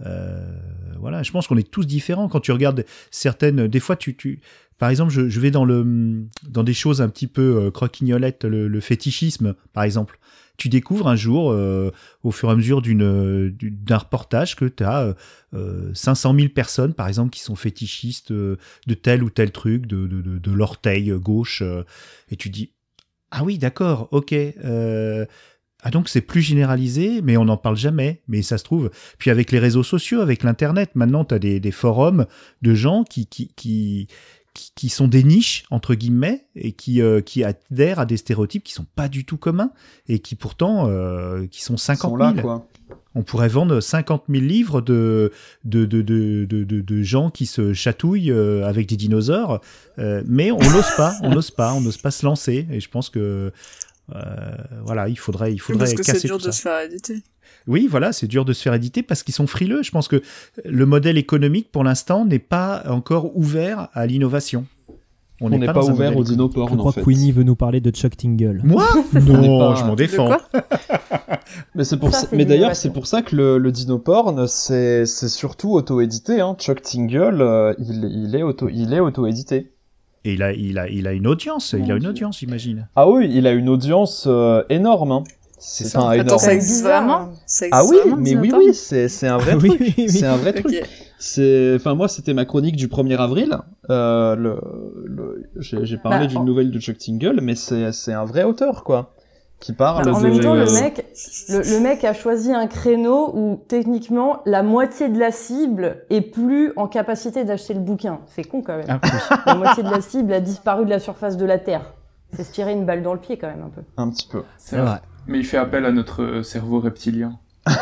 Euh, voilà, je pense qu'on est tous différents. Quand tu regardes certaines, des fois, tu, tu par exemple, je, je vais dans le, dans des choses un petit peu euh, croquignolettes, le, le fétichisme, par exemple. Tu découvres un jour, euh, au fur et à mesure du- d'un reportage, que tu as euh, 500 000 personnes, par exemple, qui sont fétichistes euh, de tel ou tel truc, de, l'orteil gauche, euh, et tu dis, ah oui, d'accord, ok. euh, ah donc c'est plus généralisé, mais on n'en parle jamais. Mais ça se trouve. Puis avec les réseaux sociaux, avec l'internet, maintenant tu as des, forums de gens qui qui qui sont des niches entre guillemets et qui euh, qui adhèrent à des stéréotypes qui sont pas du tout communs et qui pourtant euh, qui sont Ils 50 sont 000. là, quoi. On pourrait vendre 50 000 livres de, de, de, de, de, de- de gens qui se chatouillent euh, avec des dinosaures, mais on n'ose pas, on n'ose pas, on n'ose pas se lancer. Et je pense que voilà, il faudrait, il faudrait Parce que c'est casser dur tout de ça. se faire éditer. Oui, voilà, c'est dur de se faire éditer parce qu'ils sont frileux. Je pense que le modèle économique, pour l'instant, n'est pas encore ouvert à l'innovation. On n'est pas, un ouvert modèle au dinoporn, Je en crois fait. que Queenie veut nous parler de Chuck Tingle. Moi Non, pas- je m'en défends. Mais c'est pour Ça, ça, c'est mais d'ailleurs c'est pour ça que le, le dinoporn c'est c'est surtout auto-édité hein. Chuck Tingle euh, il il est auto il est auto-édité. Et il a, il a, il a une audience. Il a une audience, j'imagine. Ah oui, il a une audience euh, énorme hein. C'est ça. un Attends, énorme. ça existe vraiment Ça Ah existe oui, vraiment, mais oui oui, c'est c'est un vrai Oui, truc. oui, oui. C'est un vrai truc. C'est enfin moi c'était ma chronique du 1er avril. Euh, le, le j'ai j'ai parlé Bah, d'une nouvelle de Chuck Tingle mais c'est c'est un vrai auteur quoi qui parle en de même temps, le mec, le, le mec a choisi un créneau où techniquement la moitié de la cible est plus en capacité d'acheter le bouquin. C'est con quand même. Ah, oui. La moitié de la cible a disparu de la surface de la Terre. C'est se tirer une balle dans le pied quand même un peu. un petit peu. C'est vrai. Mais il fait appel à notre euh, cerveau reptilien.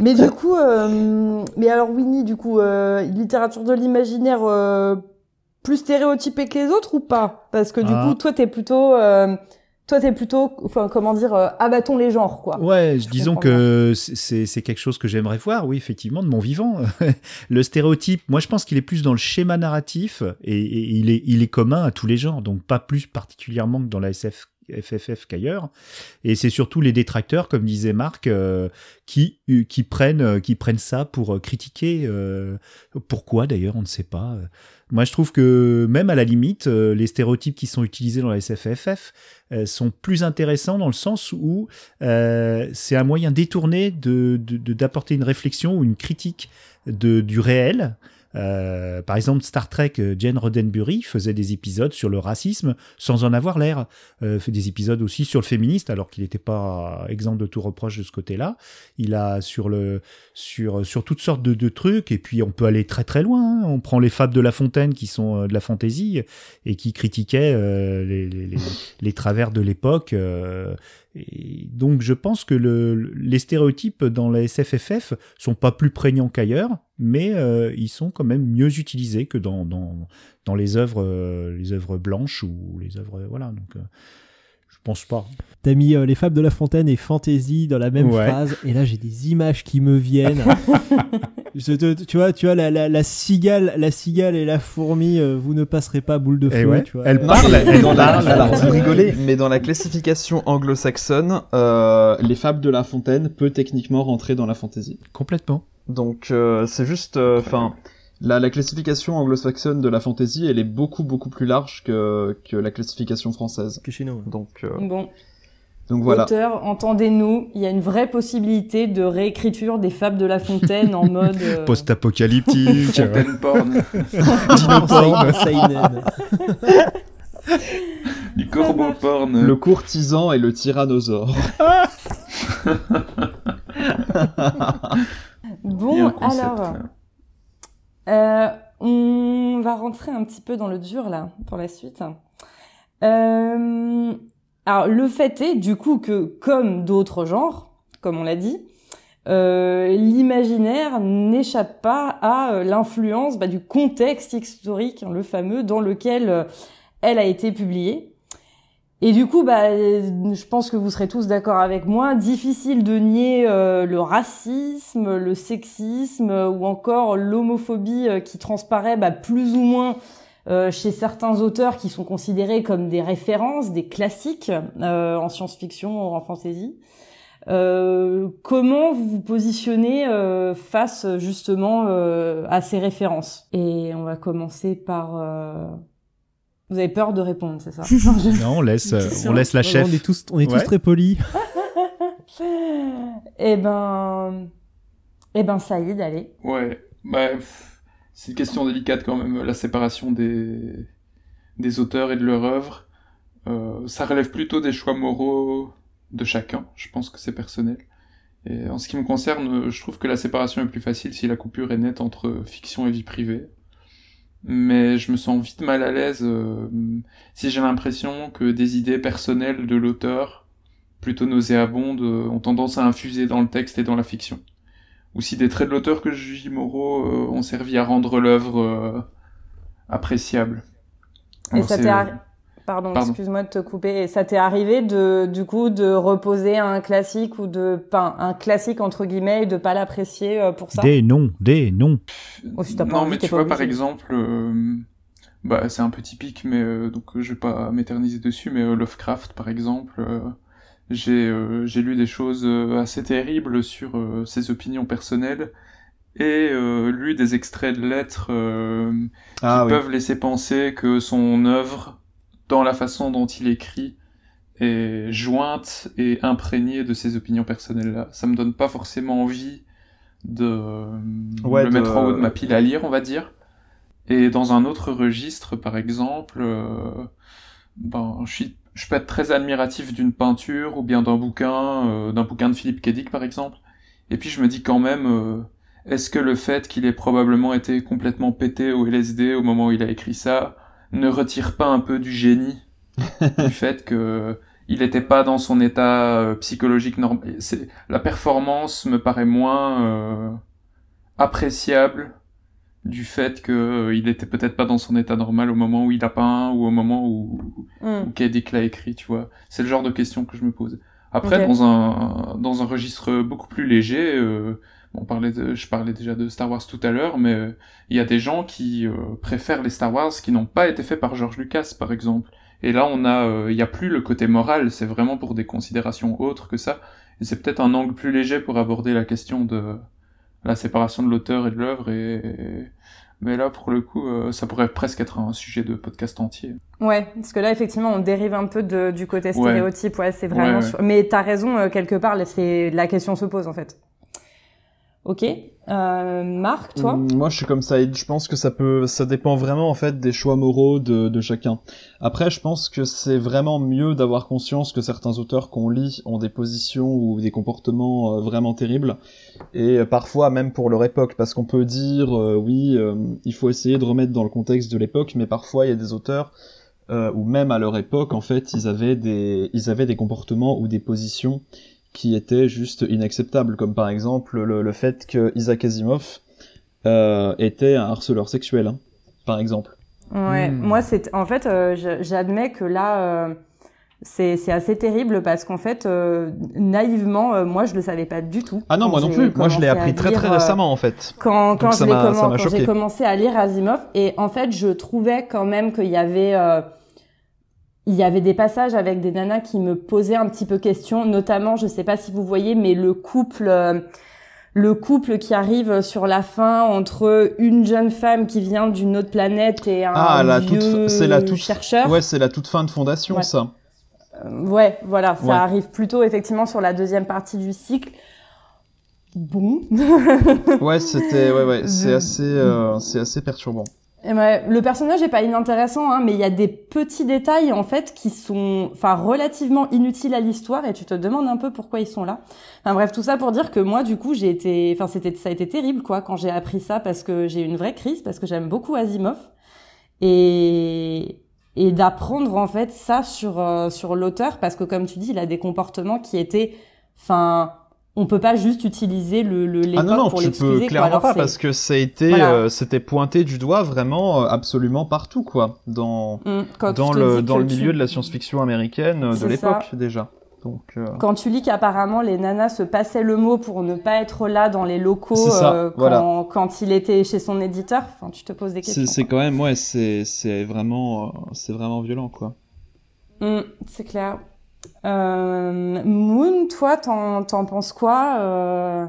Mais du coup, euh, mais alors Winnie, du coup, euh, littérature de l'imaginaire euh, plus stéréotypée que les autres ou pas? Parce que du Ah. coup, toi, t'es plutôt, euh, toi, t'es plutôt, enfin, comment dire, euh, abattons les genres, quoi. Ouais, Je disons que c'est c'est quelque chose que j'aimerais voir, oui, effectivement, de mon vivant. le stéréotype, moi je pense qu'il est plus dans le schéma narratif et, et il, est, il est commun à tous les genres, donc pas plus particulièrement que dans la SF, FFF qu'ailleurs. Et c'est surtout les détracteurs, comme disait Marc, euh, qui, euh, qui, prennent, euh, qui prennent ça pour critiquer. pourquoi d'ailleurs, on ne sait pas. Moi je trouve que même à la limite, les stéréotypes qui sont utilisés dans la SFFF sont plus intéressants dans le sens où c'est un moyen détourné de de- de- d'apporter une réflexion ou une critique de, du réel Euh, par exemple, Star Trek, euh, Jane Roddenberry faisait des épisodes sur le racisme sans en avoir l'air. Euh, fait des épisodes aussi sur le féministe, alors qu'il n'était pas exempt de tout reproche de ce côté-là. Il a sur le sur sur toutes sortes de, trucs. Et puis on peut aller très très loin. Hein. On prend les fables de La Fontaine qui sont de la fantaisie et qui critiquaient les, les, les, les, travers de l'époque. Et donc je pense que le, les stéréotypes dans la SFFF sont pas plus prégnants qu'ailleurs, mais euh, ils sont quand même mieux utilisés que dans, dans, dans les œuvres euh, les œuvres blanches ou les œuvres voilà donc euh, je pense pas. T'as mis les fables de La Fontaine et fantasy dans la même phrase et là j'ai des images qui me viennent. tu vois, tu vois la, la, la, cigale, la cigale et la fourmi, euh, vous ne passerez pas boule de eh feu. Tu vois. Elle parle, elle dans parle. Alors, vous rigolez, mais dans la classification anglo-saxonne, euh, les fables de La Fontaine peut techniquement rentrer dans la fantasy. Complètement. Donc euh, c'est juste, euh, enfin. La, la, classification anglo-saxonne de la fantasy, elle est beaucoup beaucoup plus large que, que la classification française. Que chez nous. Donc bon, donc voilà. Auteur, entendez-nous, il y a une vraie possibilité de réécriture des fables de La Fontaine en mode euh... post-apocalyptique. Fontaine porn. Dino porn. du corbeau porn. Le courtisan et le tyrannosaure. Bon, alors, euh, on va rentrer un petit peu dans le dur là pour la suite. Euh, alors le fait est du coup que comme d'autres genres, comme on l'a dit, euh, l'imaginaire n'échappe pas à euh, l'influence bah, du contexte historique, hein, le fameux, dans lequel elle a été publiée. Et du coup, bah, je pense que vous serez tous d'accord avec moi, difficile de nier le racisme, le sexisme ou encore l'homophobie qui transparaît bah, plus ou moins euh, chez certains auteurs qui sont considérés comme des références, des classiques euh, en science-fiction ou en fantasy. Euh, comment vous vous positionnez euh, face justement euh, à ces références? Et on va commencer par. Vous avez peur de répondre, c'est ça Non, on laisse, on laisse la chef. On est tous, on est tous très polis. eh ben, eh ben, Saïd, allez. Ouais, bah, c'est une question délicate quand même, la séparation des, des auteurs et de leur œuvre. Euh, ça relève plutôt des choix moraux de chacun, je pense que c'est personnel. Et en ce qui me concerne, je trouve que la séparation est plus facile si la coupure est nette entre fiction et vie privée. Mais je me sens vite mal à l'aise euh, si j'ai l'impression que des idées personnelles de l'auteur, plutôt nauséabondes, ont tendance à infuser dans le texte et dans la fiction ou si des traits de l'auteur que je juge moraux euh, ont servi à rendre l'œuvre euh, appréciable. Et ça t'est Pardon, excuse-moi de te couper. Et ça t'est arrivé de, du coup, de reposer un classique ou de, un classique entre guillemets et de pas l'apprécier euh, pour ça? Des noms, des noms. Oh, non, mais tu vois, par exemple, bah, c'est un peu typique, mais donc je vais pas m'éterniser dessus, mais Lovecraft, par exemple, j'ai euh, j'ai lu des choses euh, assez terribles sur euh, ses opinions personnelles et lu des extraits de lettres ah qui peuvent laisser penser que son œuvre, dans la façon dont il écrit, est jointe et imprégnée de ses opinions personnelles-là. Ça me donne pas forcément envie de le mettre en haut de ma pile à lire, on va dire. Et dans un autre registre, par exemple, ben, je suis je peux être très admiratif d'une peinture ou bien d'un bouquin, euh, d'un bouquin de Philippe Kedic par exemple. Et puis je me dis quand même, euh, est-ce que le fait qu'il ait probablement été complètement pété au LSD au moment où il a écrit ça ne retire pas un peu du génie du fait que il n'était pas dans son état euh, psychologique normal. La performance me paraît moins appréciable du fait que euh, il était peut-être pas dans son état normal au moment où il a peint ou au moment où, mm. où l'a écrit, tu vois. C'est le genre de question que je me pose. Après, dans un dans un registre beaucoup plus léger, euh, on parlait de, je parlais déjà de Star Wars tout à l'heure, mais euh, il y a des gens qui euh, préfèrent les Star Wars qui n'ont pas été faits par George Lucas, par exemple. Et là, on a, il y a plus le côté moral, c'est vraiment pour des considérations autres que ça. Et c'est peut-être un angle plus léger pour aborder la question de la séparation de l'auteur et de l'œuvre et, mais là pour le coup euh, ça pourrait presque être un sujet de podcast entier. Ouais parce que là effectivement on dérive un peu de, du côté stéréotype. Ouais, c'est vraiment mais t'as raison euh, quelque part c'est la question se pose en fait Ok. Euh, Marc, toi mm, Moi, je suis comme ça. Je pense que ça peut, ça dépend vraiment en fait des choix moraux de, de chacun. Après, je pense que c'est vraiment mieux d'avoir conscience que certains auteurs qu'on lit ont des positions ou des comportements euh, vraiment terribles, et euh, parfois même pour leur époque, parce qu'on peut dire oui, il faut essayer de remettre dans le contexte de l'époque, mais parfois il y a des auteurs ou même à leur époque, en fait, ils avaient des, ils avaient des comportements ou des positions qui étaient juste inacceptables, comme par exemple le, le fait que Isaac Asimov euh, était un harceleur sexuel, hein, par exemple. Ouais, hmm. moi c'est en fait euh, j'admets que là euh, c'est assez terrible parce qu'en fait euh, naïvement euh, moi je le savais pas du tout. Ah non moi non plus, moi je l'ai appris très très récemment en fait. Quand quand j'ai commencé à lire Asimov et en fait je trouvais quand même qu'il y avait il y avait des passages avec des nanas qui me posaient un petit peu question, notamment, je sais pas si vous voyez, mais le couple, euh, le couple qui arrive sur la fin entre une jeune femme qui vient d'une autre planète et un ah, la vieux c'est la toute, chercheur. Ouais, c'est la toute fin de fondation, ça. Euh, ouais, voilà, ça arrive plutôt effectivement sur la deuxième partie du cycle. Bon. ouais, c'était, ouais, ouais, c'est assez, euh, c'est assez perturbant le personnage est pas inintéressant, hein, mais il y a des petits détails en fait qui sont, enfin, relativement inutiles à l'histoire et tu te demandes un peu pourquoi ils sont là. Enfin bref, tout ça pour dire que moi, du coup, j'ai été, enfin, c'était, ça a été terrible quoi quand j'ai appris ça parce que j'ai eu une vraie crise parce que j'aime beaucoup Asimov et et d'apprendre en fait ça sur euh, sur l'auteur parce que comme tu dis, il a des comportements qui étaient, enfin on peut pas juste utiliser le, le ah non, non, tu peux clairement pas parce que ça a été euh, c'était pointé du doigt vraiment euh, absolument partout quoi dans mm, dans le dans le milieu de la science-fiction américaine euh, de l'époque déjà. Donc, Quand tu lis qu'apparemment les nanas se passaient le mot pour ne pas être là dans les locaux quand, quand, il était chez son éditeur, enfin tu te poses des questions. C'est quand même ouais c'est vraiment c'est vraiment violent quoi. Mm, c'est clair. Euh, Moon, toi, t'en, t'en penses quoi euh,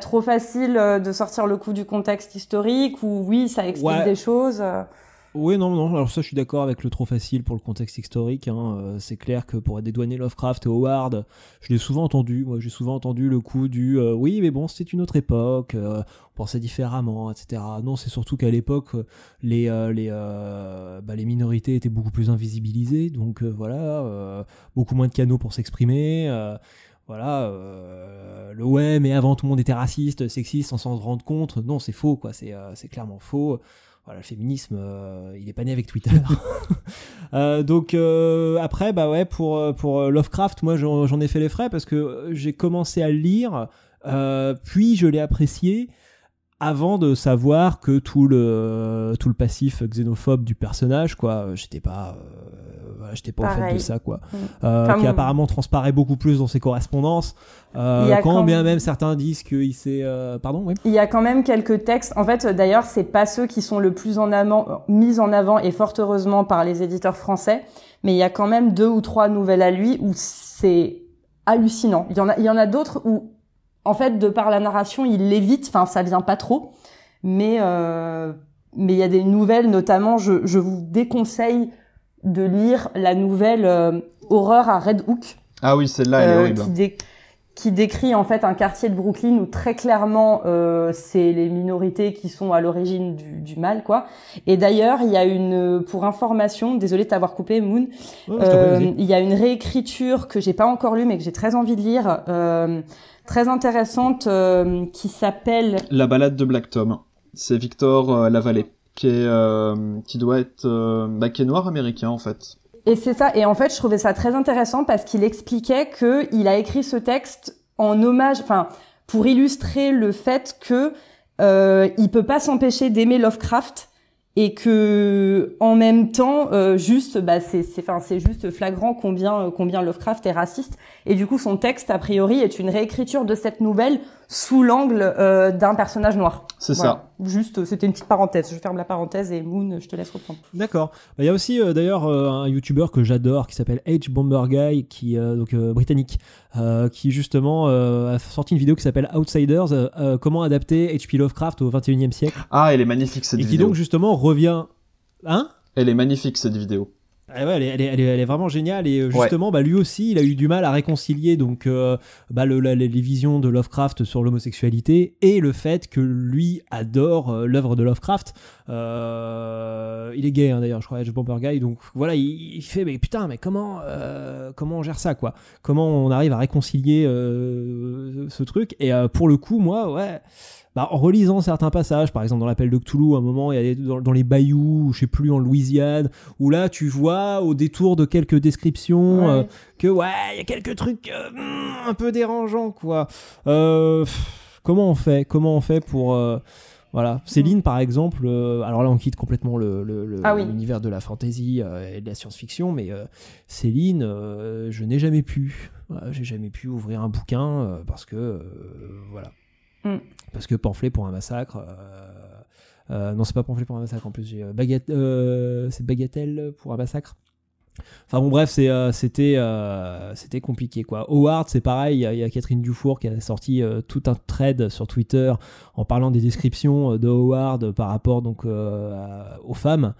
Trop facile euh, de sortir le coup du contexte historique ou oui, ça explique des choses oui, non, non. Alors ça, je suis d'accord avec le trop facile pour le contexte historique. Hein. Euh, c'est clair que pour dédouaner Lovecraft et Howard, je l'ai souvent entendu. Moi, j'ai souvent entendu le coup du euh, oui, mais bon, c'était une autre époque, euh, on pensait différemment, etc. Non, c'est surtout qu'à l'époque, les les bah, les minorités étaient beaucoup plus invisibilisées, donc voilà, beaucoup moins de canaux pour s'exprimer. voilà, le ouais, mais avant tout le monde était raciste, sexiste, sans s'en rendre compte. Non, c'est faux, quoi. C'est c'est clairement faux voilà, le féminisme, euh, il est pas né avec Twitter. euh, donc euh, après, bah ouais, pour pour Lovecraft, moi j'en ai fait les frais parce que j'ai commencé à le lire, puis je l'ai apprécié avant de savoir que tout le tout le passif xénophobe du personnage, quoi, j'étais pas j'étais pas au fait de ça quoi. Mm. euh, qui apparemment transparaît beaucoup plus dans ses correspondances. Euh, quand, bien même certains disent qu'il s'est euh, pardon oui. Il y a quand même quelques textes. En fait d'ailleurs c'est pas ceux qui sont le plus en avant mis en avant et fort heureusement par les éditeurs français mais il y a quand même deux ou trois nouvelles à lui où c'est hallucinant. Il y en a il y en a d'autres où en fait de par la narration il l'évite. Enfin ça vient pas trop. Mais euh, mais il y a des nouvelles notamment je, je vous déconseille de lire la nouvelle euh, Horreur à Red Hook. Ah oui, celle-là, elle est euh, horrible. Qui, décrit en fait un quartier de Brooklyn où très clairement euh, c'est les minorités qui sont à l'origine du, mal, quoi. Et d'ailleurs, il y a une, pour information, désolé de t'avoir coupé, Moon, il y a une réécriture que j'ai pas encore lue mais que j'ai très envie de lire, très intéressante, qui s'appelle La balade de Black Tom. C'est Victor Lavallée qui est euh, qui doit être euh, bah, qui est noir américain en fait. Et c'est ça. Et en fait, je trouvais ça très intéressant parce qu'il expliquait que il a écrit ce texte en hommage, enfin, pour illustrer le fait que euh, il peut pas s'empêcher d'aimer Lovecraft et que en même temps euh, juste bah c'est c'est enfin c'est juste flagrant combien combien Lovecraft est raciste et du coup son texte a priori est une réécriture de cette nouvelle sous l'angle euh, d'un personnage noir. C'est ça. Juste, c'était une petite parenthèse. Je ferme la parenthèse et Moon, je te laisse reprendre. D'accord. Bah, il y a aussi euh, d'ailleurs euh, un YouTuber que j'adore qui s'appelle H Bomber Guy, qui donc britannique, qui justement a sorti une vidéo qui s'appelle Outsiders, comment adapter H.P. Lovecraft au 21e siècle. Ah, elle est magnifique cette vidéo. Et qui donc justement revient, hein? Elle est magnifique cette vidéo. Ah ouais, elle, est, elle, est, elle, est, vraiment géniale et euh, justement, bah, lui aussi, il a eu du mal à réconcilier donc euh, bah, le, les visions de Lovecraft sur l'homosexualité et le fait que lui adore euh, l'œuvre de Lovecraft. il est gay hein, d'ailleurs, je crois, Edge Bomber Guy. Donc voilà, il, fait mais putain, mais comment comment on gère ça quoi? Comment on arrive à réconcilier ce truc? Et pour le coup, moi, ouais bah, en relisant certains passages, par exemple dans l'appel de Cthulhu, à un moment, il y a dans, dans les bayous, je sais plus, en Louisiane, où là, tu vois, au détour de quelques descriptions, euh, que ouais, il y a quelques trucs euh, hmm, un peu dérangeants, quoi. Euh, comment on fait? Comment on fait pour. Voilà, Céline par exemple, alors là on quitte complètement ah l'univers le, de la fantasy et de la science-fiction, mais Céline, je n'ai jamais pu, j'ai jamais pu ouvrir un bouquin parce que voilà, Mm. Parce que pamphlet pour un massacre. Euh, euh, non, c'est pas pamphlet pour un massacre en plus. J'ai euh, c'est bagatelle pour un massacre. Enfin bon bref, c'était c'était compliqué quoi. Howard, c'est pareil, il y, a Catherine Dufour qui a sorti tout un thread sur Twitter en parlant des descriptions de Howard par rapport donc aux femmes.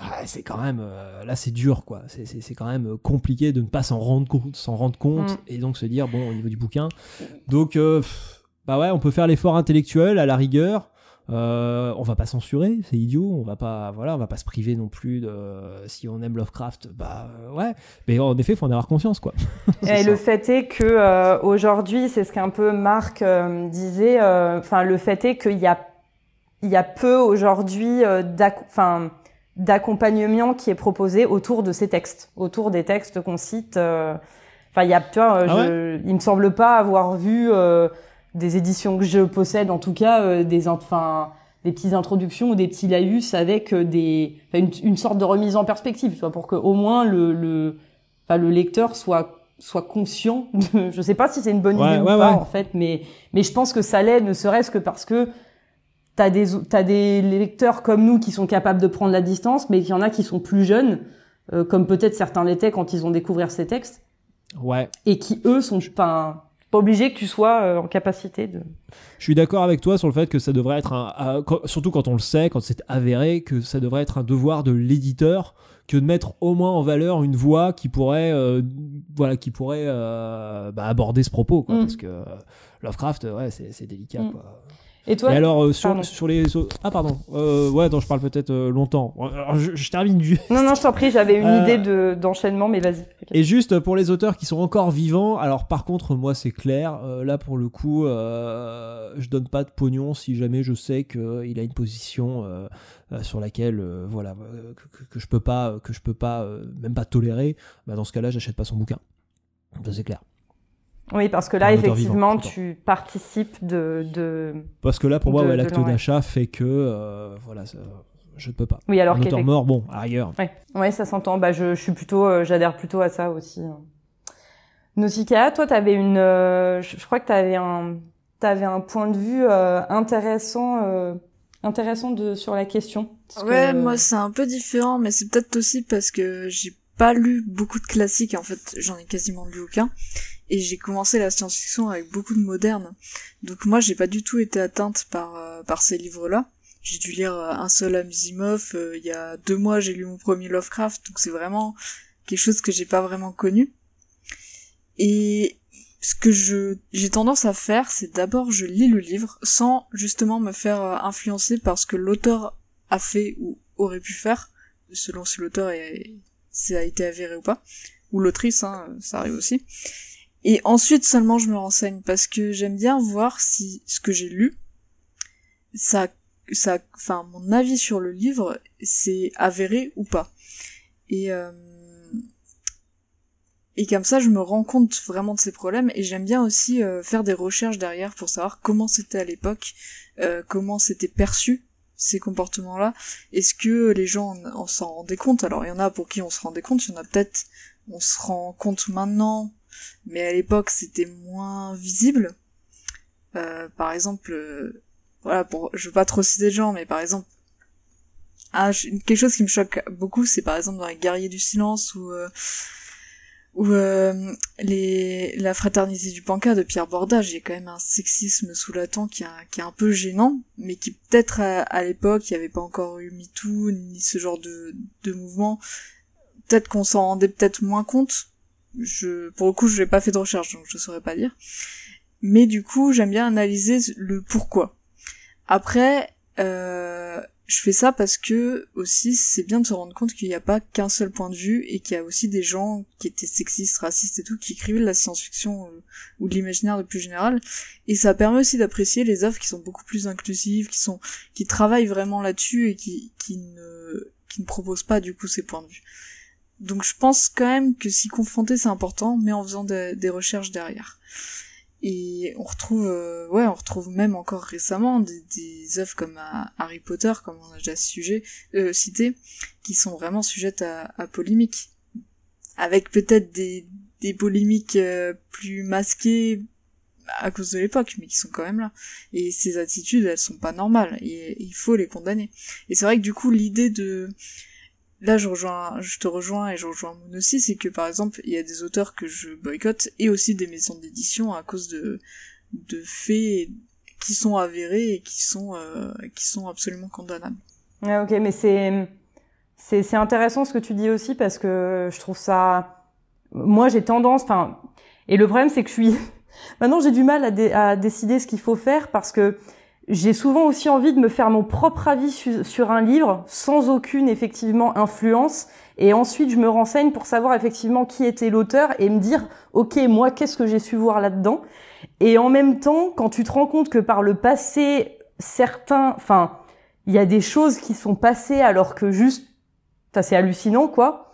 Ah, c'est quand même là c'est dur quoi. C'est quand même compliqué de ne pas s'en rendre compte, s'en rendre compte mm. et donc se dire bon au niveau du bouquin. Donc bah ouais, on peut faire l'effort intellectuel à la rigueur. Euh, on va pas censurer, c'est idiot. On va pas, voilà, on va pas se priver non plus de. Si on aime Lovecraft, bah ouais. Mais en effet, il faut en avoir conscience, quoi. Et le fait est que euh, aujourd'hui, c'est ce qu'un peu Marc euh, disait. Enfin, le fait est qu'il y a, il y a peu aujourd'hui, enfin, d'accompagnement qui est proposé autour de ces textes, autour des textes qu'on cite. Enfin, il y a, tu vois, ah il me semble pas avoir vu des éditions que je possède, en tout cas, euh, des, enfin, des petites introductions ou des petits laïus avec euh, des, une, une, sorte de remise en perspective, vois, pour que au moins le, le, enfin, le lecteur soit soit conscient. De, je sais pas si c'est une bonne idée ou pas en fait, mais mais je pense que ça l'est, ne serait-ce que parce que t'as des t'as des lecteurs comme nous qui sont capables de prendre la distance, mais il y en a qui sont plus jeunes, euh, comme peut-être certains l'étaient quand ils ont découvert ces textes. Ouais. Et qui eux sont pas pas obligé que tu sois euh, en capacité de. Je suis d'accord avec toi sur le fait que ça devrait être un, surtout quand on le sait, quand c'est avéré, que ça devrait être un devoir de l'éditeur que de mettre au moins en valeur une voix qui pourrait, euh, voilà, qui pourrait euh, bah, aborder ce propos, quoi, mm. parce que Lovecraft, ouais, c'est délicat, mm. quoi. Et toi alors, euh, sur, sur, les Ah, pardon. Euh, ouais, donc je parle peut-être euh, longtemps. Alors, je, termine du. Non, non, je t'en prie, j'avais une idée de, d'enchaînement, mais vas-y. Et juste pour les auteurs qui sont encore vivants, alors par contre, moi, c'est clair. là, pour le coup, je donne pas de pognon si jamais je sais qu'il a une position sur laquelle, voilà, que, que, je peux pas, que je peux pas, même pas tolérer. Bah, dans ce cas-là, j'achète pas son bouquin. Ça, c'est clair. Oui, parce que là, effectivement, tu participes de, de, Parce que là, pour moi, l'acte d'achat fait que, euh, voilà, je ne peux pas. Oui, alors Un auteur mort, bon, ailleurs. Oui, ouais, ça s'entend. Bah, je, je suis plutôt, euh, j'adhère plutôt à ça aussi. Nausicaa, toi, tu avais une, euh, je, crois que tu avais un, avais un point de vue intéressant, intéressant de sur la question. Ouais, moi, c'est un peu différent, mais c'est peut-être aussi parce que j'ai pas lu beaucoup de classiques. En fait, j'en ai quasiment lu aucun et j'ai commencé la science-fiction avec beaucoup de modernes. Donc moi j'ai pas du tout été atteinte par euh, par ces livres-là. J'ai dû lire euh, un seul Asimov, euh, il y a deux mois j'ai lu mon premier Lovecraft, donc c'est vraiment quelque chose que j'ai pas vraiment connu. Et ce que je j'ai tendance à faire, c'est d'abord je lis le livre sans justement me faire influencer par ce que l'auteur a fait ou aurait pu faire, selon si l'auteur a été avéré ou pas, ou l'autrice, hein, ça arrive aussi. Et ensuite seulement je me renseigne parce que j'aime bien voir si ce que j'ai lu, ça, ça, enfin mon avis sur le livre, c'est avéré ou pas. Et euh, et comme ça, je me rends compte vraiment de ces problèmes et j'aime bien aussi euh, faire des recherches derrière pour savoir comment c'était à l'époque, euh, comment c'était perçu ces comportements-là. Est-ce que les gens en, s'en rendaient compte? Alors il y en a pour qui on se rendait compte, il y en a peut-être on se rend compte maintenant mais à l'époque c'était moins visible. Euh, par exemple, euh, voilà, pour, je veux pas trop citer de gens, mais par exemple, ah, quelque chose qui me choque beaucoup, c'est par exemple dans les Guerriers du Silence ou euh, ou euh, les la fraternité du Panca de Pierre Bordage, il y a quand même un sexisme sous la tente qui, qui est un peu gênant, mais qui peut-être à, l'époque il n'y avait pas encore eu MeToo ni ce genre de de mouvement, peut-être qu'on s'en rendait peut-être moins compte. Je, pour le coup, je n'ai pas fait de recherche, donc je saurais pas dire. Mais du coup, j'aime bien analyser le pourquoi. Après, euh, je fais ça parce que aussi c'est bien de se rendre compte qu'il n'y a pas qu'un seul point de vue et qu'il y a aussi des gens qui étaient sexistes, racistes et tout, qui écrivaient de la science-fiction euh, ou de l'imaginaire de plus général. Et ça permet aussi d'apprécier les œuvres qui sont beaucoup plus inclusives, qui sont qui travaillent vraiment là-dessus et qui, qui ne qui ne proposent pas du coup ces points de vue. Donc je pense quand même que s'y confronter c'est important, mais en faisant des recherches derrière. Et on retrouve, euh, ouais, on retrouve même encore récemment des, œuvres comme Harry Potter, comme on a déjà sujet, euh, cité, qui sont vraiment sujettes à, à polémique. Avec peut-être des, des polémiques euh, plus masquées à cause de l'époque, mais qui sont quand même là. Et ces attitudes, elles sont pas normales, et il faut les condamner. Et c'est vrai que du coup, l'idée de là je rejoins je te rejoins et je rejoins Moon aussi c'est que par exemple il y a des auteurs que je boycotte et aussi des maisons d'édition à cause de de faits qui sont avérés et qui sont euh, qui sont absolument condamnables. Ouais, ok mais c'est c'est c'est intéressant ce que tu dis aussi parce que je trouve ça moi j'ai tendance enfin et le problème c'est que je suis maintenant j'ai du mal à, à décider ce qu'il faut faire parce que j'ai souvent aussi envie de me faire mon propre avis sur un livre sans aucune effectivement influence. Et ensuite je me renseigne pour savoir effectivement qui était l'auteur et me dire ok moi qu'est-ce que j'ai su voir là-dedans? Et en même temps quand tu te rends compte que par le passé certains enfin il y a des choses qui sont passées alors que juste c'est hallucinant quoi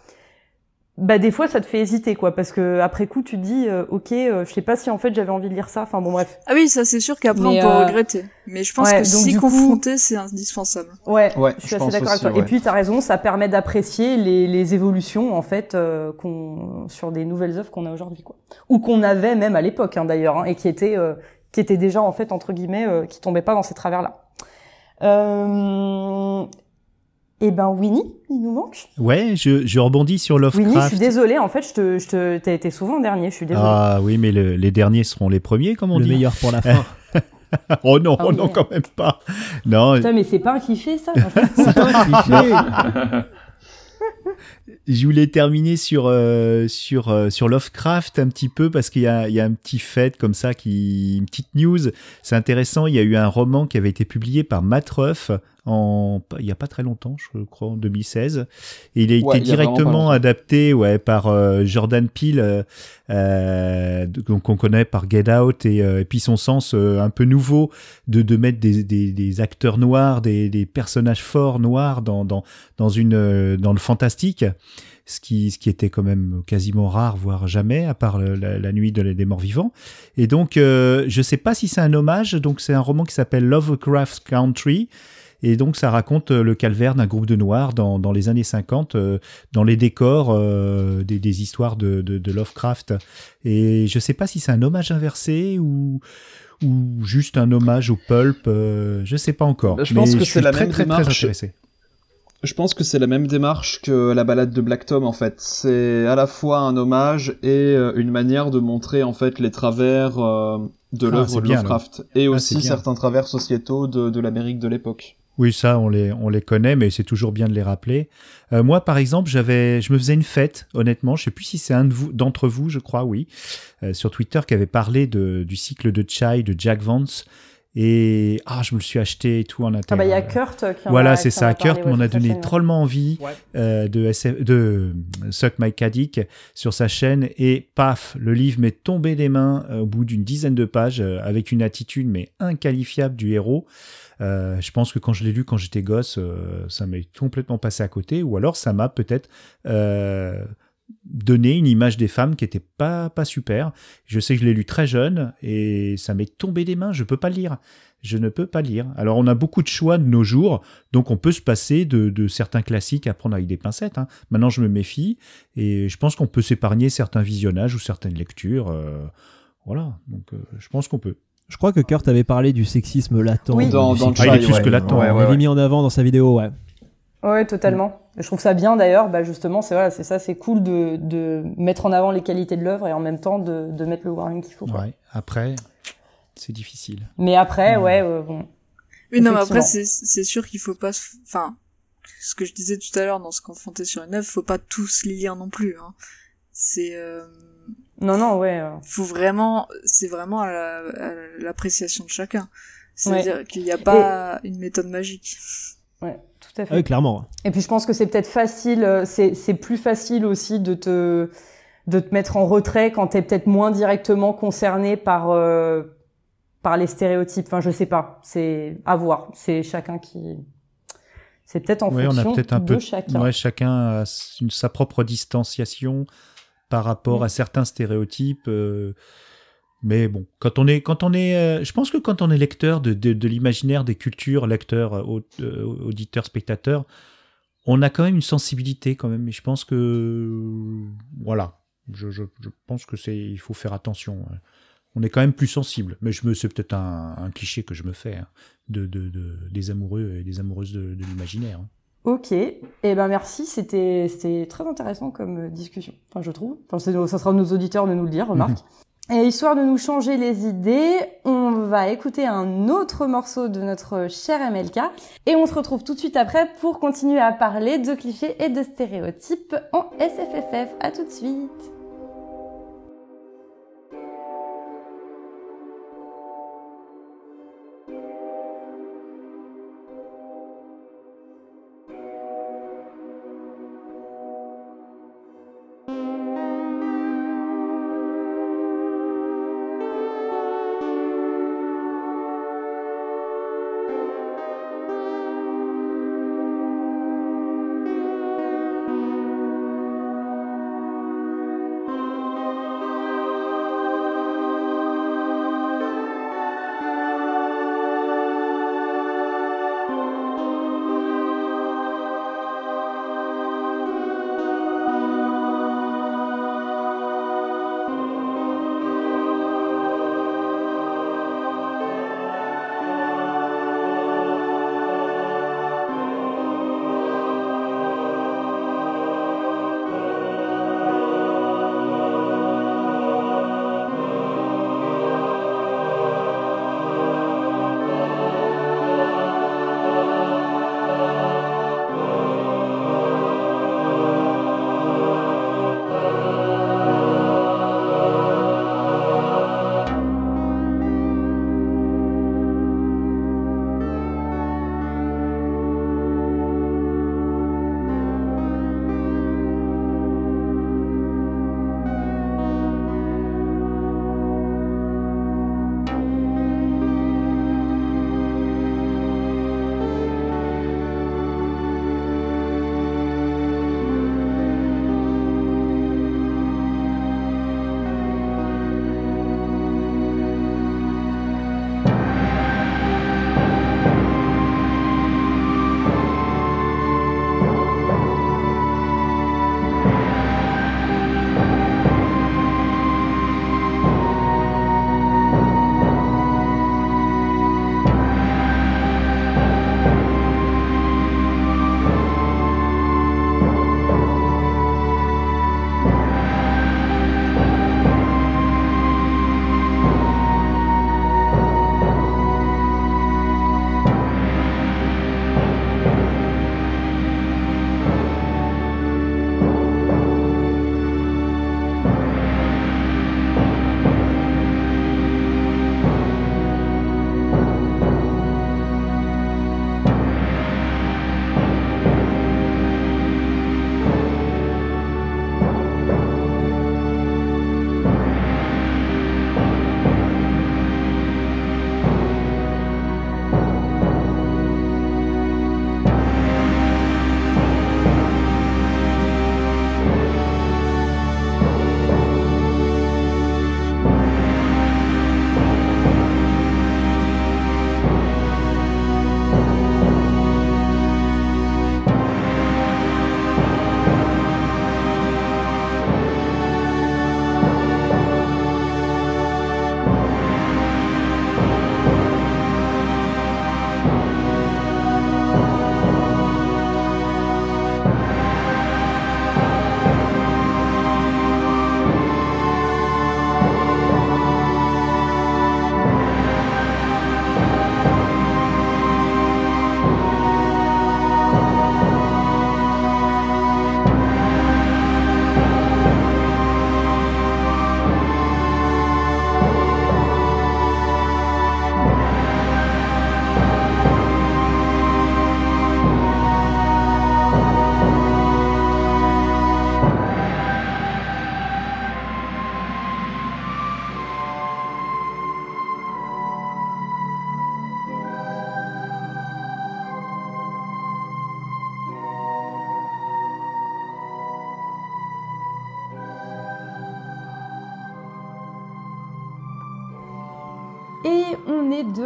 bah des fois ça te fait hésiter quoi parce que après coup tu te dis euh, ok euh, je sais pas si en fait j'avais envie de lire ça. Enfin bon bref. Ah oui ça c'est sûr qu'après on peut euh, regretter. Mais je pense que si confronter c'est indispensable. Ouais, ouais je suis assez d'accord avec toi. Et puis t'as raison ça permet d'apprécier les, les évolutions en fait qu'on sur des nouvelles œuvres qu'on a aujourd'hui quoi. Ou qu'on avait même à l'époque hein, d'ailleurs hein, et qui étaient qui étaient déjà en fait entre guillemets qui tombaient pas dans ces travers là euh, eh ben Winnie, il nous manque. Ouais, je, je rebondis sur Lovecraft. Winnie, je suis désolée, en fait, je te, je te, t'as été souvent dernier, je suis désolée. Ah oui, mais les derniers seront les premiers, comme on le dit. Le meilleur pour la fin. oh non, oh non, quand même pas. Non. Putain, mais c'est pas un cliché, ça. c'est pas un cliché. je voulais terminer sur euh, sur euh, sur Lovecraft un petit peu parce qu'il y a il y a un petit fait comme ça qui une petite news. C'est intéressant. Il y a eu un roman qui avait été publié par Matt Ruff en il y a pas très longtemps, je crois en 2016. Et il a été directement adapté ouais par euh, Jordan Peele euh, donc on connaît par Get Out et, et puis son sens un peu nouveau de de mettre des, des, des acteurs noirs, des, des personnages forts noirs dans dans dans une dans le fantastique ce qui, ce qui était quand même quasiment rare, voire jamais, à part la, nuit de, des morts vivants. Et donc, euh, je sais pas si c'est un hommage, donc c'est un roman qui s'appelle Lovecraft Country. Et donc ça raconte euh, le calvaire d'un groupe de noirs dans, dans les années 50, euh, dans les décors euh, des, des, histoires de, de, de, Lovecraft. Et je sais pas si c'est un hommage inversé ou ou juste un hommage au pulp, je sais pas encore. Je pense que c'est la très, même très, démarche. très intéressé. Je pense que c'est la même démarche que la balade de Black Tom en fait. C'est à la fois un hommage et une manière de montrer en fait les travers euh, de ah, l'œuvre de Lovecraft et ah, aussi certains travers sociétaux de, de l'Amérique de l'époque. Oui, ça, on les, on les connaît, mais c'est toujours bien de les rappeler. Euh, moi, par exemple, j'avais, je me faisais une fête, honnêtement. Je sais plus si c'est un de vous, d'entre vous, je crois, oui, euh, sur Twitter, qui avait parlé de, du cycle de Chai de Jack Vance. Et ah, je me le suis acheté et tout en interne. Ah bah il y a Kurt qui en Voilà, a, c'est ça. Kurt m'en a donné drôlement envie ouais. euh, de, SF, de Suck My Caddick sur sa chaîne et paf, le livre m'est tombé des mains euh, au bout d'une dizaine de pages euh, avec une attitude mais inqualifiable du héros. Euh, je pense que quand je l'ai lu quand j'étais gosse, euh, ça m'est complètement passé à côté, ou alors ça m'a peut-être euh, donner une image des femmes qui était pas pas super. Je sais que je l'ai lu très jeune et ça m'est tombé des mains. Je peux pas lire. Je ne peux pas lire. Alors on a beaucoup de choix de nos jours, donc on peut se passer de, certains classiques à prendre avec des pincettes. Hein. Maintenant je me méfie et je pense qu'on peut s'épargner certains visionnages ou certaines lectures. Voilà, donc je pense qu'on peut. Je crois que Kurt avait parlé du sexisme latent. Oui, dans, dans le ah, il est plus ouais. que latent. Ouais, ouais, il l'avait mis en avant dans sa vidéo, ouais. Ouais, totalement. Je trouve ça bien d'ailleurs, bah justement, c'est voilà, c'est ça, c'est cool de, de mettre en avant les qualités de l'œuvre et en même temps de, de mettre le warning qu'il faut. Quoi. Ouais. Après, c'est difficile. Mais après, ouais, euh, bon. Oui, non, mais après, c'est c'est sûr qu'il faut pas, enfin, ce que je disais tout à l'heure dans ce confronté sur une œuvre, faut pas tous les lire non plus. Hein. C'est euh, non non ouais. Faut vraiment, c'est vraiment à l'appréciation de chacun. C'est-à-dire qu'il n'y a pas une méthode magique. Ouais, tout à fait. Oui, clairement. Et puis je pense que c'est peut-être facile, euh, c'est plus facile aussi de te de te mettre en retrait quand tu es peut-être moins directement concerné par euh, par les stéréotypes. Enfin, je sais pas, c'est à voir. C'est chacun qui c'est peut-être en fonction on a peut-être un de peu, chacun. Ouais, chacun a une, sa propre distanciation par rapport à certains stéréotypes. Euh, mais bon, quand on est, quand on est, euh, je pense que quand on est lecteur de, de, l'imaginaire des cultures, lecteur, euh, auditeur, spectateur, on a quand même une sensibilité quand même. Et je pense que, voilà, je, je, je pense que c'est, il faut faire attention. On est quand même plus sensible. Mais je me, c'est peut-être un, un, cliché que je me fais hein, de, de, des amoureux et des amoureuses de, l'imaginaire. Hein. Ok, et eh ben merci, c'était c'était très intéressant comme discussion. Enfin, je trouve. Enfin, ça sera nos auditeurs de nous le dire, remarque. Et histoire de nous changer les idées, on va écouter un autre morceau de notre cher MLK et on se retrouve tout de suite après pour continuer à parler de clichés et de stéréotypes en SFFF. À tout de suite.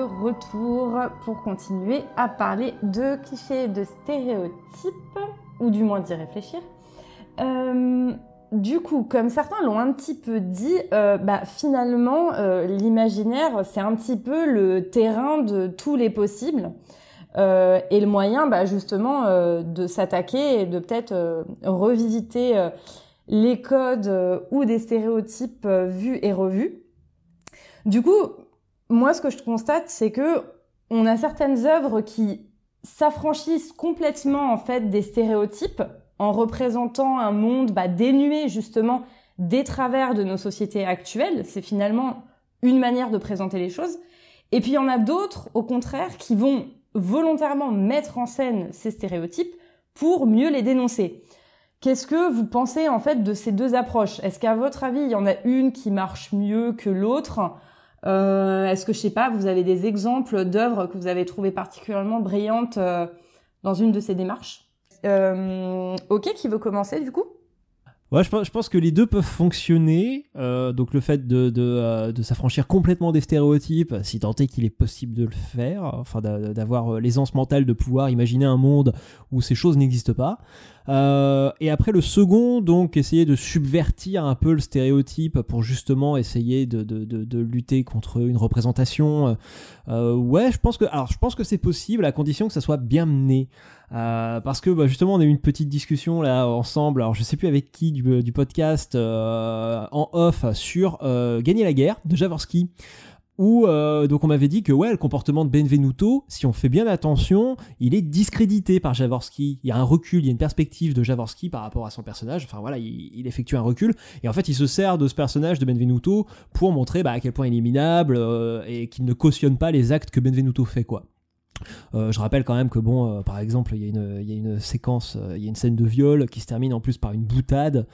Retour pour continuer à parler de clichés, de stéréotypes, ou du moins d'y réfléchir. Euh, du coup, comme certains l'ont un petit peu dit, euh, bah, finalement, euh, l'imaginaire, c'est un petit peu le terrain de tous les possibles. et le moyen, bah, justement, de s'attaquer et de peut-être revisiter les codes ou des stéréotypes vus et revus. Du coup, moi, ce que je constate, c'est que on a certaines œuvres qui s'affranchissent complètement en fait des stéréotypes en représentant un monde bah, dénué justement des travers de nos sociétés actuelles. C'est finalement une manière de présenter les choses. Et puis il y en a d'autres, au contraire, qui vont volontairement mettre en scène ces stéréotypes pour mieux les dénoncer. Qu'est-ce que vous pensez en fait de ces deux approches? Est-ce qu'à votre avis, il y en a une qui marche mieux que l'autre? Euh, Est-ce que je sais pas, vous avez des exemples d'œuvres que vous avez trouvées particulièrement brillantes euh, dans une de ces démarches? Euh, Ok, qui veut commencer du coup? Ouais, je pense, je pense, que les deux peuvent fonctionner. Euh, donc le fait de, de, euh, de s'affranchir complètement des stéréotypes, si tant est qu'il est possible de le faire, enfin d'avoir l'aisance mentale de pouvoir imaginer un monde où ces choses n'existent pas. Euh, et après le second, donc essayer de subvertir un peu le stéréotype pour justement essayer de, de, de, lutter contre une représentation. Euh, ouais, je pense que alors je pense que c'est possible à condition que ça soit bien mené. Euh, parce que bah, justement on a eu une petite discussion là ensemble, alors je sais plus avec qui du, podcast en off sur Gagner la guerre de Javorski où euh, donc on m'avait dit que ouais le comportement de Benvenuto, si on fait bien attention, il est discrédité par Javorski. Il y a un recul, il y a une perspective de Javorski par rapport à son personnage. Enfin voilà, il, effectue un recul et en fait il se sert de ce personnage de Benvenuto pour montrer bah, à quel point il est minable euh, et qu'il ne cautionne pas les actes que Benvenuto fait quoi. Euh, je rappelle quand même que bon, euh, par exemple, il y, a une séquence, euh, il y a une scène de viol qui se termine en plus par une boutade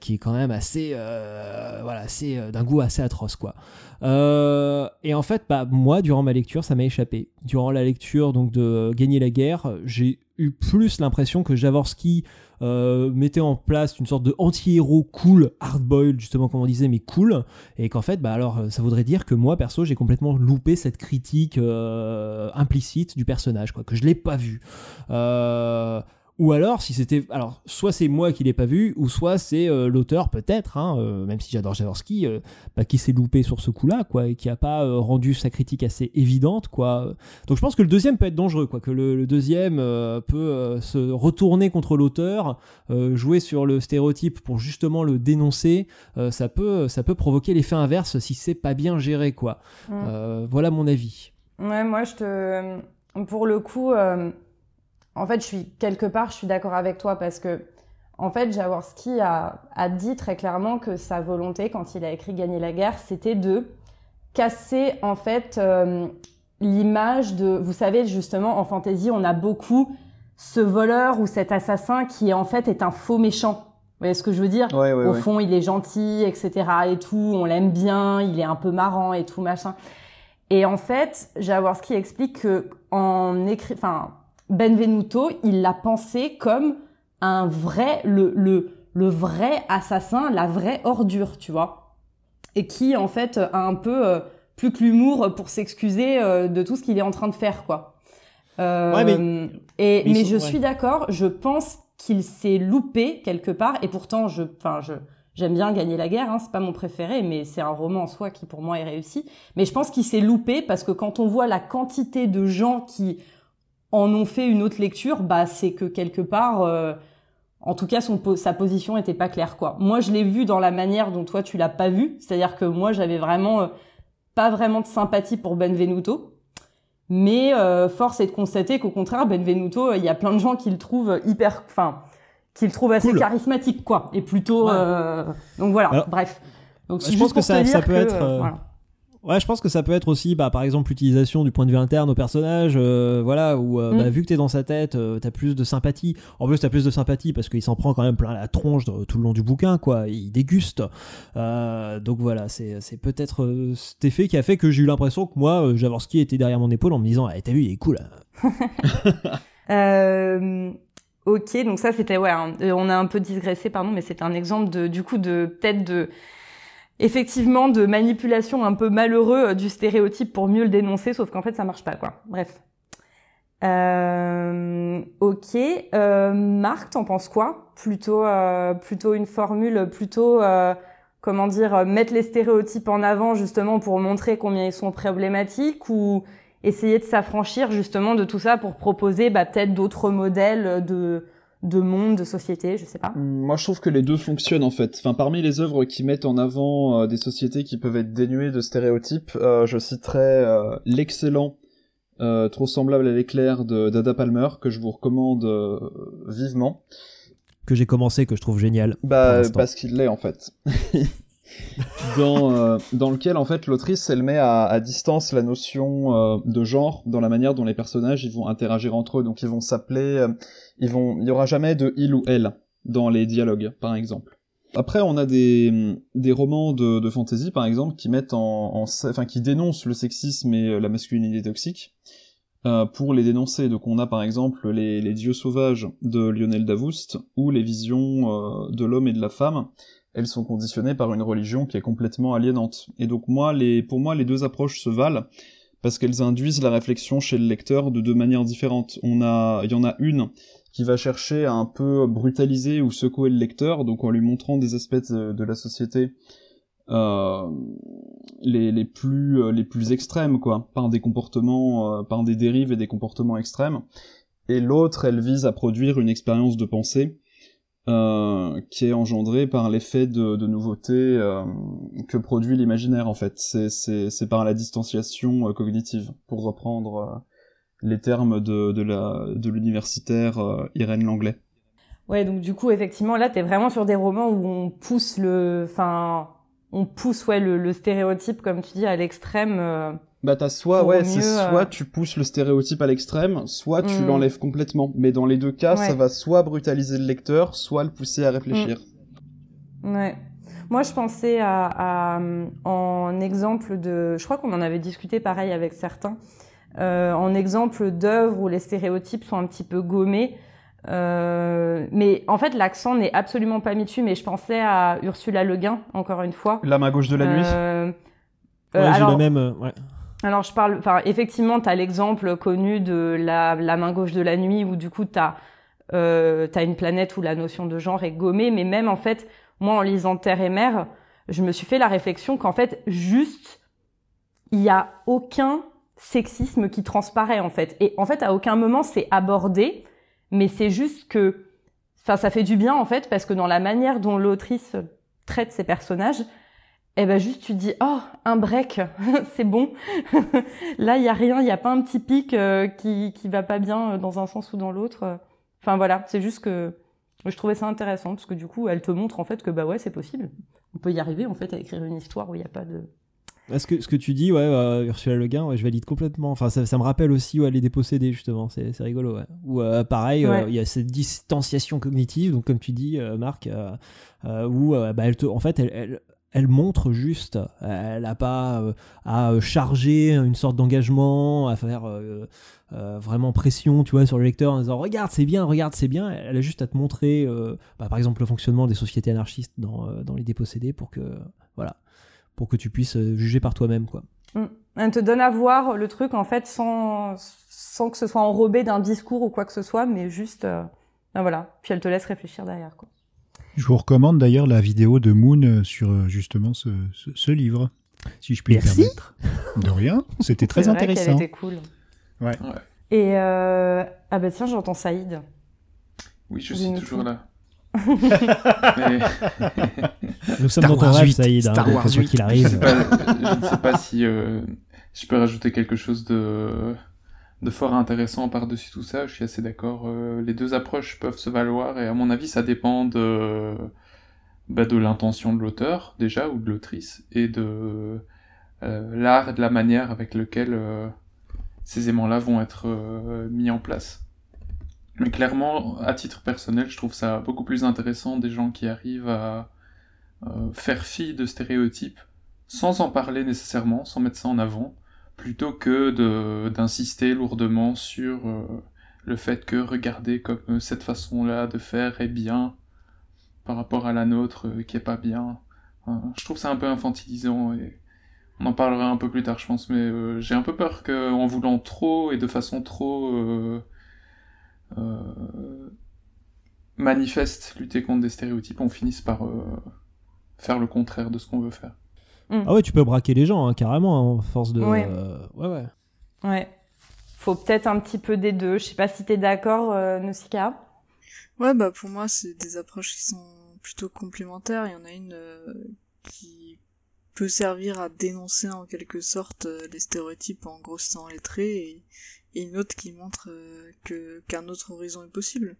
qui est quand même assez, voilà, assez d'un goût assez atroce quoi. et en fait, bah, moi, durant ma lecture, ça m'a échappé. Durant la lecture donc de Gagner la guerre, j'ai eu plus l'impression que Javorski euh, mettait en place une sorte de anti-héros cool, hard-boiled, justement comme on disait, mais cool, et qu'en fait, bah alors, ça voudrait dire que moi, perso, j'ai complètement loupé cette critique euh, implicite du personnage, quoi, que je l'ai pas vu. Euh, ou alors, si c'était. Alors, soit c'est moi qui l'ai pas vu, ou soit c'est euh, l'auteur, peut-être, hein, euh, même si j'adore Jaworski, euh, bah, qui s'est loupé sur ce coup-là, quoi, et qui a pas rendu sa critique assez évidente, quoi. Donc, je pense que le deuxième peut être dangereux, quoi, que le, deuxième peut se retourner contre l'auteur, jouer sur le stéréotype pour justement le dénoncer. ça, peut, ça peut provoquer l'effet inverse si c'est pas bien géré, quoi. Mm. voilà mon avis. Ouais, moi, je te. Pour le coup en fait, je suis quelque part, je suis d'accord avec toi parce que, en fait, Jaworski a, a dit très clairement que sa volonté, quand il a écrit Gagner la guerre, c'était de casser, en fait, euh, l'image de, vous savez, justement, en fantasy, on a beaucoup ce voleur ou cet assassin qui, en fait, est un faux méchant. Vous voyez ce que je veux dire? Au fond, il est gentil, etc. et tout, on l'aime bien, il est un peu marrant et tout, machin. Et en fait, Jaworski explique que en écrit, enfin, Benvenuto, il l'a pensé comme un vrai, le, le, le vrai assassin, la vraie ordure, tu vois. Et qui, en fait, a un peu euh, plus que l'humour pour s'excuser euh, de tout ce qu'il est en train de faire, quoi. Euh, mais, et, mais, je suis d'accord, je pense qu'il s'est loupé quelque part, et pourtant, je, enfin, je, j'aime bien gagner la guerre, hein, c'est pas mon préféré, mais c'est un roman en soi qui pour moi est réussi. Mais je pense qu'il s'est loupé parce que quand on voit la quantité de gens qui en ont fait une autre lecture, bah c'est que quelque part, euh, en tout cas, son, sa position était pas claire quoi. Moi, je l'ai vu dans la manière dont toi tu l'as pas vu, c'est-à-dire que moi j'avais vraiment euh, pas vraiment de sympathie pour Benvenuto, mais euh, force est de constater qu'au contraire, Benvenuto, il y a plein de gens qui le trouvent hyper, enfin, qui le trouvent assez charismatique quoi, et plutôt, donc voilà, bref. Donc je pense que ça, ça peut être. Ouais, je pense que ça peut être aussi, bah, par exemple, l'utilisation du point de vue interne au personnage, euh, voilà, où euh, bah, mm. vu que t'es dans sa tête, euh, t'as plus de sympathie. En plus, t'as plus de sympathie parce qu'il s'en prend quand même plein la tronche tout le long du bouquin, quoi. Il déguste. donc voilà, c'est, c'est peut-être cet effet qui a fait que j'ai eu l'impression que moi, Javorski était derrière mon épaule en me disant, ah, t'as vu, il est cool. ok, donc ça c'était ouais, on a un peu digressé, pardon, mais c'était un exemple de, du coup, de peut-être de effectivement de manipulation un peu malheureux euh, du stéréotype pour mieux le dénoncer, sauf qu'en fait ça marche pas quoi. Bref. Euh, ok, euh, Marc, t'en penses quoi? Plutôt, euh, plutôt une formule, plutôt, comment dire, mettre les stéréotypes en avant justement pour montrer combien ils sont problématiques, ou essayer de s'affranchir justement de tout ça pour proposer bah, peut-être d'autres modèles de de monde, de société, je sais pas. Moi, je trouve que les deux fonctionnent en fait. Enfin, parmi les œuvres qui mettent en avant euh, des sociétés qui peuvent être dénuées de stéréotypes, euh, je citerai euh, l'excellent Trop semblable à l'éclair de d'Ada Palmer que je vous recommande vivement. Que j'ai commencé, que je trouve génial. Bah, parce qu'il l'est en fait. dans, dans lequel en fait l'autrice elle met à, à distance la notion de genre dans la manière dont les personnages ils vont interagir entre eux donc ils vont s'appeler il y aura jamais de il ou elle dans les dialogues, par exemple. Après, on a des, des romans de, fantasy, par exemple, qui mettent en, en, qui dénoncent le sexisme et euh, la masculinité toxique, euh, pour les dénoncer. Donc, on a, par exemple, les, les dieux sauvages de Lionel Davoust, ou les visions euh, de l'homme et de la femme. Elles sont conditionnées par une religion qui est complètement aliénante. Et donc, moi, les, pour moi, les deux approches se valent, parce qu'elles induisent la réflexion chez le lecteur de deux manières différentes. On a, il y en a une qui va chercher à un peu brutaliser ou secouer le lecteur, donc en lui montrant des aspects de, la société euh, les, plus euh, les plus extrêmes quoi, par des comportements, euh, par des dérives et des comportements extrêmes. Et l'autre, elle vise à produire une expérience de pensée euh, qui est engendrée par l'effet de, de nouveauté euh, que produit l'imaginaire en fait. C'est par la distanciation cognitive, pour reprendre les termes de, de l'universitaire euh, Irène Langlais. Ouais, donc du coup effectivement là tu es vraiment sur des romans où on pousse le enfin on pousse ouais le, le stéréotype comme tu dis à l'extrême euh, bah t'as soit ouais c'est soit euh, tu pousses le stéréotype à l'extrême soit tu mm. l'enlèves complètement mais dans les deux cas ça va soit brutaliser le lecteur soit le pousser à réfléchir mm. ouais moi, je pensais à, à, en exemple de, je crois qu'on en avait discuté pareil avec certains, en exemple d'œuvres où les stéréotypes sont un petit peu gommés. Euh, mais en fait, l'accent n'est absolument pas mis dessus. Mais je pensais à Ursula Le Guin, encore une fois. La main gauche de la nuit. Euh, ouais, alors, le même. Ouais. Alors, je parle. Enfin, effectivement, t'as l'exemple connu de la, la, main gauche de la nuit, où du coup, t'as euh, as une planète où la notion de genre est gommée. Mais même en fait, moi, en lisant Terre et Mer, je me suis fait la réflexion qu'en fait, juste, il y a aucun sexisme qui transparaît en fait. Et en fait, à aucun moment c'est abordé, mais c'est juste que, enfin, ça fait du bien en fait parce que dans la manière dont l'autrice traite ses personnages, eh ben juste tu dis oh un break, c'est bon. Là il y a rien, il y a pas un petit pic euh, qui qui va pas bien euh, dans un sens ou dans l'autre. Enfin voilà, c'est juste que je trouvais ça intéressant parce que du coup elle te montre en fait que bah ouais c'est possible. On peut y arriver en fait à écrire une histoire où il n'y a pas de ce que, ce que tu dis, ouais, euh, Ursula Le Guin, ouais, je valide complètement. Enfin, ça, ça me rappelle aussi ouais, les dépossédés, justement. C'est, c'est rigolo, ouais. Ou euh, pareil, euh, il y a cette distanciation cognitive, donc comme tu dis, Marc, où bah, elle te, en fait, elle, elle, elle montre juste, elle n'a pas à charger une sorte d'engagement, à faire vraiment pression, tu vois, sur le lecteur en disant regarde c'est bien, regarde c'est bien. Elle a juste à te montrer, bah, par exemple, le fonctionnement des sociétés anarchistes dans, dans les dépossédés pour que, voilà, pour que tu puisses euh, juger par toi-même, quoi. Mm. Elle te donne à voir le truc en fait sans sans que ce soit enrobé d'un discours ou quoi que ce soit, mais juste euh, ben voilà. Puis elle te laisse réfléchir derrière, quoi. Je vous recommande d'ailleurs la vidéo de Moon euh, sur justement ce, ce, livre, si je puis me permettre. De rien, c'était très intéressant. C'était cool. Ouais. Et euh... ah bah tiens, j'entends Saïd. Oui, je suis toujours là. Nous sommes dans ton rêve, Saïd, hein, quoi qu'il arrive. Je, ne sais pas si euh, je peux rajouter quelque chose de, de fort intéressant par-dessus tout ça. Je suis assez d'accord. Euh, les deux approches peuvent se valoir et à mon avis, ça dépend de, bah, de l'intention de l'auteur, déjà, ou de l'autrice, et de euh, l'art et de la manière avec lequel ces aimants-là vont être mis en place. Mais clairement, à titre personnel, je trouve ça beaucoup plus intéressant des gens qui arrivent à euh, faire fi de stéréotypes sans en parler nécessairement, sans mettre ça en avant, plutôt que d'insister lourdement sur euh, le fait que regarder comme cette façon-là de faire est bien par rapport à la nôtre euh, qui est pas bien. je trouve ça un peu infantilisant et on en parlera un peu plus tard, je pense, mais j'ai un peu peur qu'en voulant trop et de façon trop manifeste lutter contre des stéréotypes, on finisse par faire le contraire de ce qu'on veut faire. Mm. Ah ouais, tu peux braquer les gens, hein, carrément, en hein, force de... Ouais. ouais, ouais. Ouais. Faut peut-être un petit peu des deux. Je sais pas si t'es d'accord, Nausicaa Ouais, bah pour moi, c'est des approches qui sont plutôt complémentaires. Il y en a une qui peut servir à dénoncer en quelque sorte euh, les stéréotypes en grossissant les traits et, une autre qui montre euh, que qu'un autre horizon est possible.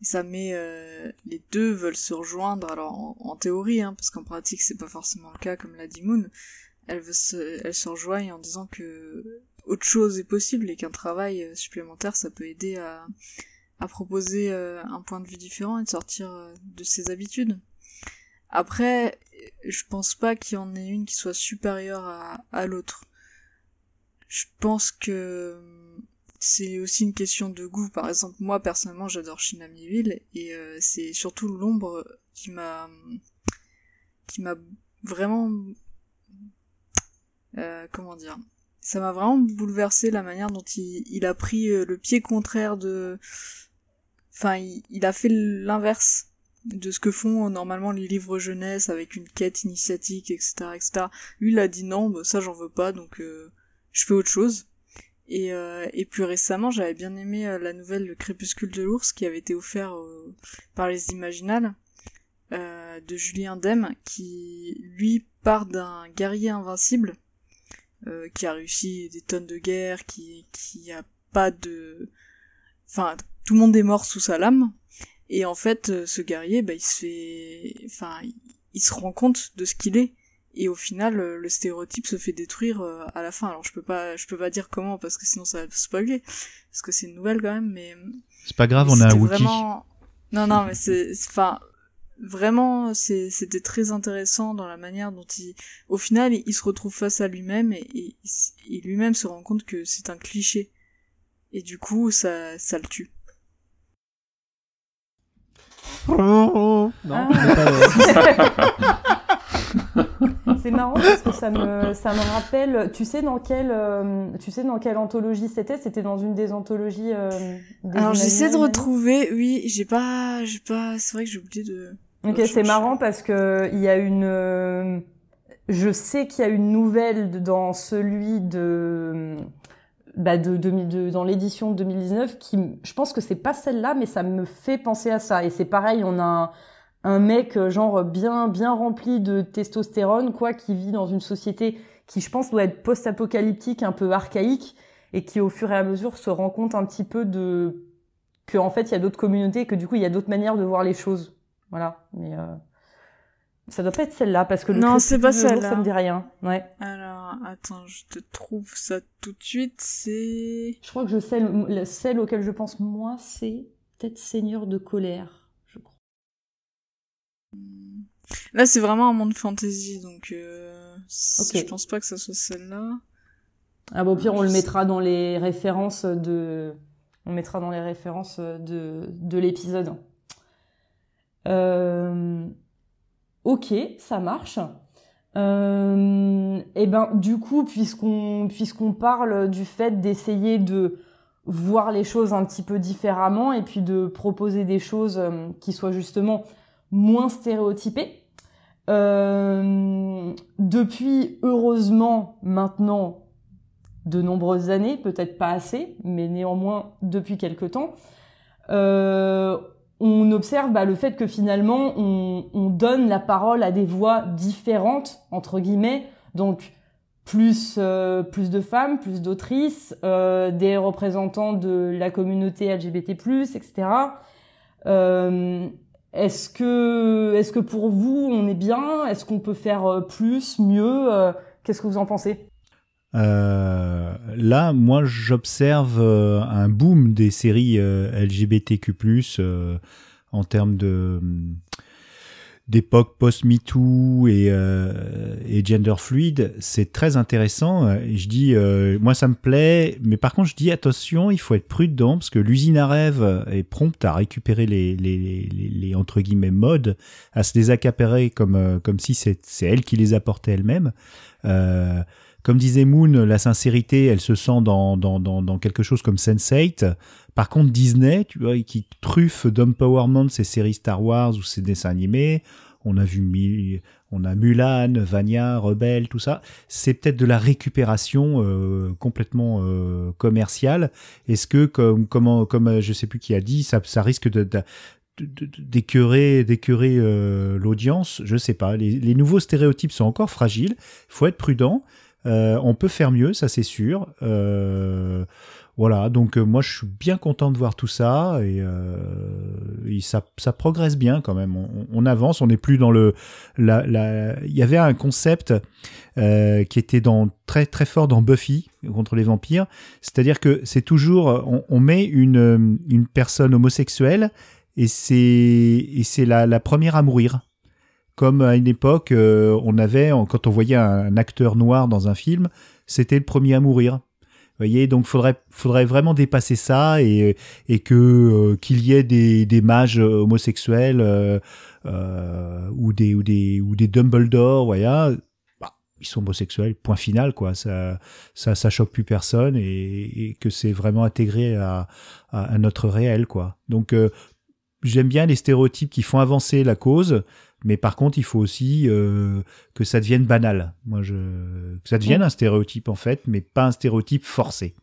Et ça met euh, les deux veulent se rejoindre alors en, théorie hein, parce qu'en pratique c'est pas forcément le cas comme l'a dit Moon. Elles, se, se rejoignent en disant que autre chose est possible et qu'un travail supplémentaire ça peut aider à, à proposer un point de vue différent et de sortir de ses habitudes. Après, je pense pas qu'il y en ait une qui soit supérieure à, à l'autre. Je pense que c'est aussi une question de goût. Par exemple, moi personnellement, j'adore Shinamieville et euh, c'est surtout l'ombre qui m'a qui m'a vraiment euh, comment dire ça m'a vraiment bouleversé la manière dont il, a pris euh, le pied contraire de enfin il, a fait l'inverse de ce que font normalement les livres jeunesse avec une quête initiatique, etc., etc. Lui, il a dit non, bah, ça j'en veux pas, donc je fais autre chose. Et, euh, et plus récemment, j'avais bien aimé euh, la nouvelle Le Crépuscule de l'ours qui avait été offert par les Imaginales de Julien Demme, qui lui part d'un guerrier invincible qui a réussi des tonnes de guerre, qui qui a pas de, enfin tout le monde est mort sous sa lame, et en fait, euh, ce guerrier, bah, il se fait, enfin, il se rend compte de ce qu'il est. Et au final, euh, le stéréotype se fait détruire euh, à la fin. Alors je peux pas, je peux pas dire comment parce que sinon ça va spoiler, parce que c'est une nouvelle quand même. Mais c'est pas grave, on a un wiki. Vraiment... Non, non, mais c'est, enfin, vraiment, c'était très intéressant dans la manière dont il, au final, il, se retrouve face à lui-même et, et, lui-même se rend compte que c'est un cliché. Et du coup, ça, ça le tue. Non, ah. c'est marrant parce que ça me, ça me rappelle. Tu sais dans quelle, euh, tu sais dans quelle anthologie c'était? C'était dans une des anthologies. Euh, Alors j'essaie de retrouver. Oui, j'ai pas, j'ai pas. C'est vrai que j'ai oublié de. Ok, c'est marrant parce que il y a une. Euh, je sais qu'il y a une nouvelle dans celui de bah de, de, dans l'édition 2019 qui je pense que c'est pas celle-là mais ça me fait penser à ça et c'est pareil on a un, un, mec euh, genre bien bien rempli de testostérone quoi qui vit dans une société qui je pense doit être post-apocalyptique un peu archaïque et qui au fur et à mesure se rend compte un petit peu de que en fait il y a d'autres communautés et que du coup il y a d'autres manières de voir les choses voilà mais euh... Ça doit pas être celle-là parce que le non, c'est pas celle-là. Ça me dit rien. Ouais. Alors, attends, je te trouve ça tout de suite. C'est. Je crois que je sais le, celle auquel je pense moi, c'est peut-être Seigneur de colère. Là, c'est vraiment un monde fantasy, donc euh, je pense pas que ça soit celle-là. Ah bon, au pire, on le mettra dans les références de. On mettra dans les références de de l'épisode. Euh ok, ça marche. Euh, et eh ben du coup, puisqu'on puisqu'on parle du fait d'essayer de voir les choses un petit peu différemment et puis de proposer des choses euh, qui soient justement moins stéréotypées. Euh, depuis heureusement maintenant de nombreuses années, peut-être pas assez, mais néanmoins depuis quelque temps, euh, on observe bah, le fait que finalement on, donne la parole à des voix différentes entre guillemets, donc plus euh, plus de femmes, plus d'autrices, des représentants de la communauté LGBT+, etc. Euh, est-ce que pour vous on est bien? Est-ce qu'on peut faire plus, mieux Qu'est-ce que vous en pensez? Euh, là, moi, j'observe euh, un boom des séries euh, LGBTQ+, en termes de d'époque post-MeToo et, euh, et gender fluide, c'est très intéressant. Je dis, euh, moi ça me plaît, mais par contre je dis attention, il faut être prudent parce que l'usine à rêve est prompte à récupérer les, les, les, les entre guillemets modes, à se les accaparer comme, euh, comme si c'est elle qui les apportait elle-même. Euh, comme disait Moon, la sincérité, elle se sent dans, dans, dans, dans quelque chose comme Sense8. Par contre, Disney, tu vois, qui truffe d'empowerment ses séries Star Wars ou ses dessins animés, on a vu on a Mulan, Vania, Rebelle, tout ça. C'est peut-être de la récupération euh, complètement euh, commerciale. Est-ce que, comme, comment, comme je sais plus qui a dit, ça, ça risque de, de d'écœurer euh, l'audience? Je sais pas les, nouveaux stéréotypes sont encore fragiles faut être prudent euh, on peut faire mieux, ça c'est sûr. Euh, voilà, donc euh, moi je suis bien content de voir tout ça et, ça, ça, progresse bien quand même. On, avance, on n'est plus dans le. Il y avait un concept qui était très très fort dans Buffy contre les vampires, c'est-à-dire que c'est toujours on, met une, personne homosexuelle et c'est la, la première à mourir comme à une époque, euh, on avait, quand on voyait un, acteur noir dans un film, c'était le premier à mourir. Voyez, donc faudrait faudrait vraiment dépasser ça et et que euh, qu'il y ait des, des mages homosexuels euh, ou des ou des ou des Dumbledore, voilà, bah, ils sont homosexuels, point final quoi. Ça ça ça choque plus personne et, que c'est vraiment intégré à, à, notre réel quoi. Donc j'aime bien les stéréotypes qui font avancer la cause mais par contre, il faut aussi euh, que ça devienne banal. Moi, je... que ça devienne un stéréotype en fait, mais pas un stéréotype forcé.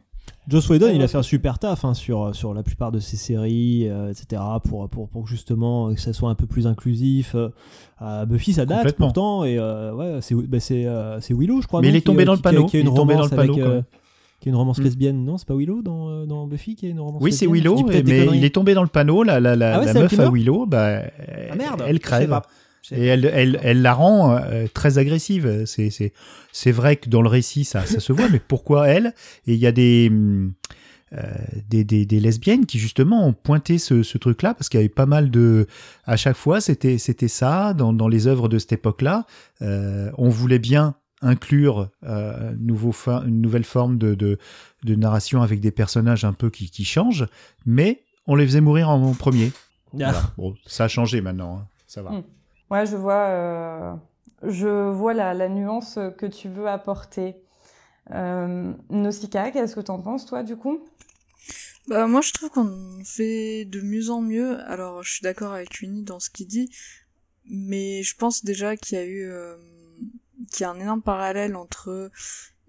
Joss Whedon, il a fait un super taf hein, sur, sur la plupart de ses séries, euh, etc., pour, pour, pour justement que ça soit un peu plus inclusif. Euh, Buffy, ça date pourtant, et ouais, c'est bah, c'est Willow, je crois. Mais il est tombé dans le panneau. Qui, a une romance dans le panneau, avec, qui est une romance mm. lesbienne, non C'est pas Willow dans, dans, Buffy qui a une romance Oui, c'est Willow, mais il est tombé dans le panneau. La, la, la, ah la meuf à Willow, bah, ah, merde, elle crève. Et elle, elle, elle, la rend euh, très agressive. C'est, c'est, c'est vrai que dans le récit, ça, ça se voit, mais pourquoi elle? Et il y a des, euh, des, des, des, lesbiennes qui justement ont pointé ce, ce truc-là, parce qu'il y avait pas mal de... À chaque fois, c'était, c'était ça, dans, dans les œuvres de cette époque-là. Euh, on voulait bien inclure euh, nouveau une nouvelle forme de, de, de, narration avec des personnages un peu qui, qui changent, mais on les faisait mourir en, premier. Ah. Bon, ça a changé maintenant, hein. ça va. Hmm. Ouais, je vois, euh, je vois la, la, nuance que tu veux apporter. Euh, qu'est-ce que t'en penses, toi, du coup? Bah, Moi, je trouve qu'on fait de mieux en mieux. Alors, je suis d'accord avec Uni dans ce qu'il dit, mais je pense déjà qu'il y a eu euh, qu'il y a un énorme parallèle entre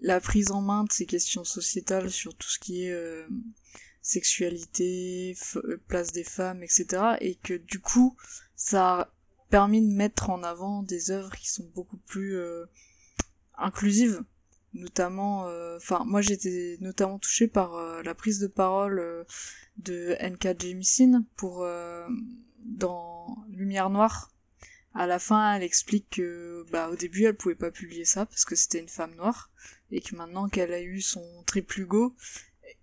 la prise en main de ces questions sociétales sur tout ce qui est euh, sexualité, place des femmes, etc. Et que du coup, ça permis de mettre en avant des œuvres qui sont beaucoup plus euh, inclusives notamment euh, enfin moi j'étais notamment touchée par euh, la prise de parole de N.K. Jemisin pour dans Lumière noire à la fin elle explique que bah au début elle pouvait pas publier ça parce que c'était une femme noire et que maintenant qu'elle a eu son triple Hugo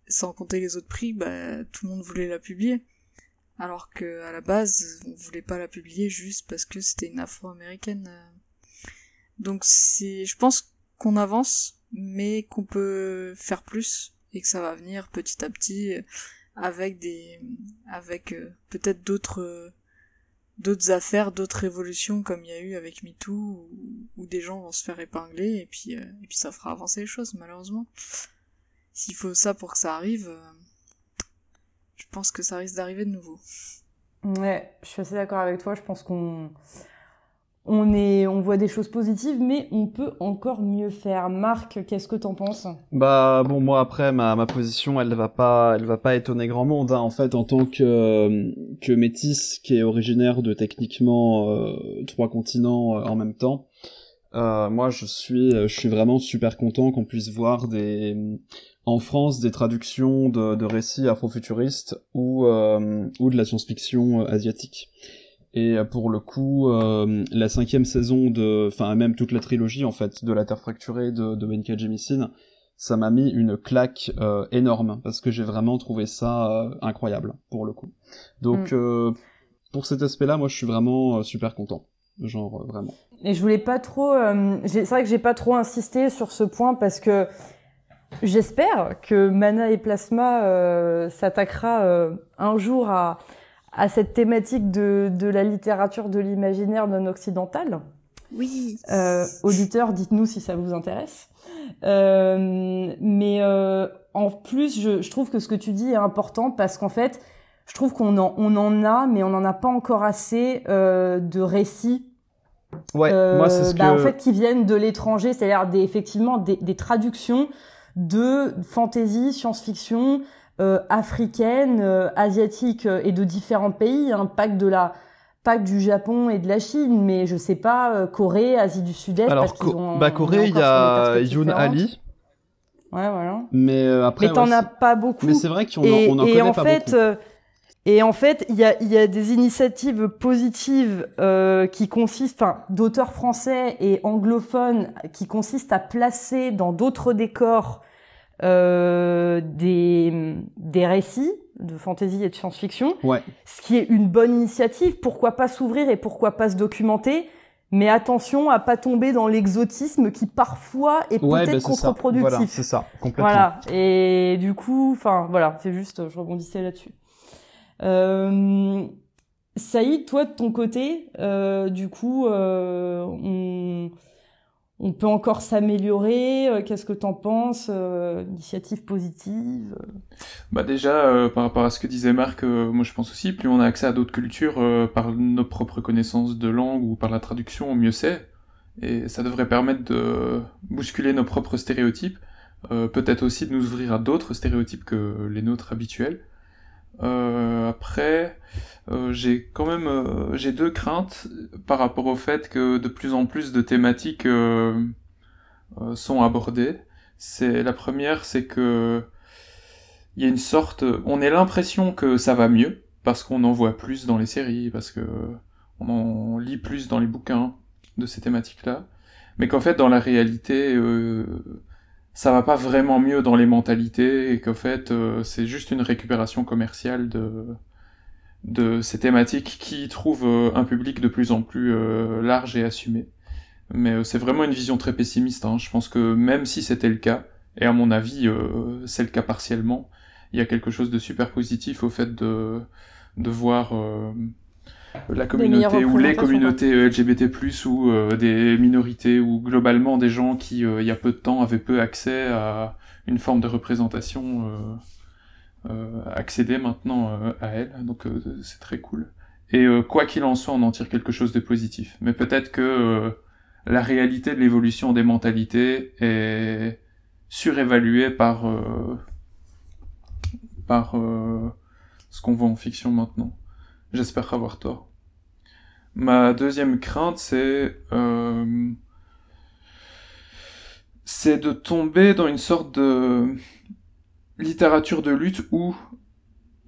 sans compter les autres prix bah tout le monde voulait la publier alors que à la base on voulait pas la publier juste parce que c'était une afro-américaine. Euh. Donc c'est, je pense qu'on avance, mais qu'on peut faire plus et que ça va venir petit à petit euh, avec des, avec euh, peut-être d'autres, d'autres affaires, d'autres révolutions comme il y a eu avec MeToo où, des gens vont se faire épingler et puis, et puis ça fera avancer les choses malheureusement. S'il faut ça pour que ça arrive pense que ça risque d'arriver de nouveau. Ouais, je suis assez d'accord avec toi. Je pense qu'on on est, on voit des choses positives, mais on peut encore mieux faire. Marc, qu'est-ce que t'en penses? Bah bon, moi après ma, ma position, elle va pas, elle va pas étonner grand monde. Hein. En fait, en tant que que métis, qui est originaire de techniquement euh, trois continents euh, en même temps, euh, moi je suis, je suis vraiment super content qu'on puisse voir des en France des traductions de, de récits afrofuturistes ou, euh, ou de la science-fiction euh, asiatique. Et euh, pour le coup, la cinquième saison de, enfin même toute la trilogie en fait de la Terre fracturée de, de Benka Jemisin, ça m'a mis une claque énorme parce que j'ai vraiment trouvé ça incroyable pour le coup. Donc mm. pour cet aspect-là, moi je suis vraiment super content. genre vraiment. Et je voulais pas trop. c'est vrai que j'ai pas trop insisté sur ce point parce que j'espère que Mana et Plasma s'attaquera un jour à à cette thématique de, de la littérature de l'imaginaire non occidental. Oui. Euh, auditeurs, dites-nous si ça vous intéresse. Euh, mais euh, en plus, je, je, trouve que ce que tu dis est important parce qu'en fait, je trouve qu'on en, on en a, mais on n'en a pas encore assez euh, de récits. Ouais, moi c'est ce bah, que... En fait, qui viennent de l'étranger, c'est-à-dire des, effectivement des, des traductions de fantasy, science-fiction, euh, africaines, euh, asiatiques euh, et de différents pays, hein, pas que de la pas que du Japon et de la Chine, mais je sais pas, Corée, Asie du Sud-Est. Alors, bah, Corée, il y a Yoon Ali. Ouais, voilà. Mais après, mais t'en as pas beaucoup. Mais c'est vrai qu'on en, en connaît en pas fait, beaucoup. et en fait, il y a, y a des initiatives positives euh, qui consistent, enfin, d'auteurs français et anglophones, qui consistent à placer dans d'autres décors euh, des, des récits de fantasy et de science-fiction, ouais. ce qui est une bonne initiative. Pourquoi pas s'ouvrir et pourquoi pas se documenter mais attention à pas tomber dans l'exotisme qui parfois est ouais, peut-être bah, contre-productif. Voilà, c'est ça, complètement. Voilà. Et du coup, enfin voilà, c'est juste, je rebondissais là-dessus. Euh, Saïd, toi de ton côté, euh, du coup, euh, on, on peut encore s'améliorer euh, Qu'est-ce que t'en penses euh, Initiative positive Bah déjà, euh, par rapport à ce que disait Marc, euh, moi je pense aussi, plus on a accès à d'autres cultures euh, par nos propres connaissances de langue ou par la traduction, mieux c'est. Et ça devrait permettre de bousculer nos propres stéréotypes, euh, peut-être aussi de nous ouvrir à d'autres stéréotypes que les nôtres habituels. Après, j'ai quand même j'ai deux craintes par rapport au fait que de plus en plus de thématiques sont abordées. C'est la première, c'est que il y a une sorte, on a l'impression que ça va mieux parce qu'on en voit plus dans les séries, parce que on en lit plus dans les bouquins de ces thématiques-là, mais qu'en fait dans la réalité, euh, ça va pas vraiment mieux dans les mentalités et qu'en fait euh, c'est juste une récupération commerciale de de ces thématiques qui trouvent euh, un public de plus en plus euh, large et assumé. Mais euh, c'est vraiment une vision très pessimiste. Hein. Je pense que même si c'était le cas, et à mon avis c'est le cas partiellement, il y a quelque chose de super positif au fait de de voir la communauté ou les communautés LGBT+ ou euh, des minorités ou globalement des gens qui euh, il y a peu de temps avaient peu accès à une forme de représentation euh, accéder maintenant à elle. Donc c'est très cool. Et quoi qu'il en soit on en tire quelque chose de positif. Mais peut-être que la réalité de l'évolution des mentalités est surévaluée par par ce qu'on voit en fiction maintenant J'espère avoir tort. Ma deuxième crainte, c'est euh, c'est de tomber dans une sorte de littérature de lutte où,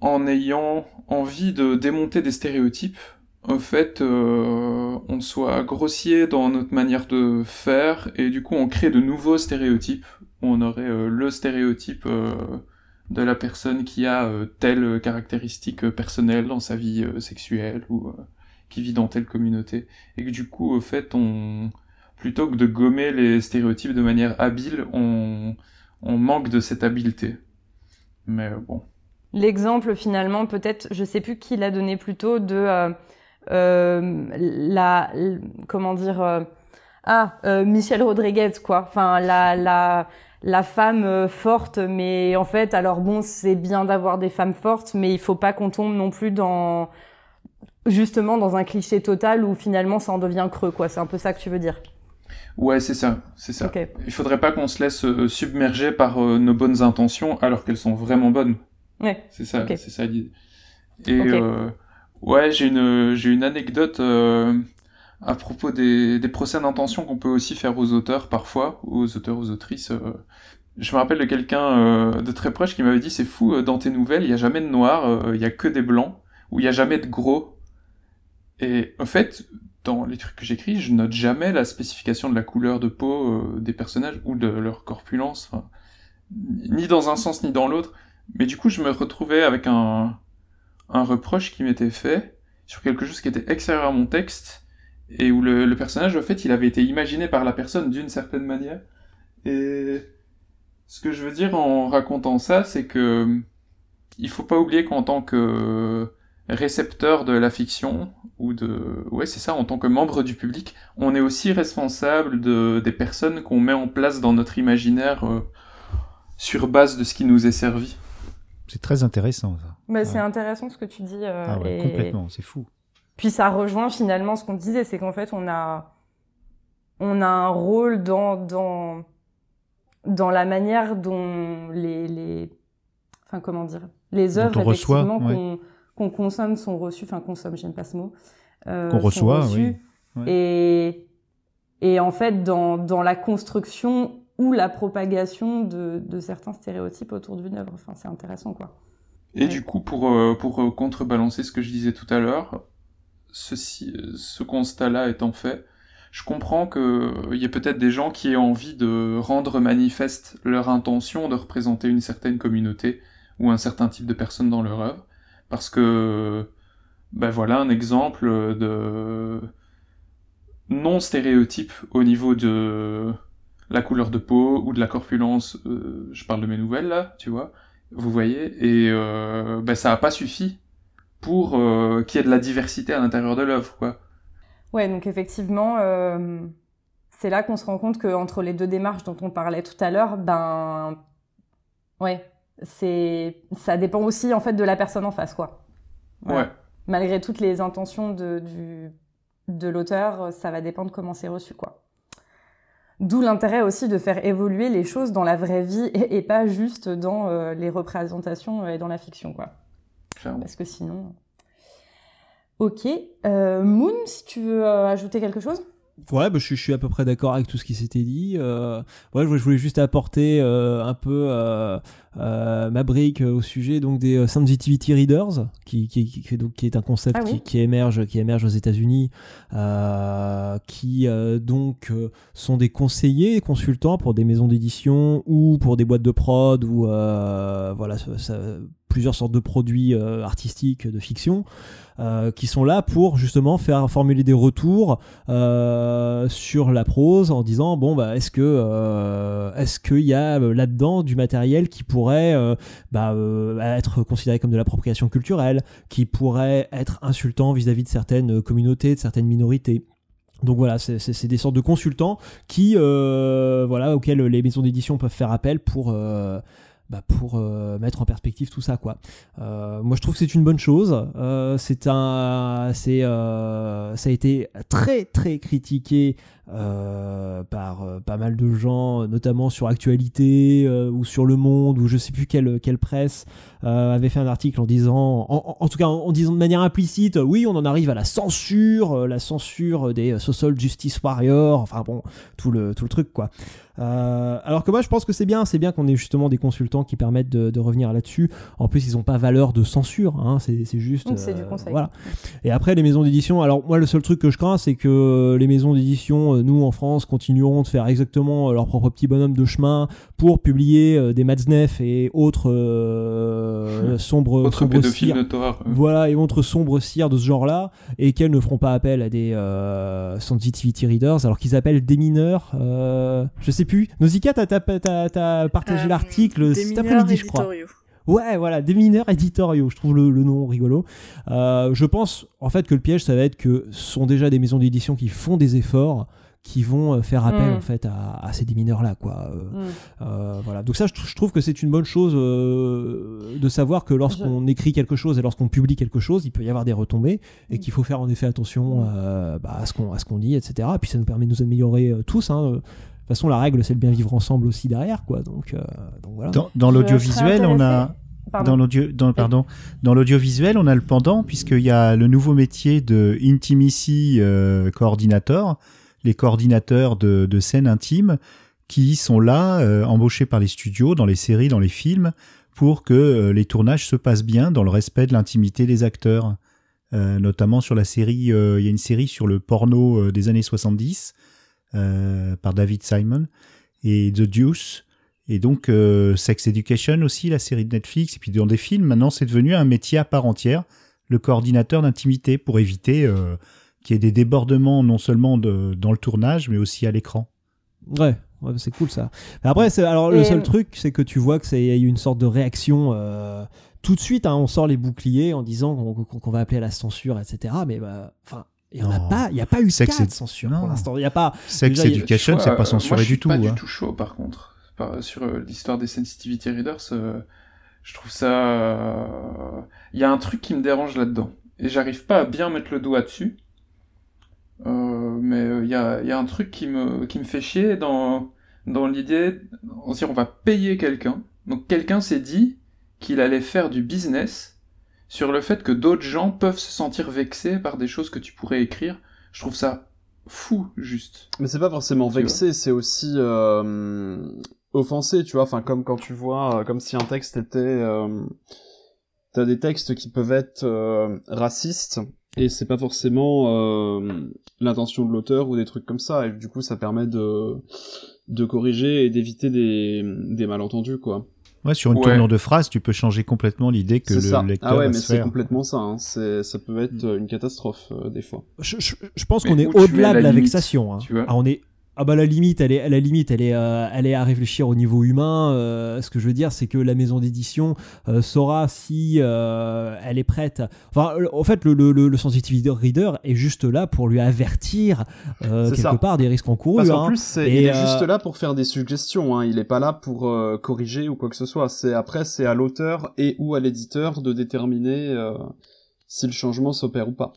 en ayant envie de démonter des stéréotypes, en fait, euh, on soit grossier dans notre manière de faire et du coup on crée de nouveaux stéréotypes. On aurait euh, le stéréotype de la personne qui a euh, telle caractéristique personnelle dans sa vie euh, sexuelle ou euh, qui vit dans telle communauté. Et que du coup au fait on plutôt que de gommer les stéréotypes de manière habile on on manque de cette habileté. Mais bon. L'exemple finalement peut-être je sais plus qui l'a donné plutôt de euh, euh, la comment dire ah Michel Rodriguez quoi. Enfin la la femme euh, forte, mais en fait, alors bon, c'est bien d'avoir des femmes fortes, mais il faut pas qu'on tombe non plus dans justement dans un cliché total où finalement ça en devient creux, quoi. C'est un peu ça que tu veux dire. Ouais, c'est ça, c'est ça. Okay. Il faudrait pas qu'on se laisse euh, submerger par euh, nos bonnes intentions alors qu'elles sont vraiment bonnes. Ouais. C'est ça, okay. c'est ça l'idée. Et okay. euh, ouais, j'ai une j'ai une anecdote à propos des, des procès d'intention qu'on peut aussi faire aux auteurs parfois, aux auteurs, aux autrices. Euh, je me rappelle de quelqu'un euh, de très proche qui m'avait dit c'est fou, dans tes nouvelles, il n'y a jamais de noir, il y a que des blancs, ou il n'y a jamais de gros. Et en fait, dans les trucs que j'écris, je note jamais la spécification de la couleur de peau euh, des personnages ou de leur corpulence, ni dans un sens ni dans l'autre. Mais du coup, je me retrouvais avec un, un reproche qui m'était fait sur quelque chose qui était extérieur à mon texte et où le, personnage, en fait, il avait été imaginé par la personne d'une certaine manière. Et ce que je veux dire en racontant ça, c'est que il faut pas oublier qu'en tant que récepteur de la fiction, ou de... Ouais, c'est ça, en tant que membre du public, on est aussi responsable de, des personnes qu'on met en place dans notre imaginaire euh, sur base de ce qui nous est servi. C'est très intéressant, ça. Mais C'est intéressant ce que tu dis. Euh, ah ouais, complètement, c'est fou. Puis ça rejoint finalement ce qu'on disait, c'est qu'en fait, on a, on a un rôle dans, dans, dans la manière dont les, les, enfin, comment dire, les œuvres, effectivement, qu'on qu'on consomme sont reçus, enfin consomme, j'aime pas ce mot. Euh, qu'on reçoit, oui. Et, et en fait, dans, dans la construction ou la propagation de, de certains stéréotypes autour d'une œuvre. Enfin, c'est intéressant, quoi. Et du coup, pour, euh, pour euh, contrebalancer ce que je disais tout à l'heure, ceci, ce constat-là étant fait, je comprends qu'il y ait peut-être des gens qui aient envie de rendre manifeste leur intention de représenter une certaine communauté ou un certain type de personne dans leur œuvre. Parce que, ben voilà un exemple de non-stéréotype au niveau de la couleur de peau ou de la corpulence. Euh, je parle de mes nouvelles là, tu vois. Vous voyez Et euh, ben ça n'a pas suffi pour euh, qu'il y ait de la diversité à l'intérieur de l'œuvre, quoi. Ouais, donc effectivement, c'est là qu'on se rend compte qu'entre les deux démarches dont on parlait tout à l'heure, ben, ouais, c'est ça dépend aussi en fait de la personne en face quoi. Ouais. Malgré toutes les intentions de du de l'auteur, ça va dépendre comment c'est reçu quoi. D'où l'intérêt aussi de faire évoluer les choses dans la vraie vie et, pas juste dans euh, les représentations et dans la fiction quoi. Parce que sinon. Ok. Euh, Moon, si tu veux euh, ajouter quelque chose? Ouais, bah, je, suis à peu près d'accord avec tout ce qui s'était dit. Euh, ouais, je voulais juste apporter euh, un peu euh, euh ma brique au sujet donc des euh, sensitivity readers, qui, qui, qui, donc, qui est un concept ah qui, qui, émerge, qui émerge aux États-Unis, qui donc sont des conseillers, consultants pour des maisons d'édition ou pour des boîtes de prod ou voilà ça, plusieurs sortes de produits artistiques de fiction. Euh, qui sont là pour justement faire formuler des retours euh, sur la prose en disant bon bah est-ce que euh, est-ce qu'il y a là-dedans du matériel qui pourrait bah, être considéré comme de l'appropriation culturelle, qui pourrait être insultant vis-à-vis de certaines communautés, de certaines minorités. Donc voilà, c'est des sortes de consultants qui, voilà, auxquels les maisons d'édition peuvent faire appel pour bah, pour euh, mettre en perspective tout ça quoi. Euh, moi je trouve que c'est une bonne chose. Euh, c'est un, c'est, ça a été très très critiqué par pas mal de gens, notamment sur Actualité ou sur Le Monde ou je sais plus quelle quelle presse avait fait un article en disant, en, tout cas en, disant de manière implicite, oui on en arrive à la censure, la censure des social justice warriors, enfin bon tout le tout le truc quoi. Euh, alors que moi je pense que c'est bien, c'est bien qu'on ait justement des consultants qui permettent de, revenir là-dessus. En plus ils n'ont pas valeur de censure, hein, c'est juste. c'est du euh, conseil. Voilà. Et après les maisons d'édition, alors moi le seul truc que je crains c'est que les maisons d'édition, euh, nous en France, continueront de faire exactement leur propre petit bonhomme de chemin pour publier des Matzneff et autres sombres, Autre sombres Voilà, et autres sombres cires de ce genre-là, et qu'elles ne feront pas appel à des sensitivity readers, alors qu'ils appellent des mineurs. je sais plus. Nausicaa, t'as, as, partagé euh, l'article cet après-midi, je crois. Ouais, voilà, des mineurs éditoriaux. Je trouve le, nom rigolo. Euh, je pense, en fait, que le piège, ça va être que ce sont déjà des maisons d'édition qui font des efforts qui vont euh, faire appel mm. en fait à, ces démineurs là quoi mm. voilà donc ça je, trouve que c'est une bonne chose de savoir que lorsqu'on écrit quelque chose et lorsqu'on publie quelque chose il peut y avoir des retombées et mm. qu'il faut faire en effet attention bah, à ce qu'on à ce qu'on dit etc et puis ça nous permet de nous améliorer tous hein, de toute façon, la règle, c'est de bien vivre ensemble aussi derrière, quoi. Donc, euh, voilà. Dans, l'audiovisuel, on a. Dans l'audio, dans, pardon, dans l'audiovisuel, on a le pendant puisqu'il y a le nouveau métier de intimacy euh, coordinator, les coordinateurs de, scènes intimes qui sont là, euh, embauchés par les studios, dans les séries, dans les films, pour que les tournages se passent bien dans le respect de l'intimité des acteurs. notamment sur la série, il y a une série sur le porno des années 70 euh, par David Simon, et The Deuce, et donc euh, Sex Education aussi, la série de Netflix, et puis dans des films, maintenant c'est devenu un métier à part entière, le coordinateur d'intimité, pour éviter euh, qu'il y ait des débordements non seulement de, dans le tournage, mais aussi à l'écran. Ouais, ouais c'est cool ça. Mais après, alors le seul truc, c'est que tu vois que c'est y a eu une sorte de réaction. Euh, tout de suite, hein, on sort les boucliers en disant qu'on va appeler à la censure, etc. Mais bah, enfin, il n'y a pas, il y a pas eu de censure pour l'instant. Il y a pas. Sex Education, c'est pas censuré du tout. Pas du tout chaud, par contre, sur euh, l'histoire des sensitivity readers. Euh, je trouve ça. Il y a un truc qui me dérange là-dedans, et j'arrive pas à bien mettre le doigt dessus. Euh, mais il y a, y, a, un truc qui me, qui me fait chier dans, dans l'idée, on on va payer quelqu'un. Donc quelqu'un s'est dit qu'il allait faire du business sur le fait que d'autres gens peuvent se sentir vexés par des choses que tu pourrais écrire. Je trouve ça fou, juste. Mais c'est pas forcément vexé, c'est aussi euh, offensé, tu vois. Enfin, comme quand tu vois, euh, comme si un texte était... Euh, T'as des textes qui peuvent être euh, racistes et c'est pas forcément euh, l'intention de l'auteur ou des trucs comme ça et du coup ça permet de de corriger et d'éviter des des malentendus quoi. Ouais, sur une tournure de phrase, tu peux changer complètement l'idée que le ça. lecteur ah ouais, mais c'est complètement ça. Hein. Ça peut être une catastrophe euh, des fois. Je, je, je pense qu'on est au-delà de la vexation. Hein. Tu vois ah, on est ah bah la limite, elle est, à la limite, elle est, euh, elle est à réfléchir au niveau humain. Euh, ce que je veux dire, c'est que la maison d'édition euh, saura si elle est prête. Enfin, en fait, le, le, le, sensitivity reader est juste là pour lui avertir quelque part des risques encourus. Parce qu'en hein. plus, il est juste là pour faire des suggestions. Hein. Il est pas là pour corriger ou quoi que ce soit. C'est après, c'est à l'auteur et ou à l'éditeur de déterminer si le changement s'opère ou pas.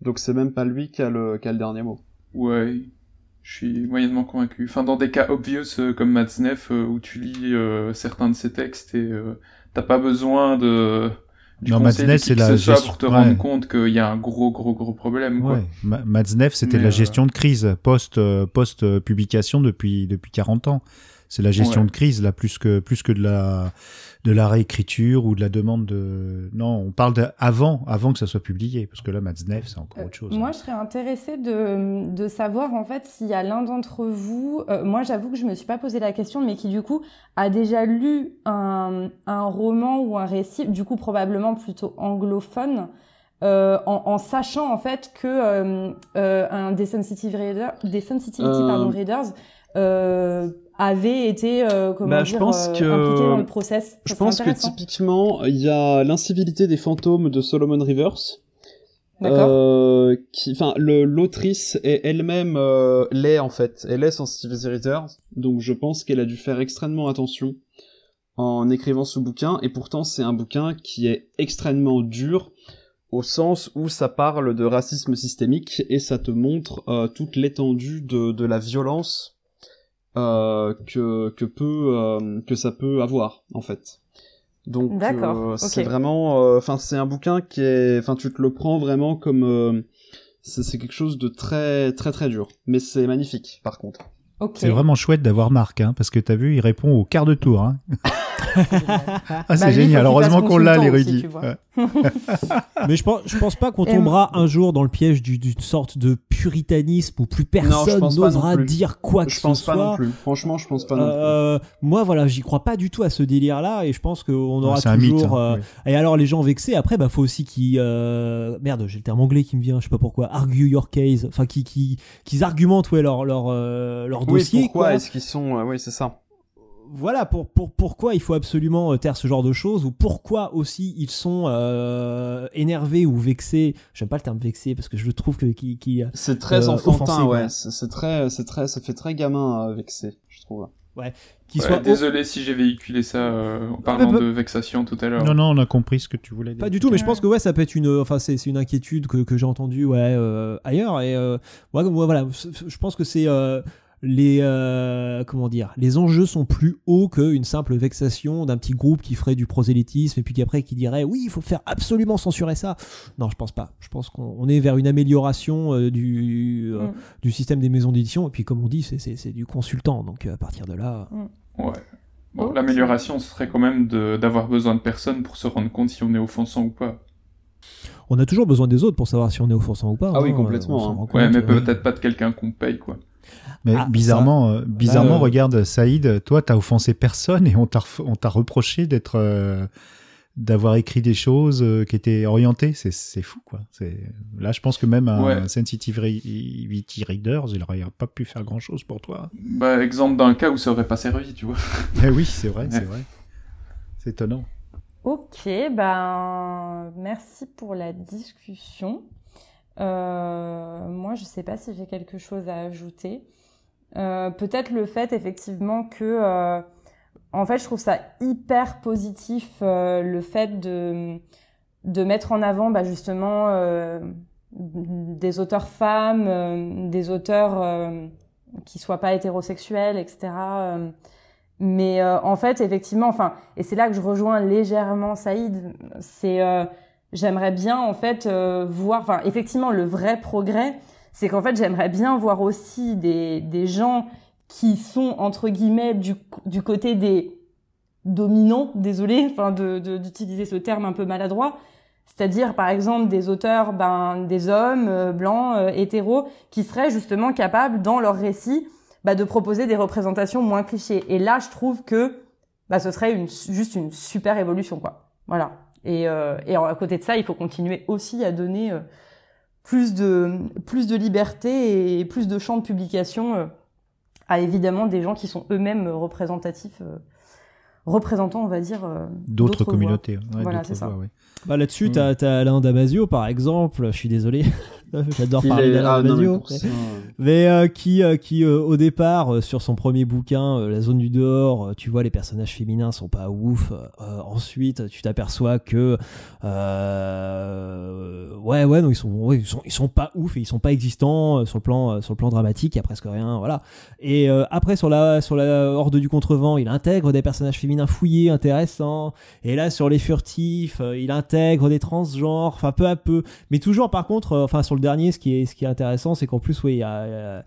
Donc c'est même pas lui qui a le, qui a le dernier mot. Ouais, je suis moyennement convaincu. Enfin, dans des cas obvious euh, comme Matzneff, euh, où tu lis euh, certains de ses textes et t'as pas besoin de du non, conseil c'est la gestion... pour te rendre compte qu'il y a un gros, gros, gros problème. Quoi. Ouais. c'était la gestion de crise post, post publication depuis depuis 40 ans. C'est la gestion de crise là, plus que plus que de la de la réécriture ou de la demande de. Non, on parle d'avant, avant que ça soit publié, parce que là, Matzneff, c'est encore autre chose. moi, je serais intéressée de, de savoir en fait s'il y a l'un d'entre vous. Euh, moi, j'avoue que je me suis pas posé la question, mais qui du coup a déjà lu un, un roman ou un récit, du coup probablement plutôt anglophone. Euh, en, en, sachant en fait que euh, euh un des sensitive reader, des sensitivity pardon, readers euh, avait été euh, comment bah, dire, je pense euh, que... impliqué dans le process. je pense que typiquement, il y a l'incivilité des fantômes de Solomon Rivers. Euh, qui, enfin, l'autrice est elle-même euh, l'est en fait, elle est sensitive Readers, donc je pense qu'elle a dû faire extrêmement attention en écrivant ce bouquin, et pourtant c'est un bouquin qui est extrêmement dur au sens où ça parle de racisme systémique et ça te montre euh, toute l'étendue de, de la violence que que peut euh, que ça peut avoir en fait. Donc euh, c'est vraiment, enfin c'est un bouquin qui est, enfin tu te le prends vraiment comme c'est quelque chose de très très très dur, mais c'est magnifique par contre. C'est vraiment chouette d'avoir Marc, hein, parce que t'as vu, il répond au quart de tour. Hein. ah, c'est bah, génial. Heureusement qu'on l'a, l'érudit. Mais je pense, je pense pas qu'on tombera un jour dans le piège d'une sorte de puritanisme où plus personne n'osera dire quoi que ce soit. Je pense pas non plus. Franchement, je pense pas non euh, Moi, voilà, j'y crois pas du tout à ce délire-là, et je pense qu'on aura toujours. Hein. Euh, et alors, les gens vexés, après, bah, faut aussi qu'ils. Euh, merde, j'ai le terme anglais qui me vient, je sais pas pourquoi. Argue your case. Enfin, qui, qui, qu'ils argumentent, ouais, leur, leur, leur dossier. Pourquoi est-ce qu'ils sont. oui, c'est ça voilà pour, pour, pourquoi il faut absolument euh, taire ce genre de choses ou pourquoi aussi ils sont euh, énervés ou vexés. J'aime pas le terme vexé parce que je trouve que qui, qui c'est très euh, enfantin, ouais. C'est très, c'est très, ça fait très gamin vexé, je trouve. Ouais. Qui soit désolé si j'ai véhiculé ça en parlant de vexation tout à l'heure. Non, non, on a compris ce que tu voulais dire. Pas du tout, mais je pense que ouais, ça peut être une, enfin c'est, une inquiétude que, que j'ai entendue ouais ailleurs et ouais, voilà, je pense que c'est les euh, comment dire les enjeux sont plus hauts qu'une simple vexation d'un petit groupe qui ferait du prosélytisme et puis qui après qui dirait oui il faut faire absolument censurer ça non je pense pas je pense qu'on est vers une amélioration euh, du euh, mm. du système des maisons d'édition et puis comme on dit c'est du consultant donc à partir de là mm. ouais bon, l'amélioration ce serait quand même d'avoir besoin de personnes pour se rendre compte si on est offensant ou pas on a toujours besoin des autres pour savoir si on est offensant ou pas. Ah oui, hein. complètement. Hein. Ouais, mais peut-être pas de quelqu'un qu'on paye, quoi. Mais ah, bizarrement, euh, bizarrement, euh, regarde, Saïd, toi, t'as offensé personne et on t'a, on t'a reproché d'être, euh, d'avoir écrit des choses euh, qui étaient orientées. C'est fou, quoi. Là, je pense que même un sensitivity reader, il n'aurait pas pu faire grand-chose pour toi. Bah, exemple d'un cas où ça aurait pas servi, tu vois. Eh oui, c'est vrai, c'est vrai. C'est étonnant. Ok, ben merci pour la discussion. Euh, moi, je sais pas si j'ai quelque chose à ajouter. Euh, peut-être le fait effectivement que en fait, je trouve ça hyper positif euh, le fait de de mettre en avant bah, justement euh, des auteurs femmes, euh, des auteurs euh, qui soient pas hétérosexuels, etc. mais en fait, effectivement, enfin, et c'est là que je rejoins légèrement Saïd. C'est j'aimerais bien en fait voir, enfin, effectivement, le vrai progrès, c'est qu'en fait, j'aimerais bien voir aussi des des gens qui sont entre guillemets du, du côté des dominants, désolé, enfin d'utiliser ce terme un peu maladroit, c'est-à-dire par exemple des auteurs, ben des hommes euh, blancs, euh, hétéros, qui seraient justement capables dans leur récit bah, de proposer des représentations moins clichés. Et là, je trouve que bah, ce serait une, juste une super évolution, quoi. Voilà. Et, euh, et à côté de ça, il faut continuer aussi à donner plus de plus de liberté et plus de champs de publication à évidemment des gens qui sont eux-mêmes représentatifs, euh, représentants, on va dire, euh, d'autres communautés. voilà, c'est ça. Bah, Là-dessus, tu as, Alain Damasio, par exemple, je suis désolé, J'adore parler d'Alain Damasio. Mais, euh, qui, euh, qui euh, au départ, sur son premier bouquin, La zone du dehors, tu vois, les personnages féminins sont pas ouf. ensuite, tu t'aperçois que. ouais, ouais, non, ils sont, ils, sont, ils sont pas ouf et ils sont pas existants sur, le plan, sur le plan dramatique. Il y a presque rien. Voilà. Et après, sur la, sur la Horde du Contrevent, il intègre des personnages féminins fouillés, intéressants. Et là, sur les furtifs, il intègre des transgenres, enfin, peu à peu. Mais toujours, par contre, enfin, sur le dernier, ce qui est, ce qui est intéressant, c'est qu'en plus, oui, il y a,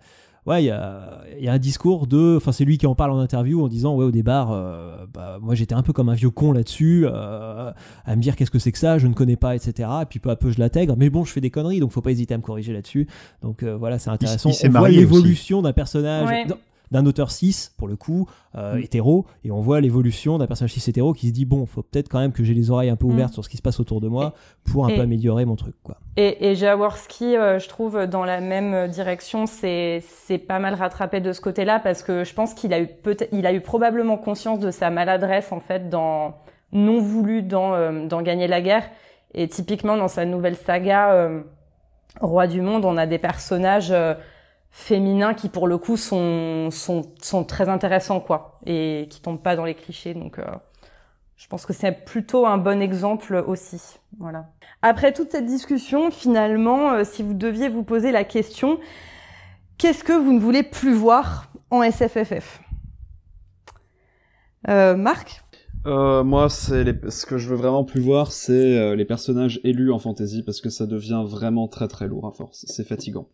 ouais, il y a, y a, un discours de. Enfin, c'est lui qui en parle en interview en disant Ouais, au départ, euh, bah, moi j'étais un peu comme un vieux con là-dessus, euh, à me dire qu'est-ce que c'est que ça, je ne connais pas, etc. Et puis peu à peu, je l'intègre. Mais bon, je fais des conneries, donc faut pas hésiter à me corriger là-dessus. Donc euh, voilà, c'est intéressant. Il, On voit l'évolution d'un personnage d'un auteur 6 pour le coup euh, mm. hétéro et on voit l'évolution d'un personnage 6 hétéro qui se dit bon faut peut-être quand même que j'ai les oreilles un peu mm. ouvertes sur ce qui se passe autour de moi pour un peu améliorer mon truc quoi et, et Jaworski euh, je trouve dans la même direction c'est pas mal rattrapé de ce côté là parce que je pense qu'il a eu il a eu probablement conscience de sa maladresse en fait dans non voulu dans euh, dans gagner la guerre et typiquement dans sa nouvelle saga Roi du monde on a des personnages féminins qui pour le coup sont sont, sont très intéressants quoi et qui tombent pas dans les clichés donc euh, je pense que c'est plutôt un bon exemple aussi voilà après toute cette discussion finalement euh, si vous deviez vous poser la question qu'est-ce que vous ne voulez plus voir en SFFF euh, Marc? Moi, c'est ce que je veux vraiment plus voir, c'est les personnages élus en fantasy parce que ça devient vraiment très très lourd à force. C'est fatigant.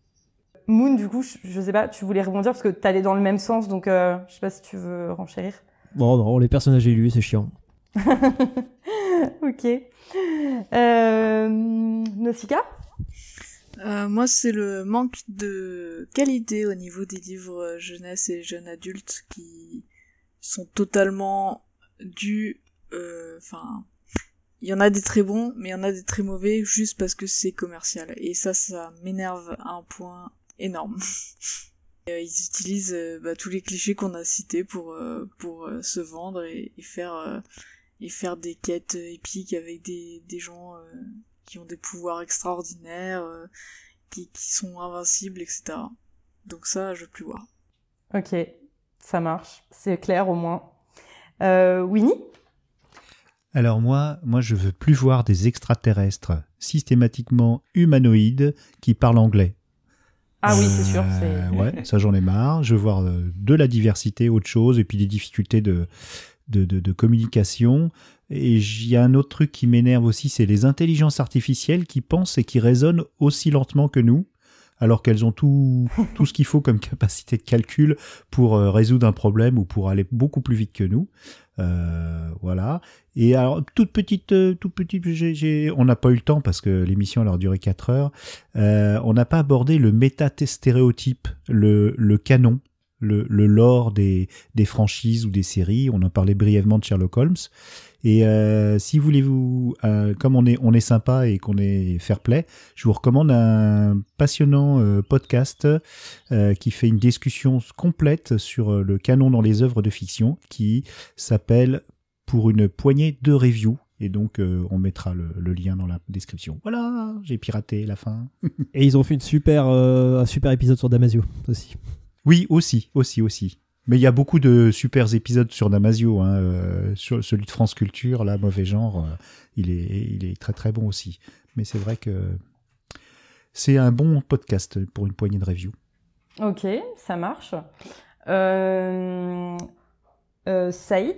Moon, du coup, je, sais pas, tu voulais rebondir parce que t'allais dans le même sens, donc euh, je sais pas si tu veux renchérir. Bon, non, les personnages élus, c'est chiant. ok. Euh, Nausicaa? Euh, moi, c'est le manque de qualité au niveau des livres jeunesse et jeunes adultes qui sont totalement dus. Euh, enfin, il y en a des très bons, mais il y en a des très mauvais juste parce que c'est commercial. Et ça, ça m'énerve à un point énorme. Euh, ils utilisent euh, bah, tous les clichés qu'on a cités pour euh, pour se vendre et, faire et faire des quêtes épiques avec des des gens qui ont des pouvoirs extraordinaires, qui, qui sont invincibles, etc. Donc ça, je veux plus voir. Ok, ça marche, c'est clair au moins. Euh, Winnie? Alors moi, moi je veux plus voir des extraterrestres systématiquement humanoïdes qui parlent anglais. Ah oui, c'est sûr. Euh, ouais, ça j'en ai marre. Je veux voir euh, de la diversité, autre chose, et puis des difficultés de, de, de, communication. Et il y a un autre truc qui m'énerve aussi, c'est les intelligences artificielles qui pensent et qui raisonnent aussi lentement que nous alors qu'elles ont tout, tout ce qu'il faut comme capacité de calcul pour euh, résoudre un problème ou pour aller beaucoup plus vite que nous. Euh, voilà. Et alors, toute petite, euh, toute petite, on n'a pas eu le temps parce que l'émission a duré 4 heures. on n'a pas abordé le méta-stéréotype, le, le canon, le, le lore des, des franchises ou des séries. On en parlait brièvement de Sherlock Holmes. Et euh, si voulez-vous, euh, comme on est on est sympa et qu'on est fair play, je vous recommande un passionnant euh, podcast qui fait une discussion complète sur le canon dans les œuvres de fiction, qui s'appelle Pour une poignée de reviews. Et donc, on mettra le, le, lien dans la description. Voilà, j'ai piraté la fin. et ils ont fait une super, un super épisode sur Damasio aussi. Oui, aussi, aussi, aussi. Mais il y a beaucoup de super épisodes sur Damasio, hein, euh, sur celui de France Culture, là, mauvais genre, euh, il, est, il est très très bon aussi. Mais c'est vrai que c'est un bon podcast pour une poignée de review. Ok, ça marche. Euh, Saïd?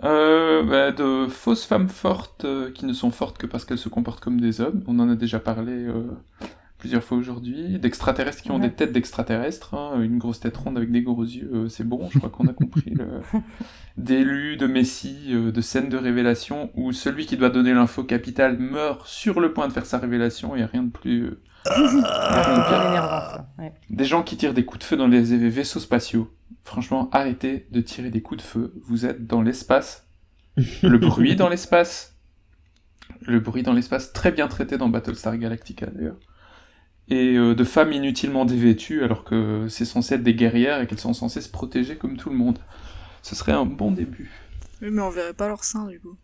Bah, De fausses femmes fortes qui ne sont fortes que parce qu'elles se comportent comme des hommes. On en a déjà parlé plusieurs fois aujourd'hui, d'extraterrestres qui ont des têtes d'extraterrestres, hein, une grosse tête ronde avec des gros yeux, euh, c'est bon, je crois qu'on a compris. Le... D'élus, de messie, euh, de scènes de révélation, où celui qui doit donner l'info capitale meurt sur le point de faire sa révélation, il n'y a rien de plus... Euh, des gens qui tirent des coups de feu dans les vaisseaux spatiaux. Franchement, arrêtez de tirer des coups de feu, vous êtes dans l'espace. Le bruit dans l'espace. Le bruit dans l'espace, très bien traité dans Battlestar Galactica d'ailleurs et euh, de femmes inutilement dévêtues alors que c'est censé être des guerrières et qu'elles sont censées se protéger comme tout le monde. Ce serait un bon début. Oui, mais on verrait pas leur sein du coup.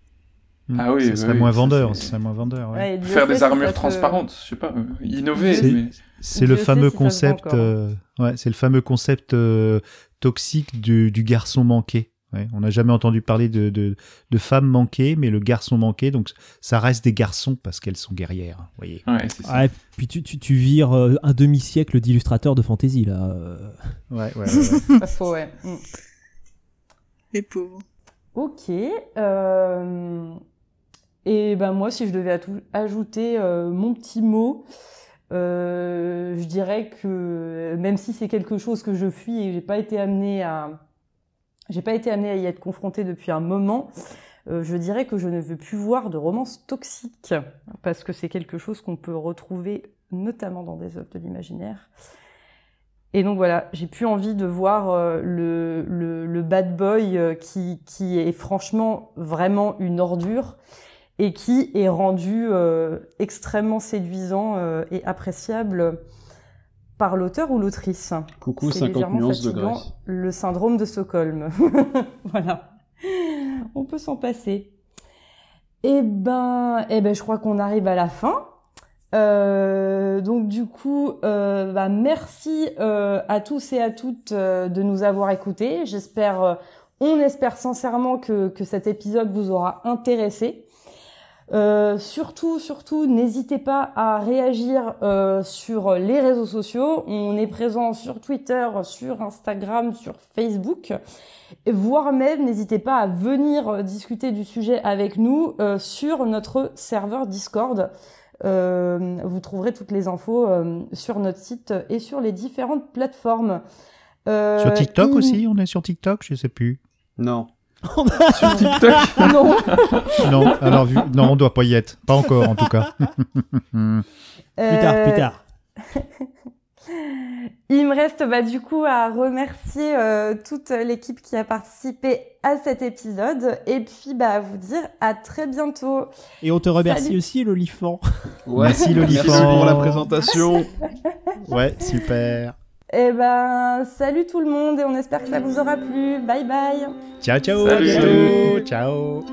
Ah oui, ce serait moins vendeur, ce serait moins vendeur. Faire des armures transparentes, je sais pas, euh, innover. C'est le, fameux concept, euh, ouais, c'est le fameux concept toxique du, du garçon manqué on n'a jamais entendu parler de, de, femmes manquées, mais le garçon manqué, donc ça reste des garçons parce qu'elles sont guerrières. Voyez. Ouais, puis tu, tu, tu vires euh, un demi-siècle d'illustrateurs de fantasy là. Euh. Ouais, ouais, ouais. Pas faux, ouais. Mm. Les pauvres. Ok. Euh, et ben moi, si je devais ajouter mon petit mot, je dirais que même si c'est quelque chose que je fuis et j'ai pas été amené à j'ai pas été amenée à y être confrontée depuis un moment. Euh, je dirais que je ne veux plus voir de romances toxiques parce que c'est quelque chose qu'on peut retrouver notamment dans des œuvres de l'imaginaire. Et donc voilà, j'ai plus envie de voir euh, le, bad boy euh, qui est franchement vraiment une ordure et qui est rendu extrêmement séduisant et appréciable par l'auteur ou l'autrice. Coucou, 50 nuances de Grey. Le syndrome de Stockholm. voilà. On peut s'en passer. Eh ben, eh ben, je crois qu'on arrive à la fin. Euh, donc du coup, euh, bah, merci euh, à tous et à toutes de nous avoir écoutés. J'espère, on espère sincèrement que, que cet épisode vous aura intéressé. Euh, surtout, surtout, n'hésitez pas à réagir euh, sur les réseaux sociaux. On est présent sur Twitter, sur Instagram, sur Facebook. Voire même, n'hésitez pas à venir discuter du sujet avec nous euh, sur notre serveur Discord. vous trouverez toutes les infos sur notre site et sur les différentes plateformes. sur TikTok aussi, on est sur TikTok, je sais plus. Non. Sur TikTok Non. non, alors vu, non, on doit pas y être. Pas encore, en tout cas. Plus tard, plus tard. Il me reste bah, du coup à remercier euh, toute l'équipe qui a participé à cet épisode et puis bah, à vous dire à très bientôt. Et on te remercie aussi l'olifant. Ouais, merci l'olifant. Merci pour la présentation. ouais, super. Eh ben, salut tout le monde et on espère que ça vous aura plu. Bye bye. Ciao, ciao. Salut. Ciao.